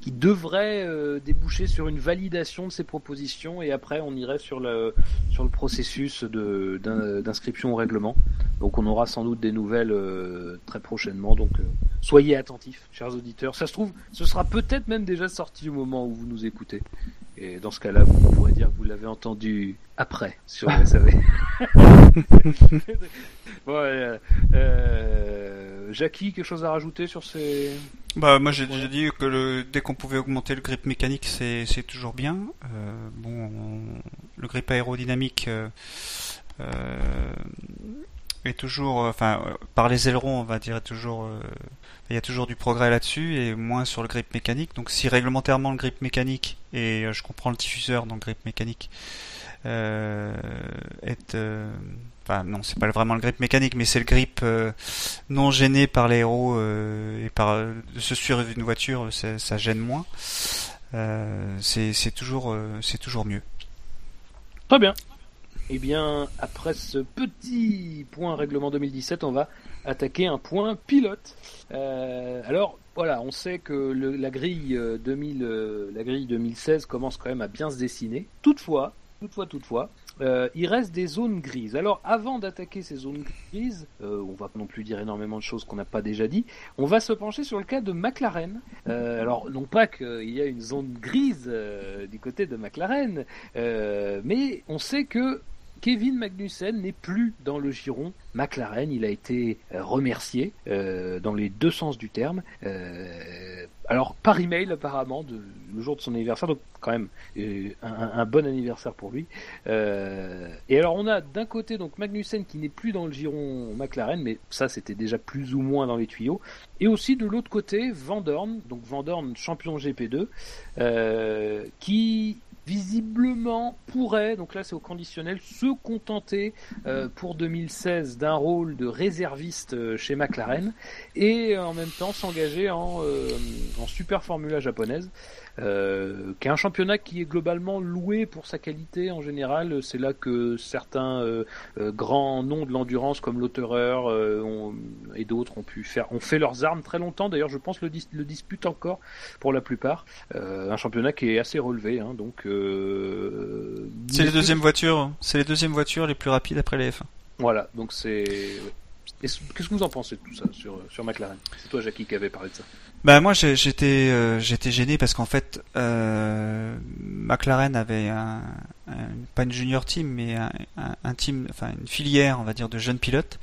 qui devrait euh, déboucher sur une validation de ces propositions et après on irait sur le, sur le processus d'inscription au règlement. Donc on aura sans doute des nouvelles euh, très prochainement. Donc euh, soyez attentifs, chers auditeurs. Ça se trouve, ce sera peut-être même déjà sorti au moment où vous nous écoutez. Et dans ce cas-là, vous pourrez dire que vous l'avez entendu après sur le SAV. bon, euh, euh, Jackie, quelque chose à rajouter sur ces... Bah moi j'ai déjà dit que dès qu'on pouvait augmenter le grip mécanique c'est, toujours bien. Euh, bon, le grip aérodynamique est toujours, enfin par les ailerons on va dire toujours il y a toujours du progrès là-dessus et moins sur le grip mécanique. Donc si réglementairement le grip mécanique, et je comprends le diffuseur dans le grip mécanique, est... Euh, enfin non, c'est pas vraiment le grip mécanique, mais c'est le grip euh, non gêné par l'aéro et par de se suivre d'une voiture, ça gêne moins. c'est toujours, c'est mieux. Très bien. Eh bien, après ce petit point règlement 2017, on va attaquer un point pilote. Euh, alors voilà, on sait que la grille 2000, euh, euh, la grille 2016 commence quand même à bien se dessiner. Toutefois, toutefois, toutefois, il reste des zones grises. Alors, avant d'attaquer ces zones grises, on va non plus dire énormément de choses qu'on n'a pas déjà dit. On va se pencher sur le cas de McLaren. alors, non pas qu'il y a une zone grise du côté de McLaren, mais on sait que Kevin Magnussen n'est plus dans le giron McLaren. Il a été euh, remercié euh, dans les deux sens du terme. Euh, alors par email apparemment le jour de son anniversaire, donc quand même un, bon anniversaire pour lui. et alors on a d'un côté donc Magnussen qui n'est plus dans le giron McLaren, mais ça c'était déjà plus ou moins dans les tuyaux. Et aussi de l'autre côté Van Dorn, donc Van Dorn champion GP2, qui visiblement pourrait, donc là c'est au conditionnel, se contenter euh, pour 2016 d'un rôle de réserviste euh, chez McLaren et en même temps s'engager en, euh, en super formula japonaise. Euh, qui est un championnat qui est globalement loué pour sa qualité en général. C'est là que certains euh, euh, grands noms de l'endurance comme Lauterer et d'autres ont pu faire, ont fait leurs armes très longtemps. D'ailleurs, je pense le, dis le dispute encore pour la plupart. un championnat qui est assez relevé, hein, donc. c'est les deuxièmes voitures, c'est les deuxièmes voitures les plus rapides après les F1. Voilà, donc c'est. Qu'est-ce que vous en pensez de tout ça sur, sur McLaren? C'est toi, Jackie, qui avait parlé de ça. Bah moi j'étais euh, j'étais gêné parce qu'en fait euh, McLaren avait un, pas une junior team mais un, un, team enfin une filière on va dire de jeunes pilotes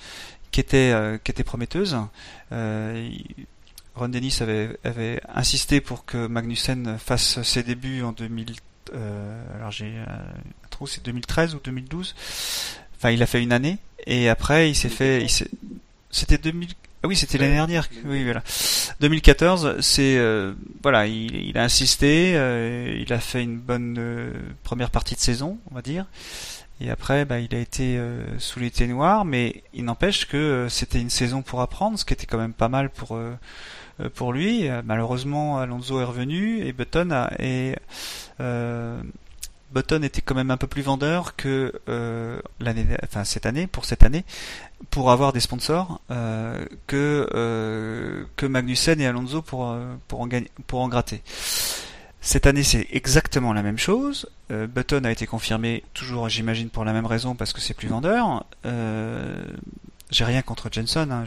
qui était euh, qui était prometteuse. Euh, Ron Dennis avait avait insisté pour que Magnussen fasse ses débuts en 2000 alors j'ai un trou c'est 2013 ou 2012. Enfin il a fait une année et après il s'est fait il c'était 2000 ah oui, c'était l'année dernière. Oui, voilà. 2014, c'est euh, voilà, il, a insisté, euh, il a fait une bonne euh, première partie de saison, on va dire. Et après, bah, il a été sous les noirs, mais il n'empêche que c'était une saison pour apprendre, ce qui était quand même pas mal pour pour lui. Malheureusement, Alonso est revenu et Button a, et Button était quand même un peu plus vendeur que euh, l'année, enfin cette année pour cette année, pour avoir des sponsors euh, que euh, que Magnussen et Alonso pour en gratter. Cette année, c'est exactement la même chose. Button a été confirmé toujours, j'imagine, pour la même raison parce que c'est plus vendeur. J'ai rien contre Jenson. Hein,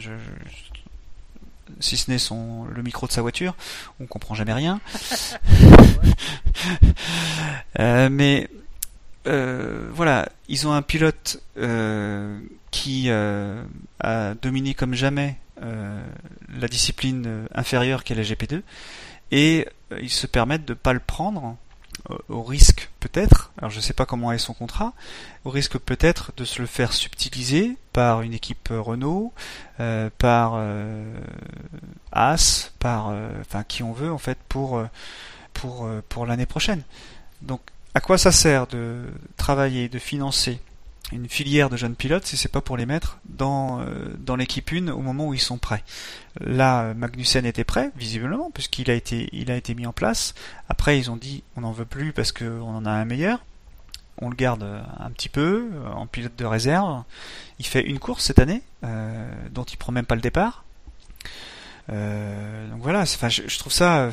si ce n'est son le micro de sa voiture, on comprend jamais rien. Euh, mais euh, voilà, ils ont un pilote qui a dominé comme jamais la discipline inférieure qu'est la GP2 et ils se permettent de pas le prendre au risque peut-être, alors je sais pas comment est son contrat, au risque peut-être de se le faire subtiliser par une équipe Renault, euh, par euh, As, par euh, enfin qui on veut en fait pour pour pour l'année prochaine. Donc à quoi ça sert de travailler, de financer une filière de jeunes pilotes si c'est pas pour les mettre dans euh, dans l'équipe 1 au moment où ils sont prêts. Là, Magnussen était prêt, visiblement, puisqu'il a été il a été mis en place. Après, ils ont dit on n'en veut plus parce qu'on en a un meilleur. On le garde un petit peu euh, en pilote de réserve. Il fait une course cette année, euh, dont il prend même pas le départ. donc voilà, enfin, je, trouve ça,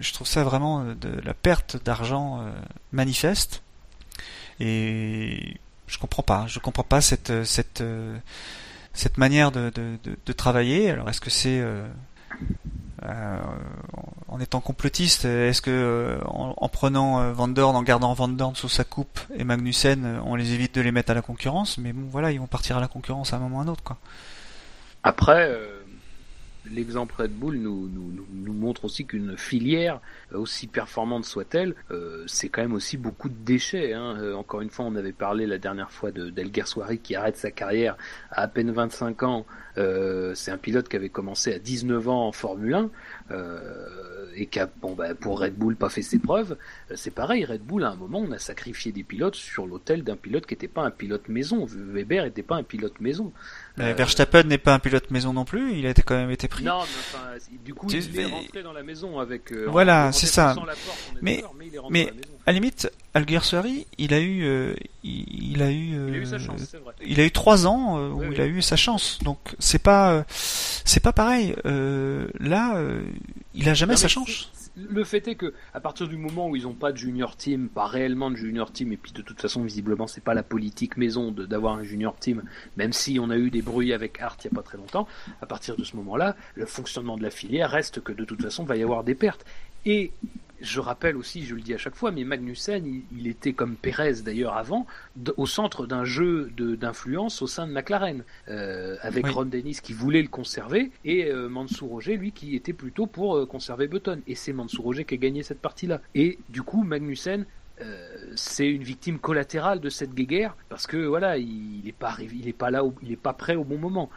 je trouve ça vraiment de la perte d'argent manifeste. Et je comprends pas. Je comprends pas cette euh, cette euh, cette manière de, de, de, travailler. Alors est-ce que c'est euh, en étant complotiste, est-ce que en, prenant Van Dorn, en gardant Van Dorn sous sa coupe et Magnussen, on les évite de les mettre à la concurrence? Mais bon, voilà, ils vont partir à la concurrence à un moment ou à un autre, quoi. Après, l'exemple Red Bull nous, nous, nous montre aussi qu'une filière, euh, aussi performante soit-elle, euh, c'est quand même aussi beaucoup de déchets. Hein. Euh, encore une fois, on avait parlé la dernière fois de d'Elger Soiri qui arrête sa carrière à à peine 25 ans. c'est un pilote qui avait commencé à 19 ans en Formule 1 et qui a, bon, bah, pour Red Bull, pas fait ses preuves. c'est pareil, Red Bull, à un moment, on a sacrifié des pilotes sur l'autel d'un pilote qui n'était pas un pilote maison. Weber n'était pas un pilote maison. Euh, Verstappen n'est pas un pilote maison non plus, il a été quand même été pris. Non, mais enfin, du coup, il est rentré dans la maison avec. Euh, voilà, c'est ça. mais, mais, à la limite, Alguersuari, il a eu, euh, il, a eu, il a eu sa chance, c'est vrai. Il a eu trois ans où il a eu sa chance, donc c'est pas, c'est pas pareil. là, il a jamais sa chance le fait est que à partir du moment où ils n'ont pas de junior team, pas réellement de junior team, et puis de toute façon visiblement c'est pas la politique maison d'avoir un junior team, même si on a eu des bruits avec Art il y a pas très longtemps, à partir de ce moment-là, le fonctionnement de la filière reste que de toute façon il va y avoir des pertes. Et je rappelle aussi, je le dis à chaque fois, mais Magnussen, il, était comme Pérez d'ailleurs avant, au centre d'un jeu d'influence au sein de McLaren, euh, avec Ron Dennis qui voulait le conserver et euh, Mansour Roger, lui, qui était plutôt pour euh, conserver Button. Et c'est Mansour Roger qui a gagné cette partie-là. Et du coup, Magnussen, c'est une victime collatérale de cette guéguerre parce que voilà, il n'est pas il est pas là, il n'est pas prêt au bon moment,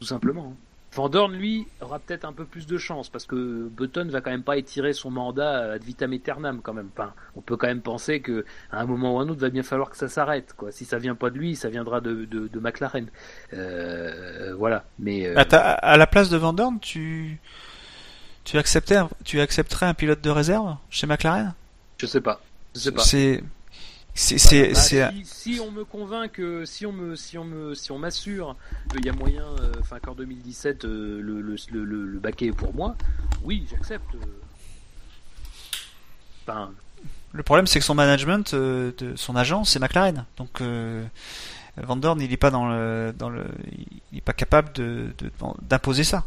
tout simplement. Hein. Van lui, aura peut-être un peu plus de chance parce que Button va quand même pas étirer son mandat ad vitam aeternam quand même. Enfin, on peut quand même penser que à un moment ou à un autre, va bien falloir que ça s'arrête. Quoi. Si ça vient pas de lui, ça viendra de, de, McLaren. Euh, voilà. Mais euh, à, la place de Van tu tu acceptais, tu accepterais un pilote de réserve chez McLaren? Je sais pas. Je sais pas. C'est c'est, bah, si, on me convainc que si on me si on me si on m'assure qu'il y a moyen, euh, enfin qu'en 2017 euh, le, le, le, le, baquet est pour moi, oui, j'accepte. Enfin... Le problème, c'est que son management, euh, de son agent, c'est McLaren. Donc euh, Van Dorn, il n'est pas dans le dans le, il est pas capable de, d'imposer ça.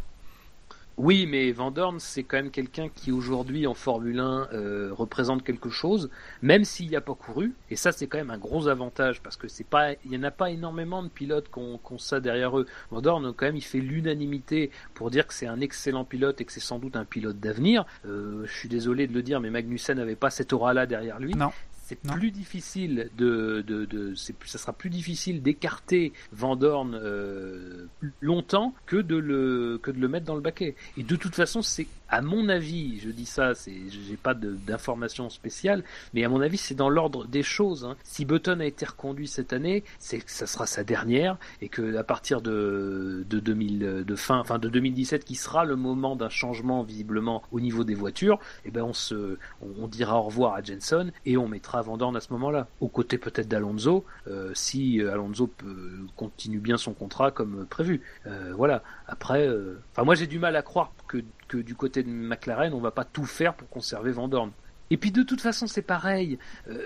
Oui, mais Van Dorn, c'est quand même quelqu'un qui aujourd'hui en Formule 1 euh, représente quelque chose, même s'il n'y a pas couru. Et ça, c'est quand même un gros avantage parce que c'est pas, il y en a pas énormément de pilotes qui ont, ça derrière eux. Van Dorn, quand même, il fait l'unanimité pour dire que c'est un excellent pilote et que c'est sans doute un pilote d'avenir. Euh, je suis désolé de le dire, mais Magnussen n'avait pas cette aura-là derrière lui. Non c'est plus difficile de, de, de ça sera plus difficile d'écarter Van Dorn euh, longtemps que de le que de le mettre dans le baquet. Et de toute façon, c'est à mon avis, je dis ça, c'est, j'ai pas d'informations spéciales, mais à mon avis, c'est dans l'ordre des choses. Hein. Si Button a été reconduit cette année, c'est que ça sera sa dernière et que à partir de de 2000, de fin, enfin de 2017, qui sera le moment d'un changement visiblement au niveau des voitures, eh ben on se, on, dira au revoir à Jenson et on mettra Van à ce moment-là, aux côtés peut-être d'Alonso, euh, si euh, Alonso peut, continue bien son contrat comme prévu. Euh, voilà. Après, enfin moi j'ai du mal à croire que que du côté de McLaren, on va pas tout faire pour conserver Van Dorn. Et puis de toute façon, c'est pareil. Euh,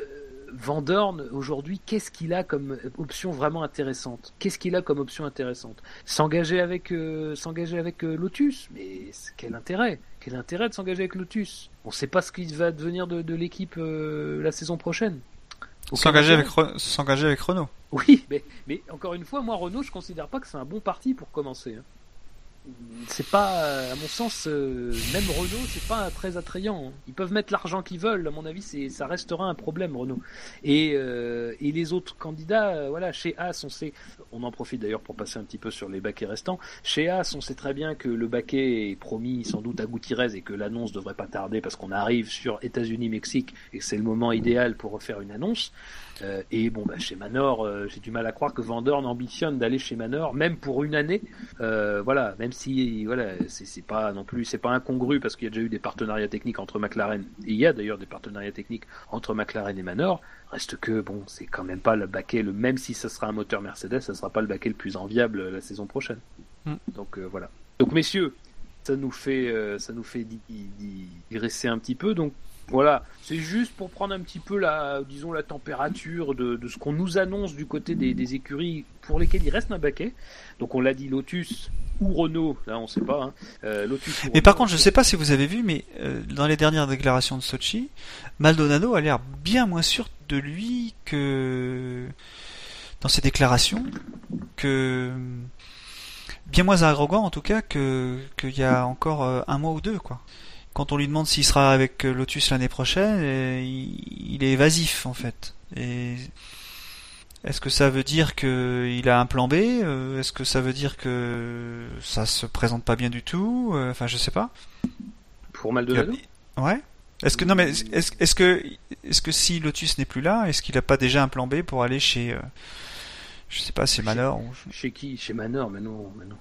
Van Dorn, aujourd'hui, qu'est-ce qu'il a comme option vraiment intéressante? Qu'est-ce qu'il a comme option intéressante? S'engager avec, euh, s'engager avec euh, Lotus? Mais quel intérêt? Quel intérêt de s'engager avec Lotus? On ne sait pas ce qu'il va devenir de, l'équipe la saison prochaine. S'engager avec, s'engager avec Renault. Oui, mais, mais encore une fois, moi Renault, je considère pas que c'est un bon parti pour commencer. Hein c'est pas, à mon sens, euh, même Renault, c'est pas très attrayant. Ils peuvent mettre l'argent qu'ils veulent, à mon avis, c'est, ça restera un problème, Renault. Et, euh, et les autres candidats, euh, voilà, chez As, on sait, on en profite d'ailleurs pour passer un petit peu sur les baquets restants. Chez As, on sait très bien que le baquet est promis sans doute à Gutiérrez et que l'annonce devrait pas tarder parce qu'on arrive sur États-Unis-Mexique et que c'est le moment idéal pour refaire une annonce. Euh, et bon, bah, chez Manor, euh, j'ai du mal à croire que Vandorn ambitionne d'aller chez Manor, même pour une année. Euh, voilà, même si voilà, c'est pas non plus, c'est pas incongru parce qu'il y a déjà eu des partenariats techniques entre McLaren. Et il y a d'ailleurs des partenariats techniques entre McLaren et Manor. Reste que bon, c'est quand même pas le baquet, le même si ce sera un moteur Mercedes, ça sera pas le baquet le plus enviable la saison prochaine. Mm. Donc voilà. Donc messieurs, ça nous fait, ça nous fait digresser un petit peu. Donc voilà, c'est juste pour prendre un petit peu la, disons, la température de, ce qu'on nous annonce du côté des, écuries pour lesquelles il reste un baquet. Donc on l'a dit Lotus ou Renault, là on sait pas. Hein. Euh, Lotus mais par contre, je sais pas si vous avez vu, mais euh, dans les dernières déclarations de Sochi, Maldonado a l'air bien moins sûr de lui que dans ses déclarations que bien moins arrogant en tout cas que qu'il y a encore euh, un mois ou deux quoi quand on lui demande s'il sera avec euh, Lotus l'année prochaine, euh, il, est évasif en fait. Et est-ce que ça veut dire qu'il a un plan B euh, Est-ce que ça veut dire que ça se présente pas bien du tout Enfin, je sais pas. Pour Maldonado? Ouais. Est-ce que non mais est-ce que est-ce que si Lotus n'est plus là, est-ce qu'il a pas déjà un plan B pour aller chez je sais pas, chez Manor Chez qui? Chez Manor, mais non, mais non.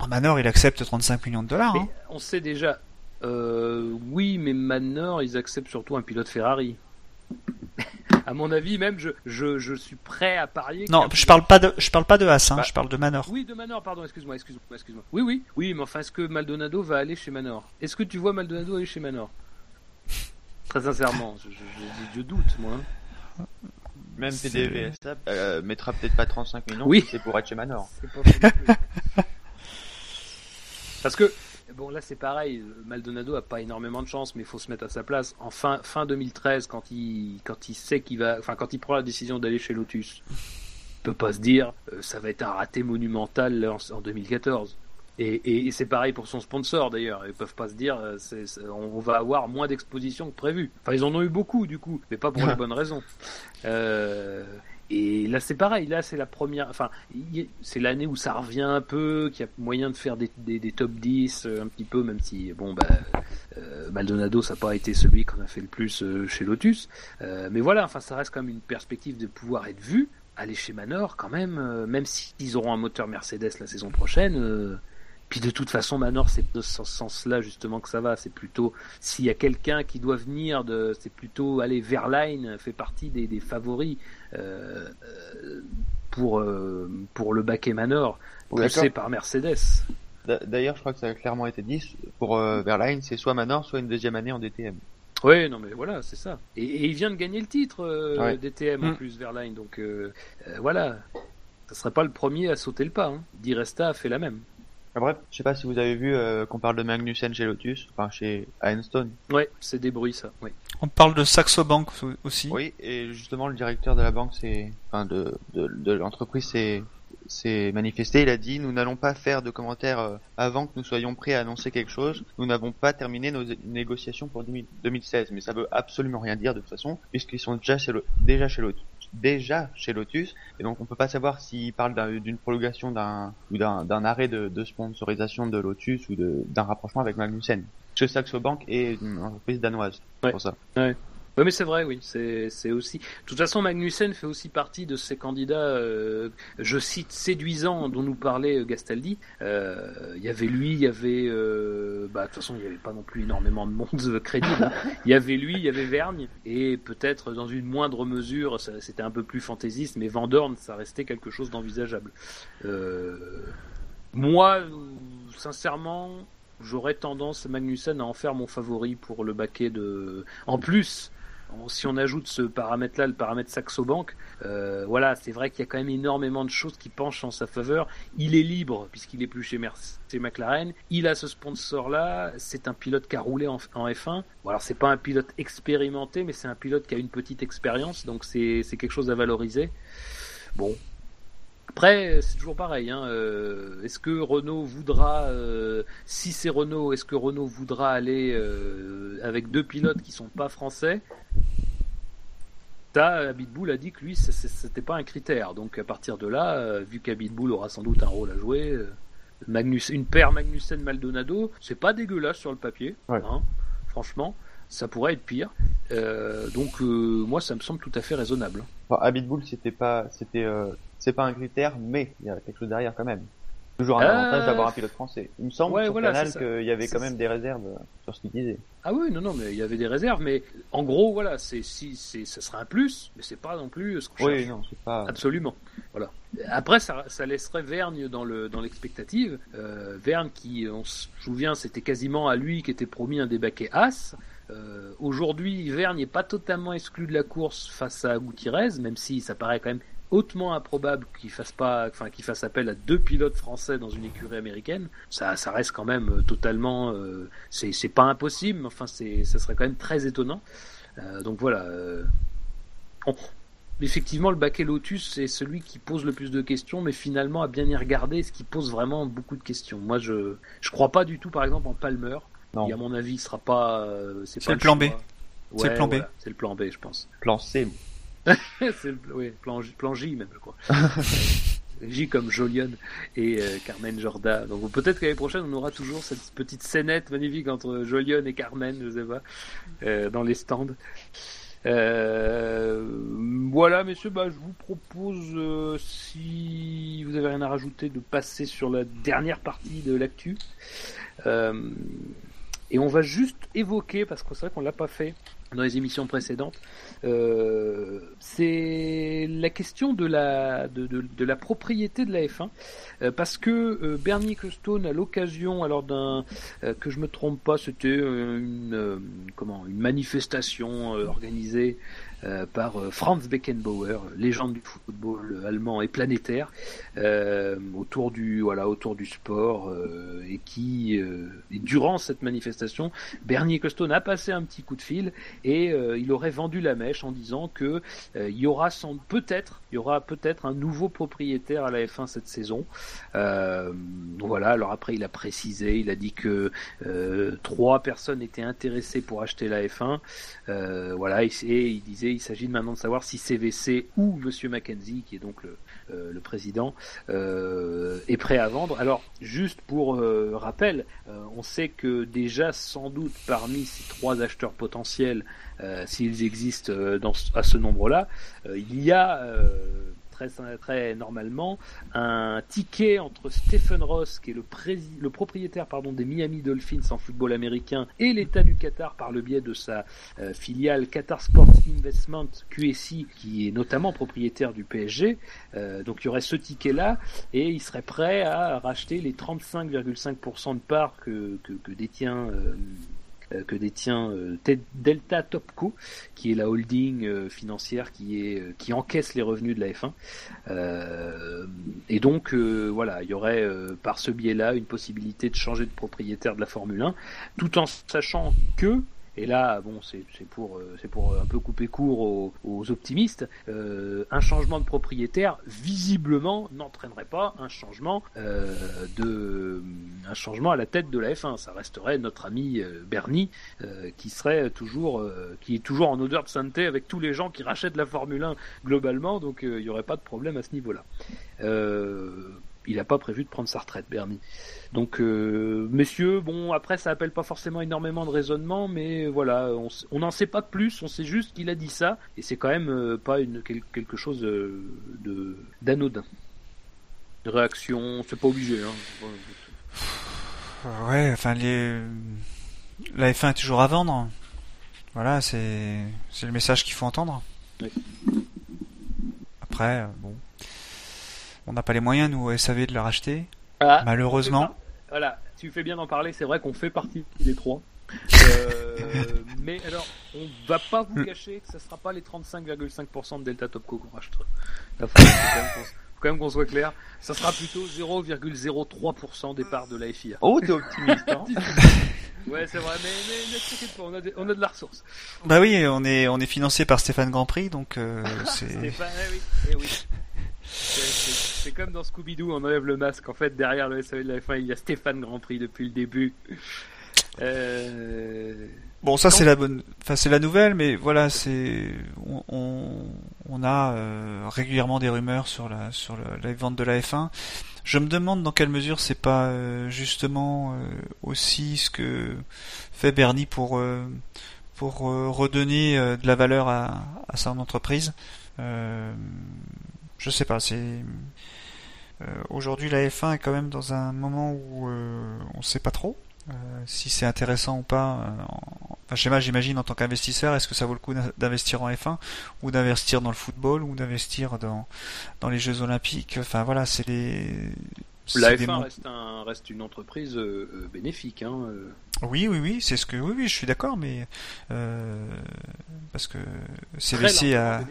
Ah, Manor, il accepte 35 millions de dollars. Hein. On sait déjà, euh, oui, mais Manor, ils acceptent surtout un pilote Ferrari. à mon avis, même, je, je, je suis prêt à parier. Non, je parle pas de, je parle pas de Haas, hein, bah, je parle de Manor. Oui, de Manor, pardon, excuse-moi, excuse-moi, excuse-moi. Oui, oui, oui, mais enfin, est-ce que Maldonado va aller chez Manor? Est-ce que tu vois Maldonado aller chez Manor? Très sincèrement, je, doute, moi. Hein. Même PDVSA euh, mettra peut-être pas 35 millions, oui. c'est pour être chez Manor. Parce que bon là c'est pareil, Maldonado a pas énormément de chance, mais il faut se mettre à sa place. En fin, fin 2013, quand il, quand il sait qu'il va, enfin quand il prend la décision d'aller chez Lotus, il peut pas se dire euh, ça va être un raté monumental en, 2014. Et, et, c'est pareil pour son sponsor d'ailleurs. Ils peuvent pas se dire euh, on va avoir moins d'exposition que prévu. Enfin ils en ont eu beaucoup du coup, mais pas pour les bonnes raisons. Euh, et là, c'est pareil. Là, c'est la première. Enfin, c'est l'année où ça revient un peu, qu'il y a moyen de faire des, des, top 10 euh, un petit peu, même si, bon, bah, euh, Maldonado, ça n'a pas été celui qu'on a fait le plus euh, chez Lotus. mais voilà, enfin, ça reste quand même une perspective de pouvoir être vu. Aller chez Manor, quand même, même s'ils auront un moteur Mercedes la saison prochaine puis de toute façon, Manor, c'est de ce sens-là justement que ça va. C'est plutôt s'il y a quelqu'un qui doit venir, de, c'est plutôt aller Verline fait partie des, des favoris euh, euh pour euh, pour le baquet Manor, poussé par Mercedes. D'ailleurs, je crois que ça a clairement été dit pour euh, Verline, c'est soit Manor, soit une deuxième année en DTM. Oui, non mais voilà, c'est ça. Et, il vient de gagner le titre euh, DTM en mm. plus Verline, donc voilà. Ça serait pas le premier à sauter le pas. Hein. Di Resta a fait la même. Bref, je sais pas si vous avez vu euh, qu'on parle de Magnussen chez Lotus, enfin chez Einstone. Ouais, c'est des bruits ça. Oui. On parle de Saxo Bank aussi. Oui, et justement le directeur de la banque, c'est, enfin de de, de l'entreprise, s'est manifesté, il a dit nous n'allons pas faire de commentaires euh, avant que nous soyons prêts à annoncer quelque chose. Nous n'avons pas terminé nos négociations pour 2016, mais ça veut absolument rien dire de toute façon, puisqu'ils sont déjà chez, déjà chez Lotus déjà chez Lotus et donc on peut pas savoir s'il parle d'une prolongation d'un ou d'un arrêt de, de, sponsorisation de Lotus ou d'un rapprochement avec Magnussen. Chez Saxo Bank est une entreprise danoise ouais. pour ça. Ouais. Oui, mais c'est vrai, oui. C'est aussi. De toute façon, Magnussen fait aussi partie de ces candidats, euh, je cite, séduisants dont nous parlait euh, Gastaldi. Euh, il y avait lui, il y avait. bah, de toute façon, il n'y avait pas non plus énormément de monde crédible. Hein. Il y avait lui, il y avait Vergne, et peut-être dans une moindre mesure, c'était un peu plus fantaisiste, mais Vandorn, ça restait quelque chose d'envisageable. moi, sincèrement, j'aurais tendance, Magnussen, à en faire mon favori pour le baquet de. En plus si on ajoute ce paramètre-là, le paramètre Saxo Bank, euh, voilà, c'est vrai qu'il y a quand même énormément de choses qui penchent en sa faveur. Il est libre puisqu'il est plus chez McLaren. Il a ce sponsor-là. C'est un pilote qui a roulé en, F1. Bon, alors c'est pas un pilote expérimenté, mais c'est un pilote qui a une petite expérience, donc c'est quelque chose à valoriser. Bon, après, c'est toujours pareil. Hein, euh, est-ce que Renault voudra, euh, si c'est Renault, est-ce que Renault voudra aller euh, avec deux pilotes qui sont pas français? Ça, Abitbull a dit que lui, c'était pas un critère. Donc à partir de là, vu qu'Abitbull aura sans doute un rôle à jouer, Magnus, une paire Magnussen-Maldonado, c'est pas dégueulasse sur le papier. Hein, franchement ça pourrait être pire. donc moi, ça me semble tout à fait raisonnable. Enfin, Abitbull, c'était pas, c'était c'est pas un critère, mais il y a quelque chose derrière quand même. Toujours un euh, avantage d'avoir un pilote français. Il me semble ouais, sur Canal qu'il y avait quand même des réserves sur ce qu'il disait. Ah oui, non, non, mais il y avait des réserves, mais en gros, voilà, c'est si, c'est, ça sera un plus, mais c'est pas non plus ce qu'on oui, cherche. non, c'est pas. Absolument. Voilà. Après, ça, ça laisserait Vergne dans le dans l'expectative. Euh, Vergne, qui, on se souvient, c'était quasiment à lui qui était promis un débaquet As. Euh, Aujourd'hui, Vergne n'est pas totalement exclu de la course face à Gutiérrez, même si ça paraît quand même hautement improbable qu'il fasse pas, enfin qu'il fasse appel à deux pilotes français dans une écurie américaine. Ça, reste quand même euh, totalement, euh, c'est, pas impossible, mais enfin c'est, ça serait quand même très étonnant. Donc voilà. Effectivement, le baquet Lotus c'est celui qui pose le plus de questions, mais finalement à bien y regarder, ce qui pose vraiment beaucoup de questions. Moi, je, je crois pas du tout, par exemple, en Palmer. Qui à mon avis sera pas, c'est, pas le, plan B. c'est le plan B. c'est le plan B, je pense. Plan C. c'est le oui, plan, J, plan J même, je crois. J comme Jolion et euh, Carmen Jorda. Donc peut-être que l'année prochaine on aura toujours cette petite scénette magnifique entre Jolion et Carmen, je sais pas, euh, dans les stands. Euh, voilà, messieurs, bah, je vous propose, si vous avez rien à rajouter, de passer sur la dernière partie de l'actu. Et on va juste évoquer, parce que c'est vrai qu'on l'a pas fait dans les émissions précédentes, euh, c'est la question de la, de, de, de, la propriété de la F1, euh, parce que euh, Bernie Ecclestone, à l'occasion, alors d'un, euh, que je me trompe pas, c'était une, comment, une manifestation organisée euh, par euh, Franz Beckenbauer, légende du football allemand et planétaire, euh, autour du voilà autour du sport et qui durant cette manifestation, Bernie Ecclestone a passé un petit coup de fil et il aurait vendu la mèche en disant que il y aura sans peut-être il y aura peut-être un nouveau propriétaire à la F1 cette saison. voilà. Alors après, il a précisé, il a dit que trois personnes étaient intéressées pour acheter la F1. voilà. Et, il disait il s'agit maintenant de savoir si CVC ou Monsieur Mackenzie, qui est donc le, euh, président, euh, est prêt à vendre. Alors, juste pour euh, rappel, on sait que déjà, sans doute, parmi ces trois acheteurs potentiels, s'ils existent à ce nombre-là, il y a très, normalement un ticket entre Stephen Ross, qui est le, propriétaire des Miami Dolphins en football américain, et l'État du Qatar par le biais de sa euh, filiale Qatar Sports Investment QSI, qui est notamment propriétaire du PSG. Euh, donc il y aurait ce ticket-là, et il serait prêt à racheter les 35,5% de parts que, détient euh, que détient euh, Delta Topco, qui est la holding euh, financière qui est qui encaisse les revenus de la F1. et donc voilà, il y aurait par ce biais-là une possibilité de changer de propriétaire de la Formule 1, tout en sachant que et là, bon, c'est pour, euh, pour un peu couper court aux, optimistes. Euh, un changement de propriétaire, visiblement, n'entraînerait pas un changement euh, de, un changement à la tête de la F1. Ça resterait notre ami Bernie, qui serait toujours, qui est toujours en odeur de sainteté avec tous les gens qui rachètent la Formule 1 globalement. Donc, il n'y aurait pas de problème à ce niveau-là il n'a pas prévu de prendre sa retraite, Bernie. Donc, euh, messieurs, bon, après, ça appelle pas forcément énormément de raisonnement, mais voilà, on n'en sait pas plus, on sait juste qu'il a dit ça, et c'est quand même euh, pas une, quelque chose de d'anodin. De réaction, c'est pas obligé. Hein. Ouais, enfin, les... la F1 est toujours à vendre. Voilà, c'est le message qu'il faut entendre. Après, bon. On n'a pas les moyens, nous, SAV, de la racheter. Ah, malheureusement. Voilà, tu fais bien d'en parler, c'est vrai qu'on fait partie des trois. Euh, mais alors, on va pas vous cacher que ça sera pas les 35,5% de Delta Topco qu'on rachètera. Il faut quand même qu'on soit clair. Ça sera plutôt 0,03% des parts de la FIA. Oh, t'es optimiste, hein Ouais, c'est vrai, mais, mais, mais t'inquiète pas, on a, de, on a de la ressource. Bah oui, on est, on est financé par Stéphane Grand Prix, donc euh, c'est. Stéphane, eh oui, eh oui. C'est comme dans Scooby-Doo, on enlève le masque. En fait, derrière le SAV de la F1, il y a Stéphane Grand Prix depuis le début. Euh... Bon, ça c'est la bonne, enfin c'est la nouvelle, mais voilà, c'est on, on, on a euh, régulièrement des rumeurs sur la sur le, la vente de la F1. Je me demande dans quelle mesure c'est pas euh, justement aussi ce que fait Bernie pour pour redonner de la valeur à, à son entreprise. Je sais pas, c'est aujourd'hui la F1 est quand même dans un moment où on sait pas trop. Euh, si c'est intéressant ou pas. Euh, enfin, j'imagine en tant qu'investisseur, est-ce que ça vaut le coup d'investir en F1 ou d'investir dans le football ou d'investir dans dans les Jeux Olympiques? Enfin voilà, c'est les la F1 reste, un, reste, une entreprise euh, bénéfique. Hein, Oui, oui, oui, c'est ce que. Oui, oui, je suis d'accord, mais parce que CVC a.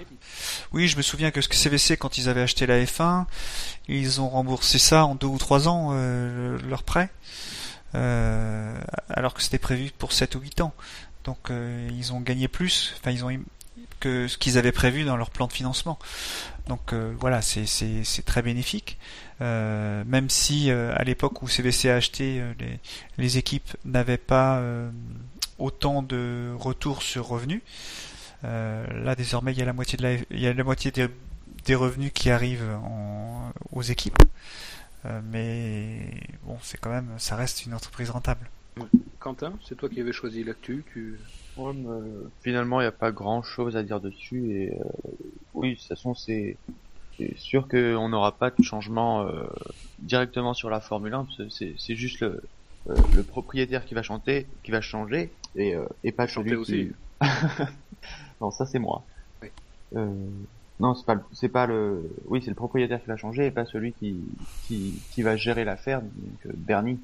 Oui, je me souviens que CVC, quand ils avaient acheté la F1, ils ont remboursé ça en deux ou trois ans leur prêt. Euh, alors que c'était prévu pour 7 ou 8 ans. Donc euh, ils ont gagné plus, enfin ils ont que ce qu'ils avaient prévu dans leur plan de financement. Donc euh, voilà, c'est très bénéfique. Même si à l'époque où CVC a acheté, les, les équipes n'avaient pas autant de retours sur revenus. là désormais il y a la moitié de la, il y a la moitié des, des revenus qui arrivent en, aux équipes. Euh, mais bon, c'est quand même, ça reste une entreprise rentable. Quentin, c'est toi qui avais choisi l'actu. Tu... finalement, il n'y a pas grand chose à dire dessus. Et euh, oui, de toute façon, c'est sûr qu'on n'aura pas de changement euh, directement sur la Formule 1. C'est juste le, le, propriétaire qui va chanter, qui va changer, et, et pas celui aussi. qui. non, ça c'est moi. Oui. Non, c'est pas c'est pas le oui, c'est le propriétaire qui va changer et pas celui qui qui, qui va gérer l'affaire, donc euh, Bernie.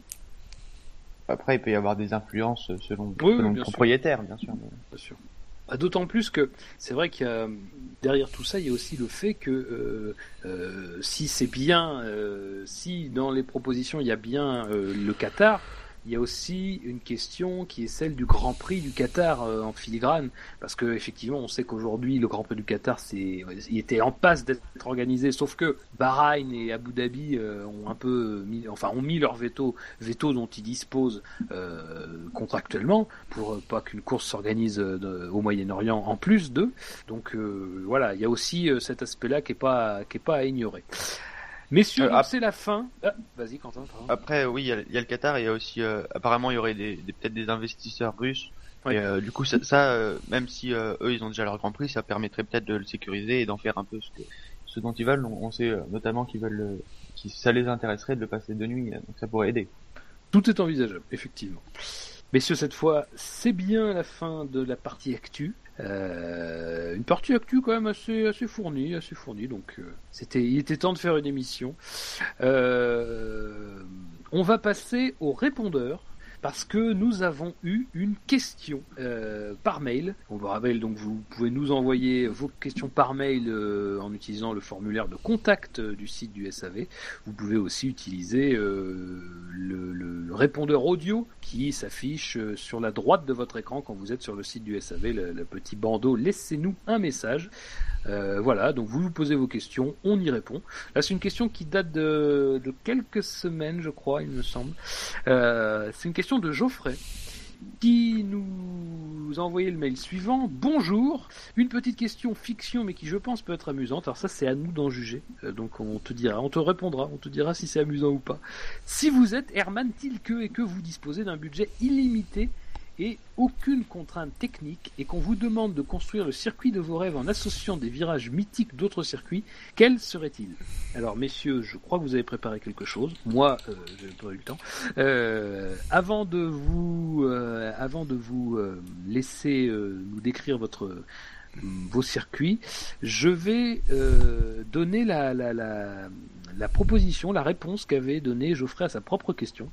Après, il peut y avoir des influences selon, le propriétaire, bien sûr. Bien sûr. Bah, d'autant plus que c'est vrai qu'il derrière tout ça, il y a aussi le fait que euh, euh, si c'est bien, euh, si dans les propositions il y a bien le Qatar, il y a aussi une question qui est celle du Grand Prix du Qatar euh, en filigrane, parce que effectivement, on sait qu'aujourd'hui le Grand Prix du Qatar, c'est, il était en passe d'être organisé, sauf que Bahreïn et Abu Dhabi euh, ont un peu, mis, enfin, ont mis leur veto, veto dont ils disposent euh, contractuellement pour pas qu'une course s'organise au Moyen-Orient en plus d'eux. Donc voilà, il y a aussi cet aspect-là qui est pas, qui est pas à ignorer. Messieurs, euh, c'est la fin. Ah, vas-y, Quentin. Après, oui, il y, a le Qatar. Il y a aussi, euh, apparemment, il y aurait des, peut-être des investisseurs russes. Et, euh, du coup, ça, même si eux, ils ont déjà leur Grand Prix, ça permettrait peut-être de le sécuriser et d'en faire un peu ce, que, ce dont ils veulent. On, sait notamment qu'ils veulent, que ça les intéresserait de le passer de nuit, donc ça pourrait aider. Tout est envisageable, effectivement. Messieurs, cette fois, c'est bien la fin de la partie actu. Euh, une partie actu quand même assez assez fournie, assez fournie. Donc euh, c'était, il était temps de faire une émission. Euh, on va passer au répondeur parce que nous avons eu une question euh, par mail. On vous rappelle donc vous pouvez nous envoyer vos questions par mail euh, en utilisant le formulaire de contact euh, du site du SAV. Vous pouvez aussi utiliser le, le, répondeur audio qui s'affiche sur la droite de votre écran quand vous êtes sur le site du SAV, le, petit bandeau laissez-nous un message. Voilà, donc vous nous posez vos questions, on y répond. Là, c'est une question qui date de, de, quelques semaines, je crois, il me semble. c'est une question de Geoffrey qui nous a envoyé le mail suivant. Bonjour, une petite question fiction mais qui je pense peut être amusante. Alors ça c'est à nous d'en juger. Euh, donc on te dira, on te répondra, on te dira si c'est amusant ou pas. Si vous êtes Herman Tilke et que vous disposez d'un budget illimité et aucune contrainte technique et qu'on vous demande de construire le circuit de vos rêves en associant des virages mythiques d'autres circuits, quel serait-il? Alors messieurs, je crois que vous avez préparé quelque chose. Moi, euh, j'ai pas eu le temps. Euh, avant de vous, euh, avant de vous euh, laisser euh, nous décrire votre vos circuits, je vais donner la, la, la, la proposition, la réponse qu'avait donnée Geoffrey à sa propre question.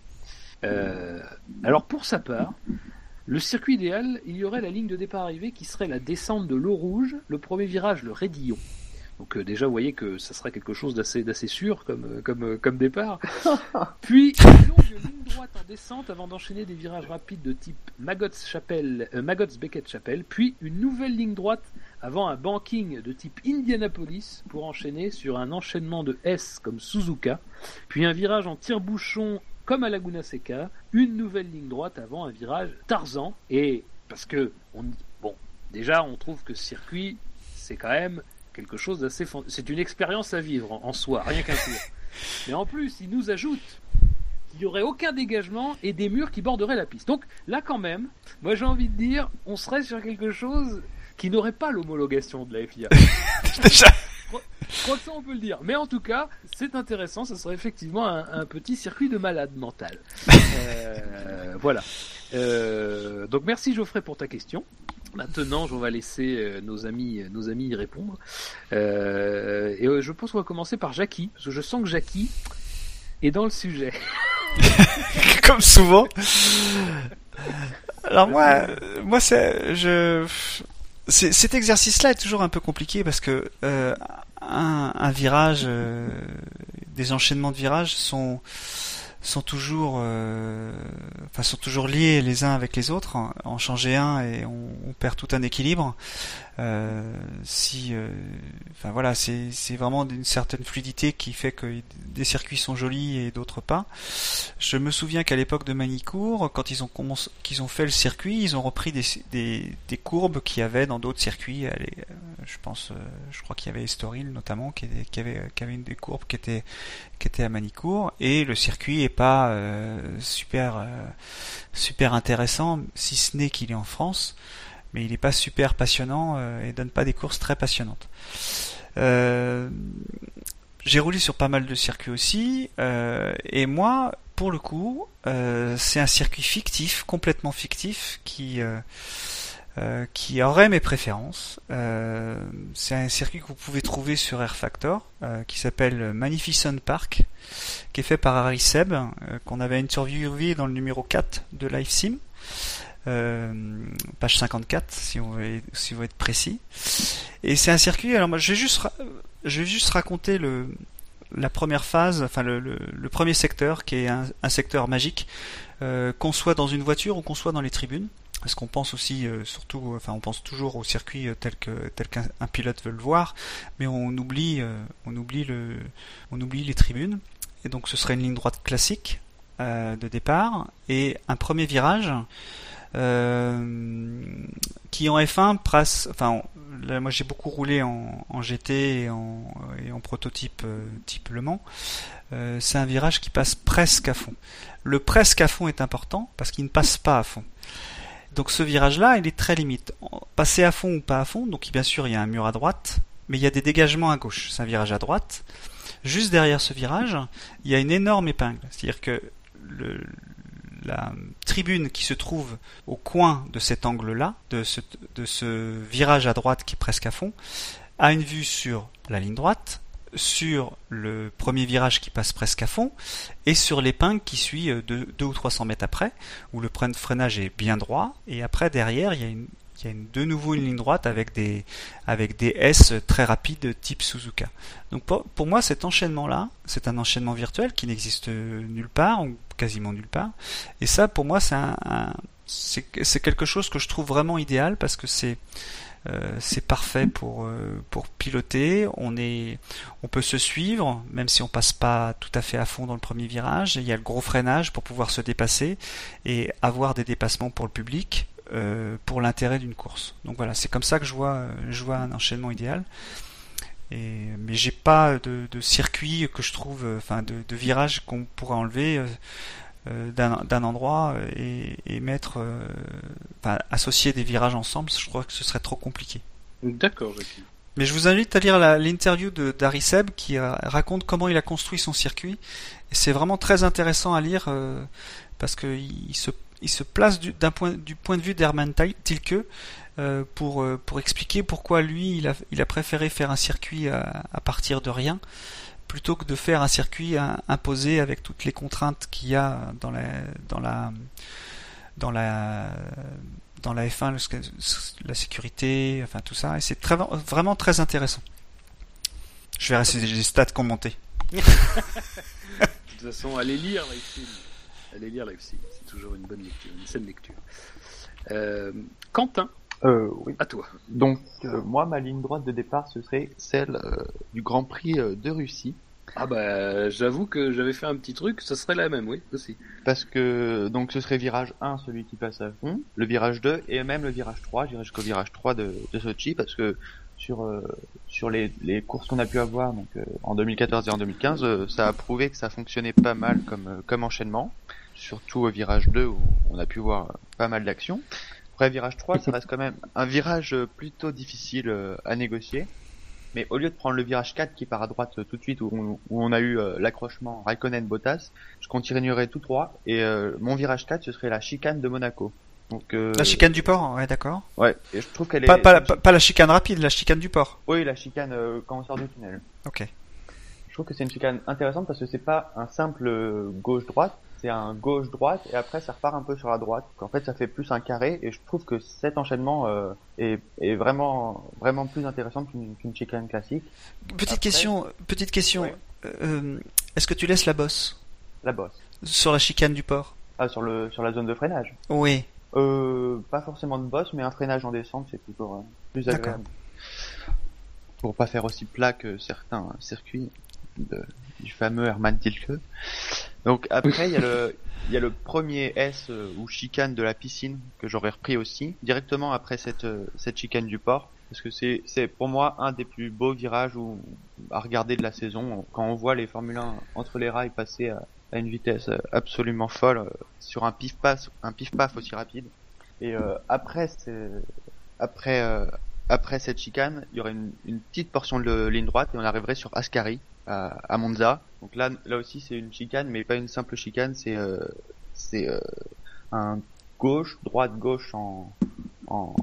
alors pour sa part, Le circuit idéal, il y aurait la ligne de départ arrivée qui serait la descente de l'eau rouge, le premier virage le raidillon. Donc euh, déjà, vous voyez que ça sera quelque chose d'assez d'assez sûr comme euh, comme euh, comme départ. Puis une longue ligne droite en descente avant d'enchaîner des virages rapides de type Magot's Chapelle, euh, Magot's Beckett Chapelle, puis une nouvelle ligne droite avant un banking de type Indianapolis pour enchaîner sur un enchaînement de S comme Suzuka, puis un virage en tire-bouchon comme à Laguna Seca, une nouvelle ligne droite avant un virage Tarzan. Et parce que on bon déjà on trouve que ce circuit c'est quand même quelque chose d'assez c'est une expérience à vivre en, en soi rien qu'un tour mais en plus il nous ajoute qu'il n'y aurait aucun dégagement et des murs qui borderaient la piste. Donc là quand même moi j'ai envie de dire on serait sur quelque chose qui n'aurait pas l'homologation de la FIA Déjà. Je crois que ça on peut le dire. Mais en tout cas, c'est intéressant, ce serait effectivement un, un petit circuit de malade mental. Euh, voilà. Euh, donc merci Geoffrey pour ta question. Maintenant, on va laisser euh, nos amis, nos amis y répondre. Euh, et je pense qu'on va commencer par Jackie, parce que je sens que Jackie est dans le sujet. Comme souvent. Alors moi, moi c'est, je, cet exercice-là est toujours un peu compliqué parce que euh, un, virage, euh, des enchaînements de virages sont sont toujours, euh, enfin sont toujours liés les uns avec les autres. En, changer un et on perd tout un équilibre. Euh, si, euh, enfin voilà, c'est vraiment une certaine fluidité qui fait que des circuits sont jolis et d'autres pas. Je me souviens qu'à l'époque de Manicourt, quand ils ont qu'ils ont fait le circuit, ils ont repris des, des, des courbes qu'il y avait dans d'autres circuits. Euh, je pense, je crois qu'il y avait Estoril notamment, qui, qui avait, qui avait une des courbes qui était, qui était à Manicourt, et le circuit est pas euh, super, euh, super intéressant, si ce n'est qu'il est en France, mais il est pas super passionnant euh, et donne pas des courses très passionnantes. Euh, j'ai roulé sur pas mal de circuits aussi, euh, et moi, pour le coup, euh, c'est un circuit fictif, complètement fictif, qui euh, euh, qui aurait mes préférences. C'est un circuit que vous pouvez trouver sur Air Factor, qui s'appelle Magnificent Park, qui est fait par Harry Seb, qu'on avait interviewé dans le numéro 4 de Live Sim. Euh, page 54 si on veut, si on veut être précis et c'est un circuit alors moi je vais juste je vais juste raconter le la première phase, enfin le, le, premier secteur qui est un, secteur magique, euh, qu'on soit dans une voiture ou qu'on soit dans les tribunes. Parce qu'on pense aussi, euh, surtout, enfin, on pense toujours au circuit euh, tel que tel qu'un un pilote veut le voir, mais on oublie, on oublie le, on oublie les tribunes. Et donc, ce serait une ligne droite classique de départ et un premier virage qui en F1 passe, enfin, moi j'ai beaucoup roulé en, en GT et en, et en prototype euh, type Le Mans. Euh, c'est un virage qui passe presque à fond. Le presque à fond est important parce qu'il ne passe pas à fond. Donc ce virage-là, il est très limite. Passer à fond ou pas à fond, donc bien sûr il y a un mur à droite, mais il y a des dégagements à gauche. C'est un virage à droite. Juste derrière ce virage, il y a une énorme épingle. C'est-à-dire que le, la tribune qui se trouve au coin de cet angle-là, de ce, de ce virage à droite qui est presque à fond, a une vue sur la ligne droite, sur le premier virage qui passe presque à fond, et sur l'épingle qui suit 2 ou 300 mètres après, où le freinage est bien droit, et après derrière il y a une, il y a de nouveau une ligne droite avec des, avec des S très rapides type Suzuka. Donc pour, moi cet enchaînement-là, c'est un enchaînement virtuel qui n'existe nulle part, ou quasiment nulle part, et ça pour moi c'est un c'est quelque chose que je trouve vraiment idéal parce que c'est euh, c'est parfait pour euh, pour piloter. On est, on peut se suivre, même si on passe pas tout à fait à fond dans le premier virage. Il y a le gros freinage pour pouvoir se dépasser et avoir des dépassements pour le public euh, pour l'intérêt d'une course. Donc voilà, c'est comme ça que je vois je vois un enchaînement idéal. Et, mais j'ai pas de, de, circuit que je trouve, enfin de, de virage qu'on pourrait enlever d'un endroit et, et mettre, euh, enfin, associer des virages ensemble, je crois que ce serait trop compliqué. D'accord, Jackie. Mais je vous invite à lire l'interview de d'Harry Seb qui euh, raconte comment il a construit son circuit. C'est vraiment très intéressant à lire euh, parce que il se, il se place du, point, du point de vue d'Herman Tilke euh, pour, pour expliquer pourquoi lui il a, il a préféré faire un circuit à, partir de rien plutôt que de faire un circuit imposé avec toutes les contraintes qu'il y a dans la, dans la dans la dans la F1, le- la sécurité, enfin tout ça, et c'est très, vraiment très intéressant. Je si j'ai des stats monté. De toute façon, allez lire Sim. Allez lire Sim. C'est toujours une bonne lecture, une saine lecture. Euh, Quentin, Euh, oui. à toi. Donc, euh, moi, ma ligne droite de départ, ce serait celle euh, du Grand Prix euh, de Russie. Ah bah, j'avoue que j'avais fait un petit truc, ce serait la même, oui, aussi. Parce que, donc, ce serait virage 1, celui qui passe à fond, le virage 2, et même le virage 3, j'irai jusqu'au virage 3 de, de Sochi, parce que sur, euh, sur les, les courses qu'on a pu avoir, donc, euh, en 2014 et en 2015, euh, ça a prouvé que ça fonctionnait pas mal comme, euh, comme enchaînement. Surtout au virage 2, où on a pu voir pas mal d'actions. Après, virage 3, ça reste quand même un virage euh, plutôt difficile euh, à négocier. Mais au lieu de prendre le virage 4 qui part à droite euh, tout de suite, où on, où on a eu l'accrochement Raikkonen-Bottas, je continuerai tout droit, et euh, mon virage 4, ce serait la chicane de Monaco. Donc, euh, La chicane du port, ouais, d'accord. Ouais, et je trouve qu'elle est... Pas, pas, la, pas, pas la chicane rapide, la chicane du port. Oui, la chicane euh, quand on sort du tunnel. Ok. Je trouve que c'est une chicane intéressante parce que c'est pas un simple gauche-droite, c'est un gauche-droite et après ça repart un peu sur la droite. En fait, ça fait plus un carré et je trouve que cet enchaînement euh, est, est vraiment vraiment plus intéressant qu'une chicane classique. Petite Après- question, petite question. Ouais. Euh, Est-ce que tu laisses la bosse? La bosse. sur la chicane du port? Ah, sur le sur la zone de freinage? Oui. Euh, pas forcément de bosse, mais un freinage en descente, c'est toujours plus agréable. Pour pas faire aussi plat que certains circuits de- du fameux Hermann Tilke. Donc après, il y a le il y a le premier S euh, ou chicane de la piscine que j'aurais repris aussi directement après cette euh, cette chicane du port. Parce que c'est c'est pour moi un des plus beaux virages où, à regarder de la saison. Quand on voit les Formule 1 entre les rails passer à, à une vitesse euh, absolument folle euh, sur un pif paf un pif paf aussi rapide. Et euh, après après euh, après cette chicane il y aurait une, une petite portion de ligne droite et on arriverait sur Ascari à, à Monza donc là là aussi c'est une chicane mais pas une simple chicane c'est euh, c'est euh, un gauche droite gauche en, en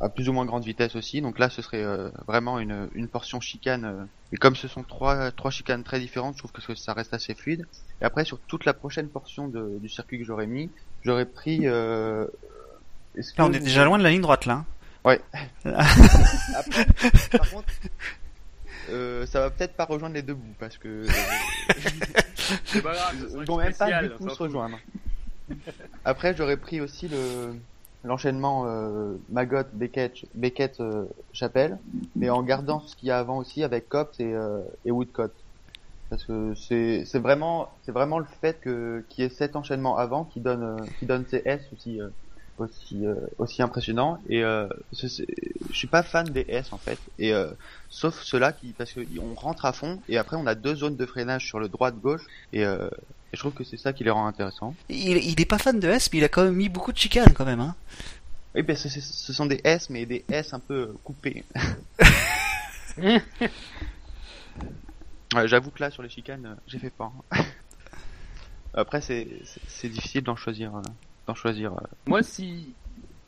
à plus ou moins grande vitesse aussi donc là ce serait euh, vraiment une, une portion chicane euh, et comme ce sont trois trois chicanes très différentes je trouve que ça reste assez fluide et après sur toute la prochaine portion de, du circuit que j'aurais mis j'aurais pris euh, est-ce Là, on que est déjà loin de la ligne droite, là. hein. Ouais. Après, par contre, euh, ça va peut-être pas rejoindre les deux bouts parce que C'est pas grave, ils vont même pas du tout se rejoindre. Après, j'aurais pris aussi le l'enchaînement euh, Magot Beckett Beckett euh, Chapelle, mais en gardant ce qu'il y a avant aussi avec Cops et, euh, et Woodcott. Parce que c'est c'est vraiment c'est vraiment le fait que qu'il y ait cet enchaînement avant qui donne euh, qui donne ces S aussi euh, aussi euh, aussi impressionnant et euh, je suis pas fan des S en fait et euh, sauf ceux-là qui parce que on rentre à fond et après on a deux zones de freinage sur le droite gauche et, et je trouve que c'est ça qui les rend intéressants. Il, il est pas fan de S, mais il a quand même mis beaucoup de chicanes, quand même. Hein. Oui, ben ce, sont des S mais des S un peu coupés. Ouais, J'avoue que là sur les chicanes j'ai fait peur. Après c'est difficile d'en choisir d'en choisir. euh. Moi, si.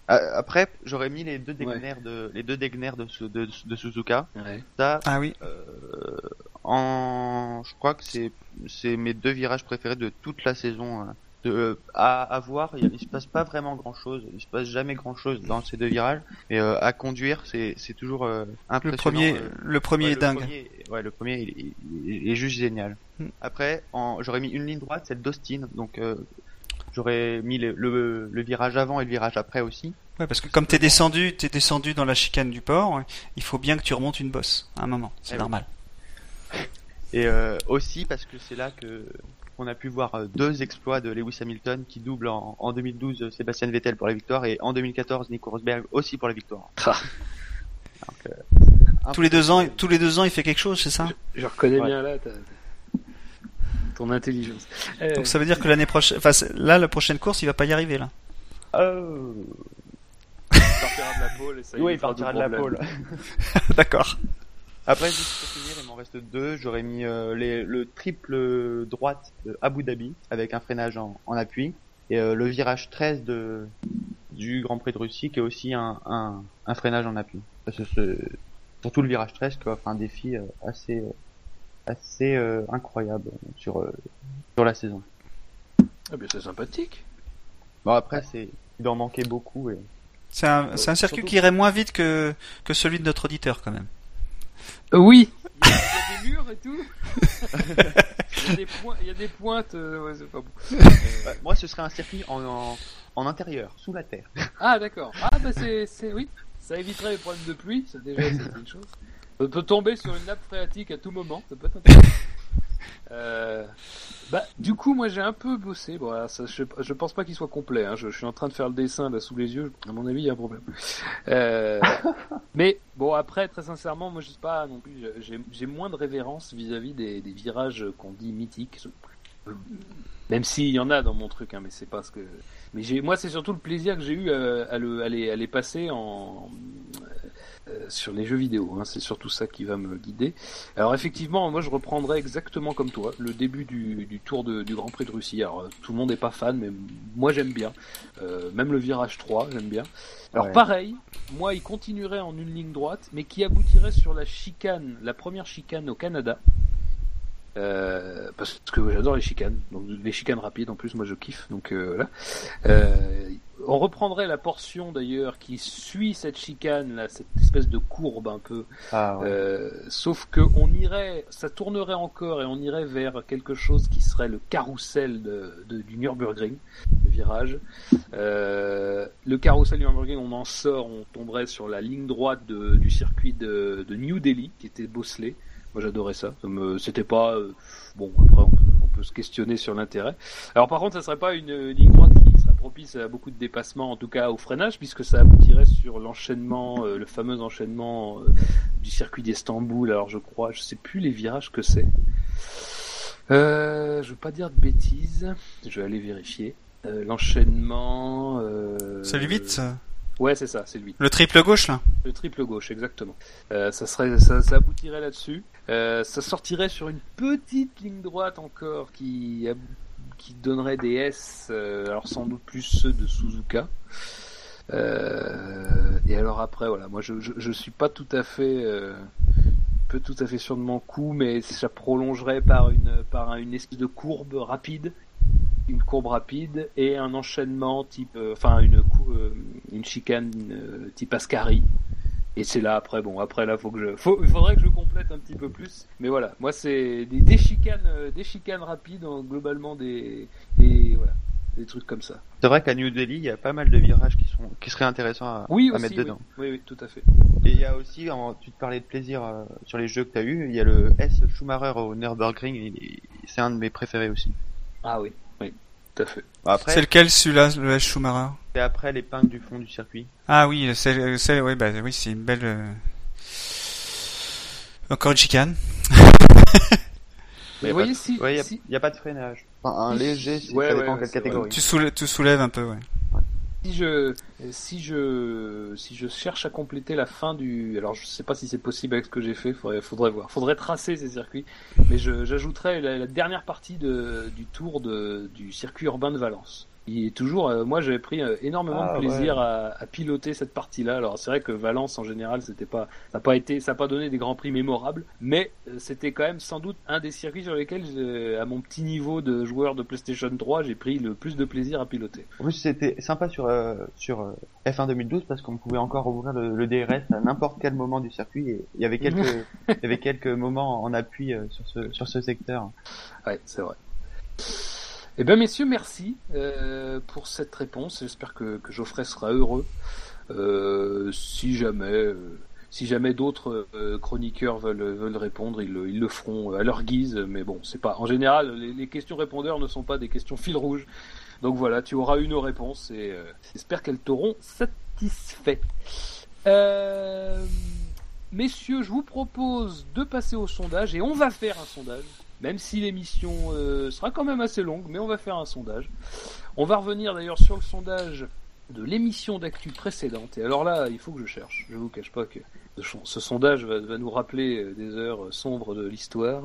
Après j'aurais mis les deux Ouais. Degner de les deux Degner de, Su- de, de Suzuka. Ouais. Ça Ah oui. Euh, en, je crois que c'est c'est mes deux virages préférés de toute la saison. hein. De, euh, à, à voir, il, il se passe pas vraiment grand chose, il se passe jamais grand chose dans ces deux virages, mais euh, à conduire c'est c'est toujours euh, Le impressionnant. premier, euh. le premier Ouais, est le dingue. premier- ouais, le premier il, il- il- il est juste génial. Hmm. Après, en, j'aurais mis une ligne droite, celle d'Austin, donc euh, j'aurais mis le, le, le virage avant et le virage après aussi. Ouais, parce que comme t'es descendu, t'es descendu dans la chicane du port, il faut bien que tu remontes une bosse à un moment. C'est Eh oui. normal. Et euh, aussi parce que c'est là que on a pu voir euh, deux exploits de Lewis Hamilton qui doublent en, en 2012 euh, Sébastien Vettel pour la victoire et en 2014 Nico Rosberg aussi pour la victoire. Ah. Donc, euh, Tous les deux ans, tous les deux ans, il fait quelque chose, c'est ça? Je reconnais Ouais. bien là ta- ton intelligence. Euh, Donc ça veut dire que l'année prochaine, enfin là, la prochaine course, il va pas y arriver là. Euh... il partira de la pole et ça Oui, il partira de la pole. D'accord. Après, juste pour finir, il m'en reste deux. J'aurais mis euh, les, le triple droite de Abu Dhabi avec un freinage en, en appui et euh, le virage 13 de du Grand Prix de Russie qui est aussi un, un, un freinage en appui. Parce que surtout le virage 13 qui offre un défi euh, assez euh, assez euh, incroyable sur euh, sur la saison. Ah, bien, c'est sympathique. Bon après c'est il en manquait beaucoup et C'est un, c'est un circuit surtout- qui irait moins vite que, que celui de notre auditeur quand même. Euh, oui. Il y, a, il y a des murs et tout. il, y a des points- il y a des pointes. euh, ouais, c'est pas bon. Ouais, moi ce serait un circuit en, en, en intérieur, sous la terre. Ah d'accord. Ah bah c'est, c'est oui. Ça éviterait les problèmes de pluie. Ça déjà c'est une chose. On peut tomber sur une nappe phréatique à tout moment. Ça peut être intéressant. Euh, bah, du coup, moi j'ai un peu bossé. Bon, alors, ça, je, je pense pas qu'il soit complet. Hein. Je, je suis en train de faire le dessin là sous les yeux. À mon avis, il y a un problème. Euh, mais bon, après, très sincèrement, moi je sais pas non plus. J'ai, moins de révérence vis-à-vis des, des virages qu'on dit mythiques. Même s'il y en a dans mon truc, hein, mais c'est pas ce que. Mais moi, c'est surtout le plaisir que j'ai eu euh, à, le, à, les, à les passer en sur les jeux vidéo. Hein, c'est surtout ça qui va me guider. Alors effectivement, moi, je reprendrai exactement comme toi le début du, du tour de, du Grand Prix de Russie. Alors euh, tout le monde n'est pas fan, mais moi j'aime bien. Euh, même le virage 3, j'aime bien. Alors Ouais. pareil, moi, il continuerait en une ligne droite, mais qui aboutirait sur la chicane, la première chicane au Canada. Euh, parce que j'adore les chicanes, donc les chicanes rapides en plus, moi je kiffe, donc euh, voilà. On reprendrait la portion d'ailleurs qui suit cette chicane, là, cette espèce de courbe un peu, Ah ouais. euh, sauf que on irait, ça tournerait encore et on irait vers quelque chose qui serait le carrousel de, de- du Nürburgring, le virage. Euh, le carrousel du Nürburgring, on en sort, on tomberait sur la ligne droite de- du circuit de, de New Delhi, qui était bosselé. Moi j'adorais ça. C'était pas euh, bon. Après on peut, on peut se questionner sur l'intérêt. Alors par contre, ça serait pas une ligne droite propice à beaucoup de dépassements, en tout cas au freinage, puisque ça aboutirait sur l'enchaînement, euh, le fameux enchaînement euh, du circuit d'Istanbul. Alors je crois, je sais plus les virages que c'est. Euh, je veux pas dire de bêtises. Je vais aller vérifier. Euh, l'enchaînement. C'est le 8 ça Ouais, c'est ça, c'est le 8. Le triple gauche là Le triple gauche, exactement. Euh, ça serait, ça, ça aboutirait là-dessus. Euh, ça sortirait sur une petite ligne droite encore qui, qui donnerait des S, euh, alors sans doute plus ceux de Suzuka. Euh, et alors après, voilà, moi je, je, suis pas tout à fait, euh, peu tout à fait sûr de mon coup, mais ça prolongerait par une, par une espèce de courbe rapide une courbe rapide et un enchaînement type, enfin une une chicane type Ascari. Et c'est là après, bon après là faut que je, faut, il faudrait que je complète un petit peu plus. Mais voilà, moi c'est des, des chicanes, euh, des chicanes rapides, en- globalement des, des voilà, des trucs comme ça. C'est vrai qu'à New Delhi, il y a pas mal de virages qui sont qui seraient intéressants à, Oui à aussi, mettre dedans. oui, oui, tout à fait. Et il y a aussi, en- tu te parlais de plaisir euh, sur les jeux que tu as eu, il y a le S Schumacher au Nürburgring, c'est un de mes préférés aussi. Ah oui, oui, tout à fait. Bon, après, C'est lequel celui-là, le S Schumacher? C'est après l'épingle du fond du circuit. Ah oui, c'est, c'est, oui, bah, oui, c'est une belle. euh, Encore une chicane. Mais de- si, Ouais, il y a- si, il y, a pas de freinage. Enfin, un léger, Ouais, ça ouais, dépend ouais, quelle catégorie. Tu, soulèves, tu soulèves un peu, ouais. si je si je si je cherche à compléter la fin du alors je sais pas si c'est possible avec ce que j'ai fait faudrait faudrait voir faudrait tracer ces circuits mais je j'ajouterais la, la dernière partie de du tour de du circuit urbain de Valence il est toujours euh, moi j'avais pris euh, énormément Ah, de plaisir à, à piloter cette partie là alors c'est vrai que Valence en général c'était pas ça n'a pas été ça a pas donné des grands prix mémorables mais euh, c'était quand même sans doute un des circuits sur lesquels à mon petit niveau de joueur de PlayStation 3 j'ai pris le plus de plaisir à piloter En plus, c'était sympa sur, euh, sur euh, F1 2012 parce qu'on pouvait encore ouvrir le, le DRS à n'importe quel moment du circuit et il y avait quelques, il y avait quelques moments en appui euh, sur ce, sur ce secteur. Ouais, c'est vrai. Eh bien, messieurs, merci euh, pour cette réponse. J'espère que, Geoffrey sera heureux. Euh, si jamais, euh, si jamais d'autres chroniqueurs veulent, veulent répondre, ils, le- ils le feront à leur guise. Mais bon, c'est pas. En général, les, questions répondeurs ne sont pas des questions fil rouge. Donc voilà, tu auras une réponse et j'espère qu'elles t'auront satisfait. Messieurs, je vous propose de passer au sondage et on va faire un sondage. Même si l'émission euh, sera quand même assez longue, mais on va faire un sondage. On va revenir d'ailleurs sur le sondage de l'émission d'actu précédente. Et alors là, il faut que je cherche. Je vous cache pas que ce, sondage va, va nous rappeler euh, des heures sombres de l'histoire.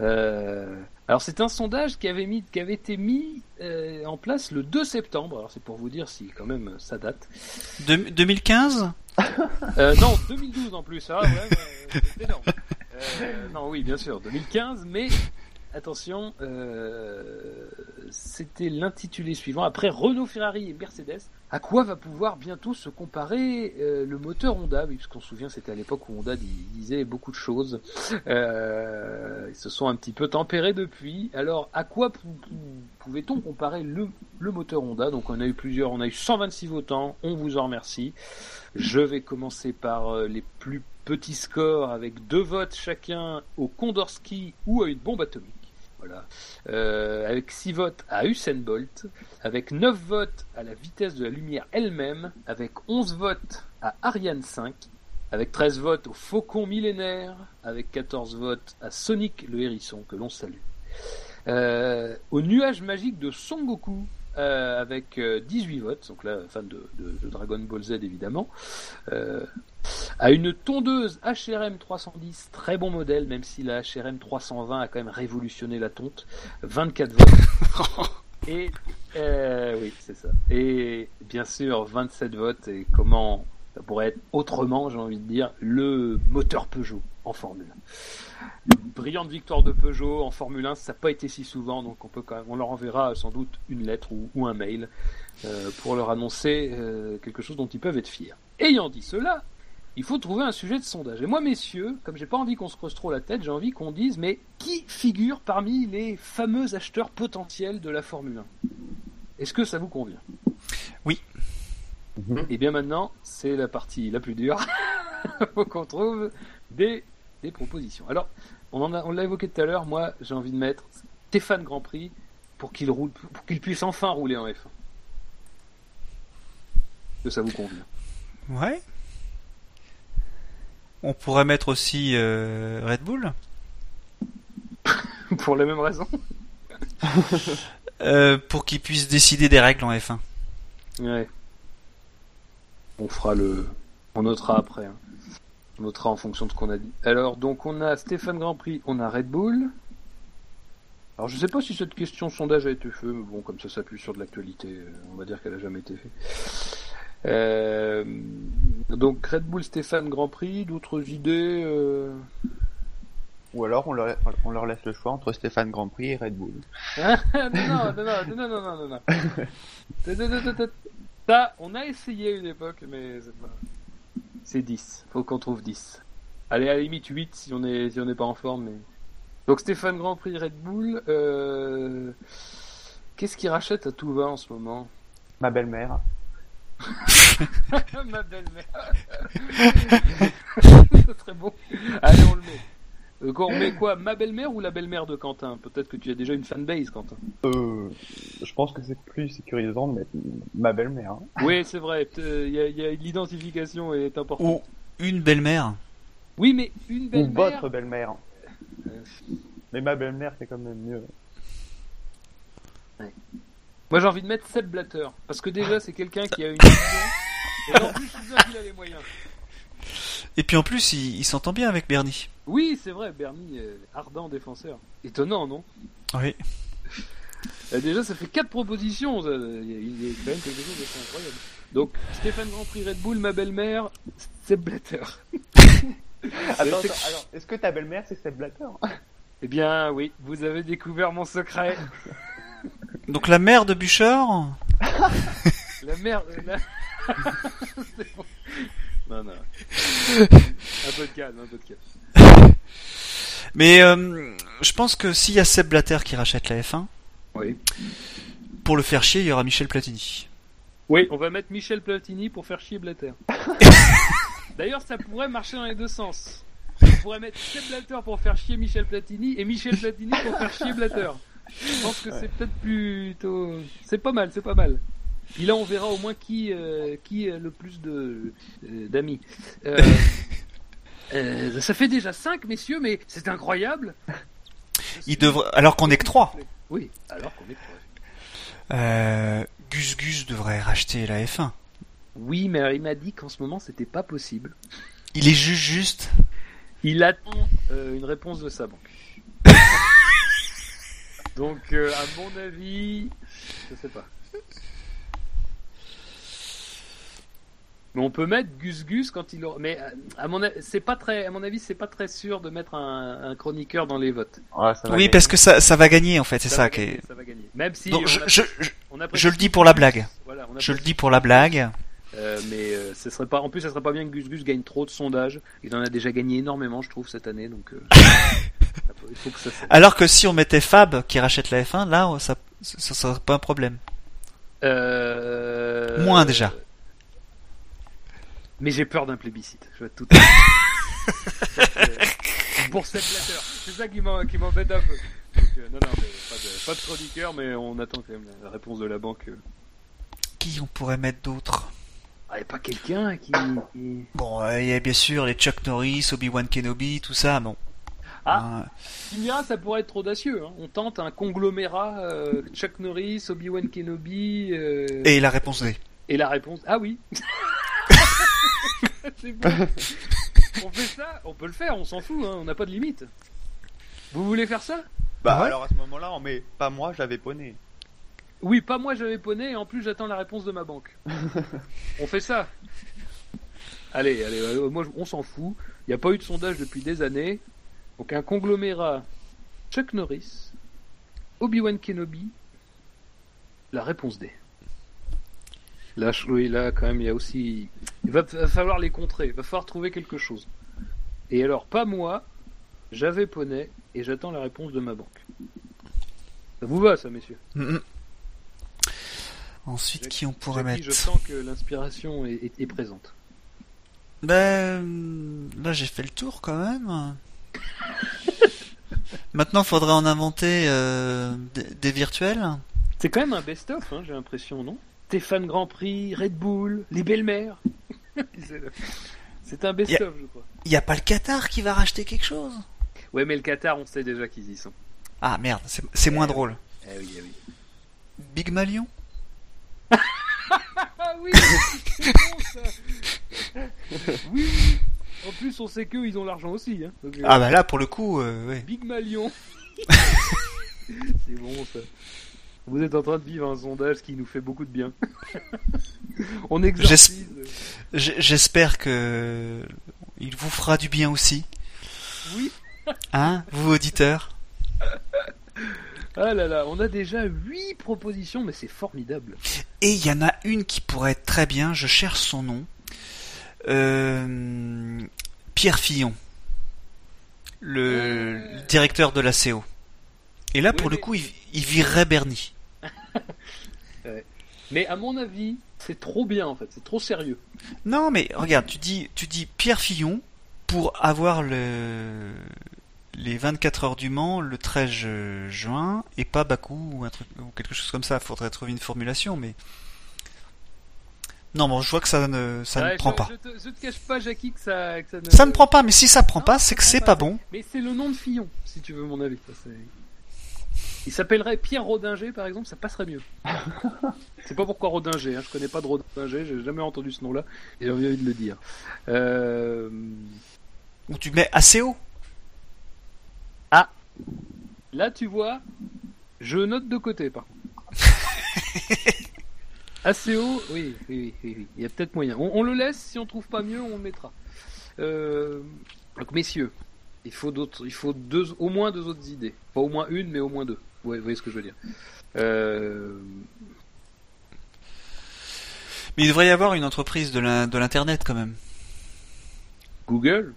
Euh, alors c'est un sondage qui avait, mis, qui avait été mis euh, en place le 2 septembre. Alors c'est pour vous dire si quand même ça date. Deux- 2015 Euh, non, 2012 en plus. Ah ouais, ouais, c'est énorme. Euh, non, oui, bien sûr, 2015, mais attention, euh, c'était l'intitulé suivant. Après Renault, Ferrari et Mercedes, à quoi va pouvoir bientôt se comparer euh, le moteur Honda? Oui, puisqu'on se souvient, c'était à l'époque où Honda disait beaucoup de choses. Euh, ils se sont un petit peu tempérés depuis. Alors, à quoi pouvait-on comparer le, moteur Honda? Donc, on a eu plusieurs, on a eu 126 votants. On vous en remercie. Je vais commencer par les plus petits scores avec deux votes chacun au Kondorski ou à une bombe atomique. Voilà. Euh, avec 6 votes à Usain Bolt, avec 9 votes à la vitesse de la lumière elle-même, avec 11 votes à Ariane 5, avec 13 votes au Faucon millénaire, avec 14 votes à Sonic le hérisson, que l'on salue. Euh, au nuage magique de Son Goku, euh, avec 18 votes, donc là, fan de, de, Dragon Ball Z évidemment, à une tondeuse HRM 310, très bon modèle, même si la HRM 320 a quand même révolutionné la tonte, 24 votes. et euh, oui, c'est ça. Et bien sûr, 27 votes. Et comment ça pourrait être autrement, j'ai envie de dire, le moteur Peugeot en Formule 1. Brillante victoire de Peugeot en Formule 1, ça n'a pas été si souvent, donc on peut quand même, on leur enverra sans doute une lettre ou, un mail euh, pour leur annoncer euh, quelque chose dont ils peuvent être fiers. Ayant dit cela, il faut trouver un sujet de sondage. Et moi, messieurs, comme j'ai pas envie qu'on se creuse trop la tête, j'ai envie qu'on dise, mais qui figure parmi les fameux acheteurs potentiels de la Formule 1 Est-ce que ça vous convient? Oui. Mhm. Et bien maintenant, c'est la partie la plus dure. Il faut qu'on trouve des, des, propositions. Alors, on, l'a évoqué tout à l'heure, moi, j'ai envie de mettre Stéphane Grand Prix pour qu'il roule, pour qu'il puisse enfin rouler en F1. Est-ce que ça vous convient? Ouais. On pourrait mettre aussi euh, Red Bull. pour les mêmes raisons. Euh, pour qu'ils puissent décider des règles en F1. Ouais. On fera le. On notera après. Hein. On notera en fonction de ce qu'on a dit. Alors, donc, on a Stéphane Grand Prix, on a Red Bull. Alors, je sais pas si cette question sondage a été faite, mais bon, comme ça s'appuie sur de l'actualité, euh, on va dire qu'elle a jamais été faite. Euh, donc Red Bull Stéphane Grand Prix, d'autres idées euh Ou alors on leur, on leur, laisse le choix entre Stéphane Grand Prix et Red Bull. non, non, non, non, non, non, non, on a essayé une époque, mais c'est 10. Faut qu'on trouve 10. Allez, à la limite 8 si on est si on n'est pas en forme. Mais... Donc Stéphane Grand Prix Red Bull. Euh... Qu'est-ce qu'il rachète à tout va en ce moment? Ma belle-mère. Ma belle-mère. c'est très bon. Allez, on le met. Euh, on met quoi Ma belle-mère ou la belle-mère de Quentin? Peut-être que tu as déjà une fanbase, Quentin. Euh, je pense que c'est plus sécurisant de mettre ma belle-mère. Hein. Oui, c'est vrai. Il y a, l'identification est importante. Ou une belle-mère. Oui, mais une belle-mère. Ou votre belle-mère. Euh. Mais ma belle-mère, c'est quand même mieux. Ouais. Moi j'ai envie de mettre Seb Blatter, parce que déjà c'est quelqu'un qui a une vision, et en plus il a les moyens. Et puis en plus il, s'entend bien avec Bernie. Oui c'est vrai, Bernie, ardent défenseur. Étonnant non? Oui. Euh, déjà ça fait quatre propositions, il y, a quand même quelque chose d'assez incroyable. Donc Stéphane Grand Prix Red Bull, ma belle-mère, Seb Blatter. attends, alors est-ce que ta belle-mère c'est Seb Blatter? Eh bien oui, vous avez découvert mon secret. Donc la mère de Bûcheur? La mère. La... bon. Non, non. Un peu de calme, un peu de calme. Mais euh, je pense que s'il y a Seb Blatter qui rachète la F1, oui. pour le faire chier, il y aura Michel Platini. Oui, on va mettre Michel Platini pour faire chier Blatter. D'ailleurs, ça pourrait marcher dans les deux sens. On pourrait mettre Seb Blatter pour faire chier Michel Platini et Michel Platini pour faire chier Blatter. Je pense que c'est peut-être plutôt. C'est pas mal, c'est pas mal. Et là, on verra au moins qui euh, qui a le plus de euh, d'amis. Euh, ça fait déjà 5 messieurs, mais c'est incroyable. Il alors qu'on est que 3 Oui, alors qu'on est que 3 Gus Gus devrait racheter la F1. Oui, mais il m'a dit qu'en ce moment c'était pas possible. Il est juste juste. Il attend une réponse de sa banque. Donc, euh, à mon avis, je sais pas. Mais on peut mettre Gus Gus quand il aura. Mais euh, à mon, c'est pas très, à mon avis, c'est pas très sûr de mettre un, un chroniqueur dans les votes. Ouais, ça va Oui, gagner. parce que ça, ça va gagner en fait, c'est ça, va qui est. gagner, ça va gagner. Même si. Donc, on je, je, je, on a je le dis pour la blague. Voilà, on a je le dis pour la blague. Euh, mais euh, ce serait pas. En plus, ça serait pas bien que Gus Gus gagne trop de sondages. Il en a déjà gagné énormément, je trouve, cette année. Donc, euh, il faut que ça. Alors que si on mettait Fab qui rachète la F1, là, ça, ça serait pas un problème. Euh... Moins, déjà. Mais j'ai peur d'un plébiscite. Je vais être tout. à fait- Pour cette lettre, c'est ça qui m'en- qui m'embête un peu. Donc, euh, non, non, mais pas de, pas de chroniqueur, mais on attend quand même la réponse de la banque. euh. Qui on pourrait mettre d'autres Ah, y a pas quelqu'un qui. qui- Bon, euh, il y a bien sûr les Chuck Norris, Obi-Wan Kenobi, tout ça, bon. Ah. Hein, me diras, ça pourrait être trop audacieux. Hein. On tente un conglomérat euh, Chuck Norris, Obi-Wan Kenobi. euh, Et la réponse D. Et la réponse, ah oui. c'est bon. On fait ça, on peut le faire, on s'en fout, hein, on n'a pas de limite. Vous voulez faire ça? Bah Ah ouais alors à ce moment-là, on met pas moi, j'avais poney. Oui, pas moi j'avais poney, et en plus j'attends la réponse de ma banque. on fait ça. Allez, allez, euh, moi on s'en fout. Il n'y a pas eu de sondage depuis des années. Donc un conglomérat Chuck Norris, Obi-Wan Kenobi, la réponse D. Là, oui, là quand même, il y a aussi. Il va, va falloir les contrer, il va falloir trouver quelque chose. Et alors, pas moi, j'avais poney, et j'attends la réponse de ma banque. Ça vous va, ça, messieurs Mhm. Ensuite, Jackie- qui on pourrait mettre Je sens que l'inspiration est, est- est présente. Ben, là j'ai fait le tour quand même. Maintenant, faudrait en inventer euh, des, des virtuels. C'est quand même un best-of, hein, j'ai l'impression, non? Stéphane Grand Prix, Red Bull, les belles-mères. C'est un best-of, je crois. Il y a pas le Qatar qui va racheter quelque chose? Ouais, mais le Qatar, on sait déjà qu'ils y sont. Ah merde, c'est moins drôle. Eh oui, eh oui. Big Malion? Ah oui, c'est bon ça. Oui, oui. En plus, on sait qu'eux, ils ont l'argent aussi. Hein. Donc, euh, Ah bah là, pour le coup, euh, ouais. Big Malion. c'est bon ça. Vous êtes en train de vivre un sondage qui nous fait beaucoup de bien. on exorcise. J'espère que il vous fera du bien aussi, Oui. hein, vous auditeurs? Ah là là, on a déjà 8 propositions, mais c'est formidable. Et il y en a une qui pourrait être très bien, je cherche son nom. Euh, Pierre Fillon, le, Euh. directeur de la CO. Et là, Oui, pour le coup, il, il virerait Bernie. Mais à mon avis, c'est trop bien en fait, c'est trop sérieux. Non, mais regarde, tu dis, tu dis Pierre Fillon pour avoir le, les 24 heures du Mans le 13 ju- juin et pas Bakou ou un truc ou quelque chose comme ça. Faudrait trouver une formulation, mais non, bon, je vois que ça ne, ça Ouais, ne prend je, pas. Je te, je te cache pas, Jackie, que ça, que ça ne. Ça ne prend pas, mais si ça prend Non, pas, c'est que prend c'est pas. pas bon. Mais c'est le nom de Fillon, si tu veux mon avis. Ça, Il s'appellerait Pierre Rodinger, par exemple, ça passerait mieux. c'est pas pourquoi Rodinger, hein, je connais pas de Rodinger, j'ai jamais entendu ce nom-là, et j'ai envie de le dire. Euh... Ou tu mets assez haut. Là, tu vois, je note de côté, par contre. Assez haut, oui, oui, oui, oui, il y a peut-être moyen. On, on le laisse, si on trouve pas mieux, on le mettra. Euh, Donc, messieurs, il faut d'autres, il faut deux, au moins deux autres idées. Pas au moins une, mais au moins deux. Vous voyez ce que je veux dire. Euh... Mais il devrait y avoir une entreprise de l'in- de l'internet quand même. Google?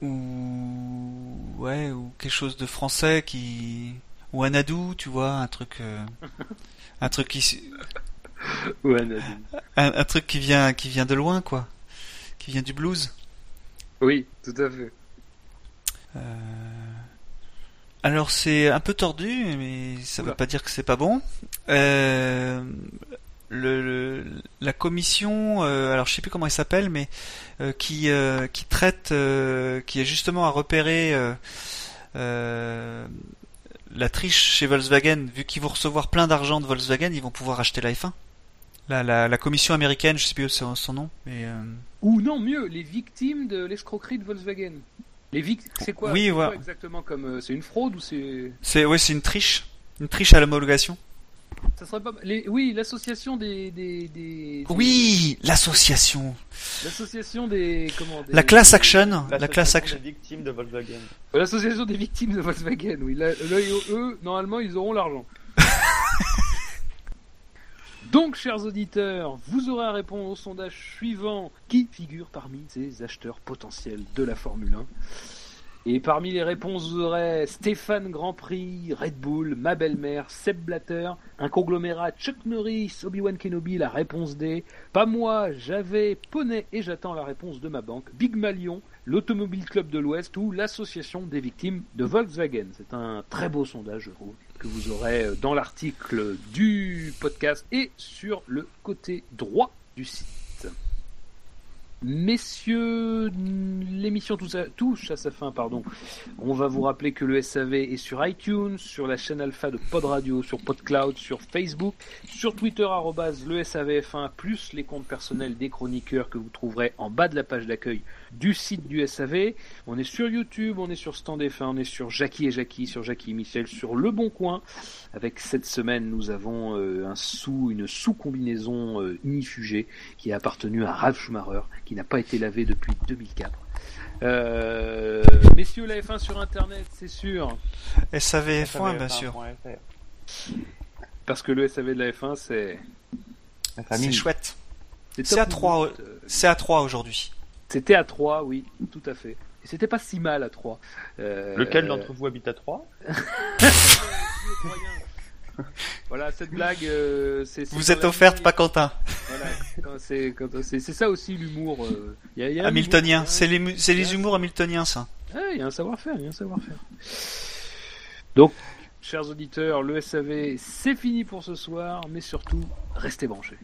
Ou ouais, ou quelque chose de français qui ou un adou, tu vois, un truc euh, un truc qui Nadine. un, un truc qui vient qui vient de loin quoi. Qui vient du blues. Oui, tout à fait. Euh, Alors c'est un peu tordu, mais ça veut Oula. pas dire que c'est pas bon. Euh, le, le- la commission, euh, alors je sais plus comment elle s'appelle, mais euh, qui euh, qui traite, euh, qui est justement à repérer euh, euh, la triche chez Volkswagen, vu qu'ils vont recevoir plein d'argent de Volkswagen, ils vont pouvoir acheter la F1. La, la, la commission américaine, je sais plus son, son nom, mais euh, Ou non, mieux, les victimes de l'escroquerie de Volkswagen. Les vic- c'est quoi, Oui, c'est quoi voilà. exactement comme euh, c'est une fraude ou c'est c'est ouais, c'est une triche, une triche à l'homologation. ça serait pas. Les... Oui, l'association des, des, des, Oui, l'association. L'association des comment des- La class action. La class L'association action. des victimes de Volkswagen. L'association des victimes de Volkswagen. Oui, eux, normalement, ils auront l'argent. Donc, chers auditeurs, vous aurez à répondre au sondage suivant qui figure parmi ces acheteurs potentiels de la Formule 1. Et parmi les réponses, vous aurez Stéphane Grand Prix, Red Bull, ma belle-mère, Seb Blatter, un conglomérat Chuck Norris, Obi-Wan Kenobi, la réponse D. Pas moi, j'avais Poney et j'attends la réponse de ma banque. Big Malion, l'Automobile Club de l'Ouest ou l'Association des victimes de Volkswagen. C'est un très beau sondage, je trouve, que vous aurez dans l'article du podcast et sur le côté droit du site. Messieurs, l'émission touche à- sa fin, pardon. On va vous rappeler que le SAV est sur iTunes, sur la chaîne alpha de Pod Radio, sur PodCloud, sur Facebook, sur Twitter le SAVF1, plus les comptes personnels des chroniqueurs que vous trouverez en bas de la page d'accueil du site du SAV. On est sur YouTube, on est sur Stand F1, on est sur Jackie et Jackie, sur Jackie et Michel, sur Le Bon Coin. Avec cette semaine, nous avons euh, un sous, une sous-combinaison euh, unifugée qui a appartenu à Ralph Schumacher, qui n'a pas été lavé depuis 2004. Euh, messieurs, la F1 sur Internet, c'est sûr, SAVF1, bien sûr. SAVF1.fr. parce que le SAV de la F1, c'est... La C'est famille. chouette. C'est à trois, ou not, euh, C'est à 3 aujourd'hui. C'était à 3, oui, tout à fait. Et c'était pas si mal à 3. Euh, Lequel d'entre vous habite à 3 Voilà, cette blague, euh, c'est. c'est Vous êtes offerte, pas Quentin. Voilà, c'est quand- c'est c'est ça aussi l'humour. euh, il y a- il y a un Hamiltonien. humour, C'est les, c'est les humours hamiltoniens, ça. Ah, il y a un savoir-faire, il y a un savoir-faire. Donc, chers auditeurs, le SAV, c'est fini pour ce soir, mais surtout, restez branchés.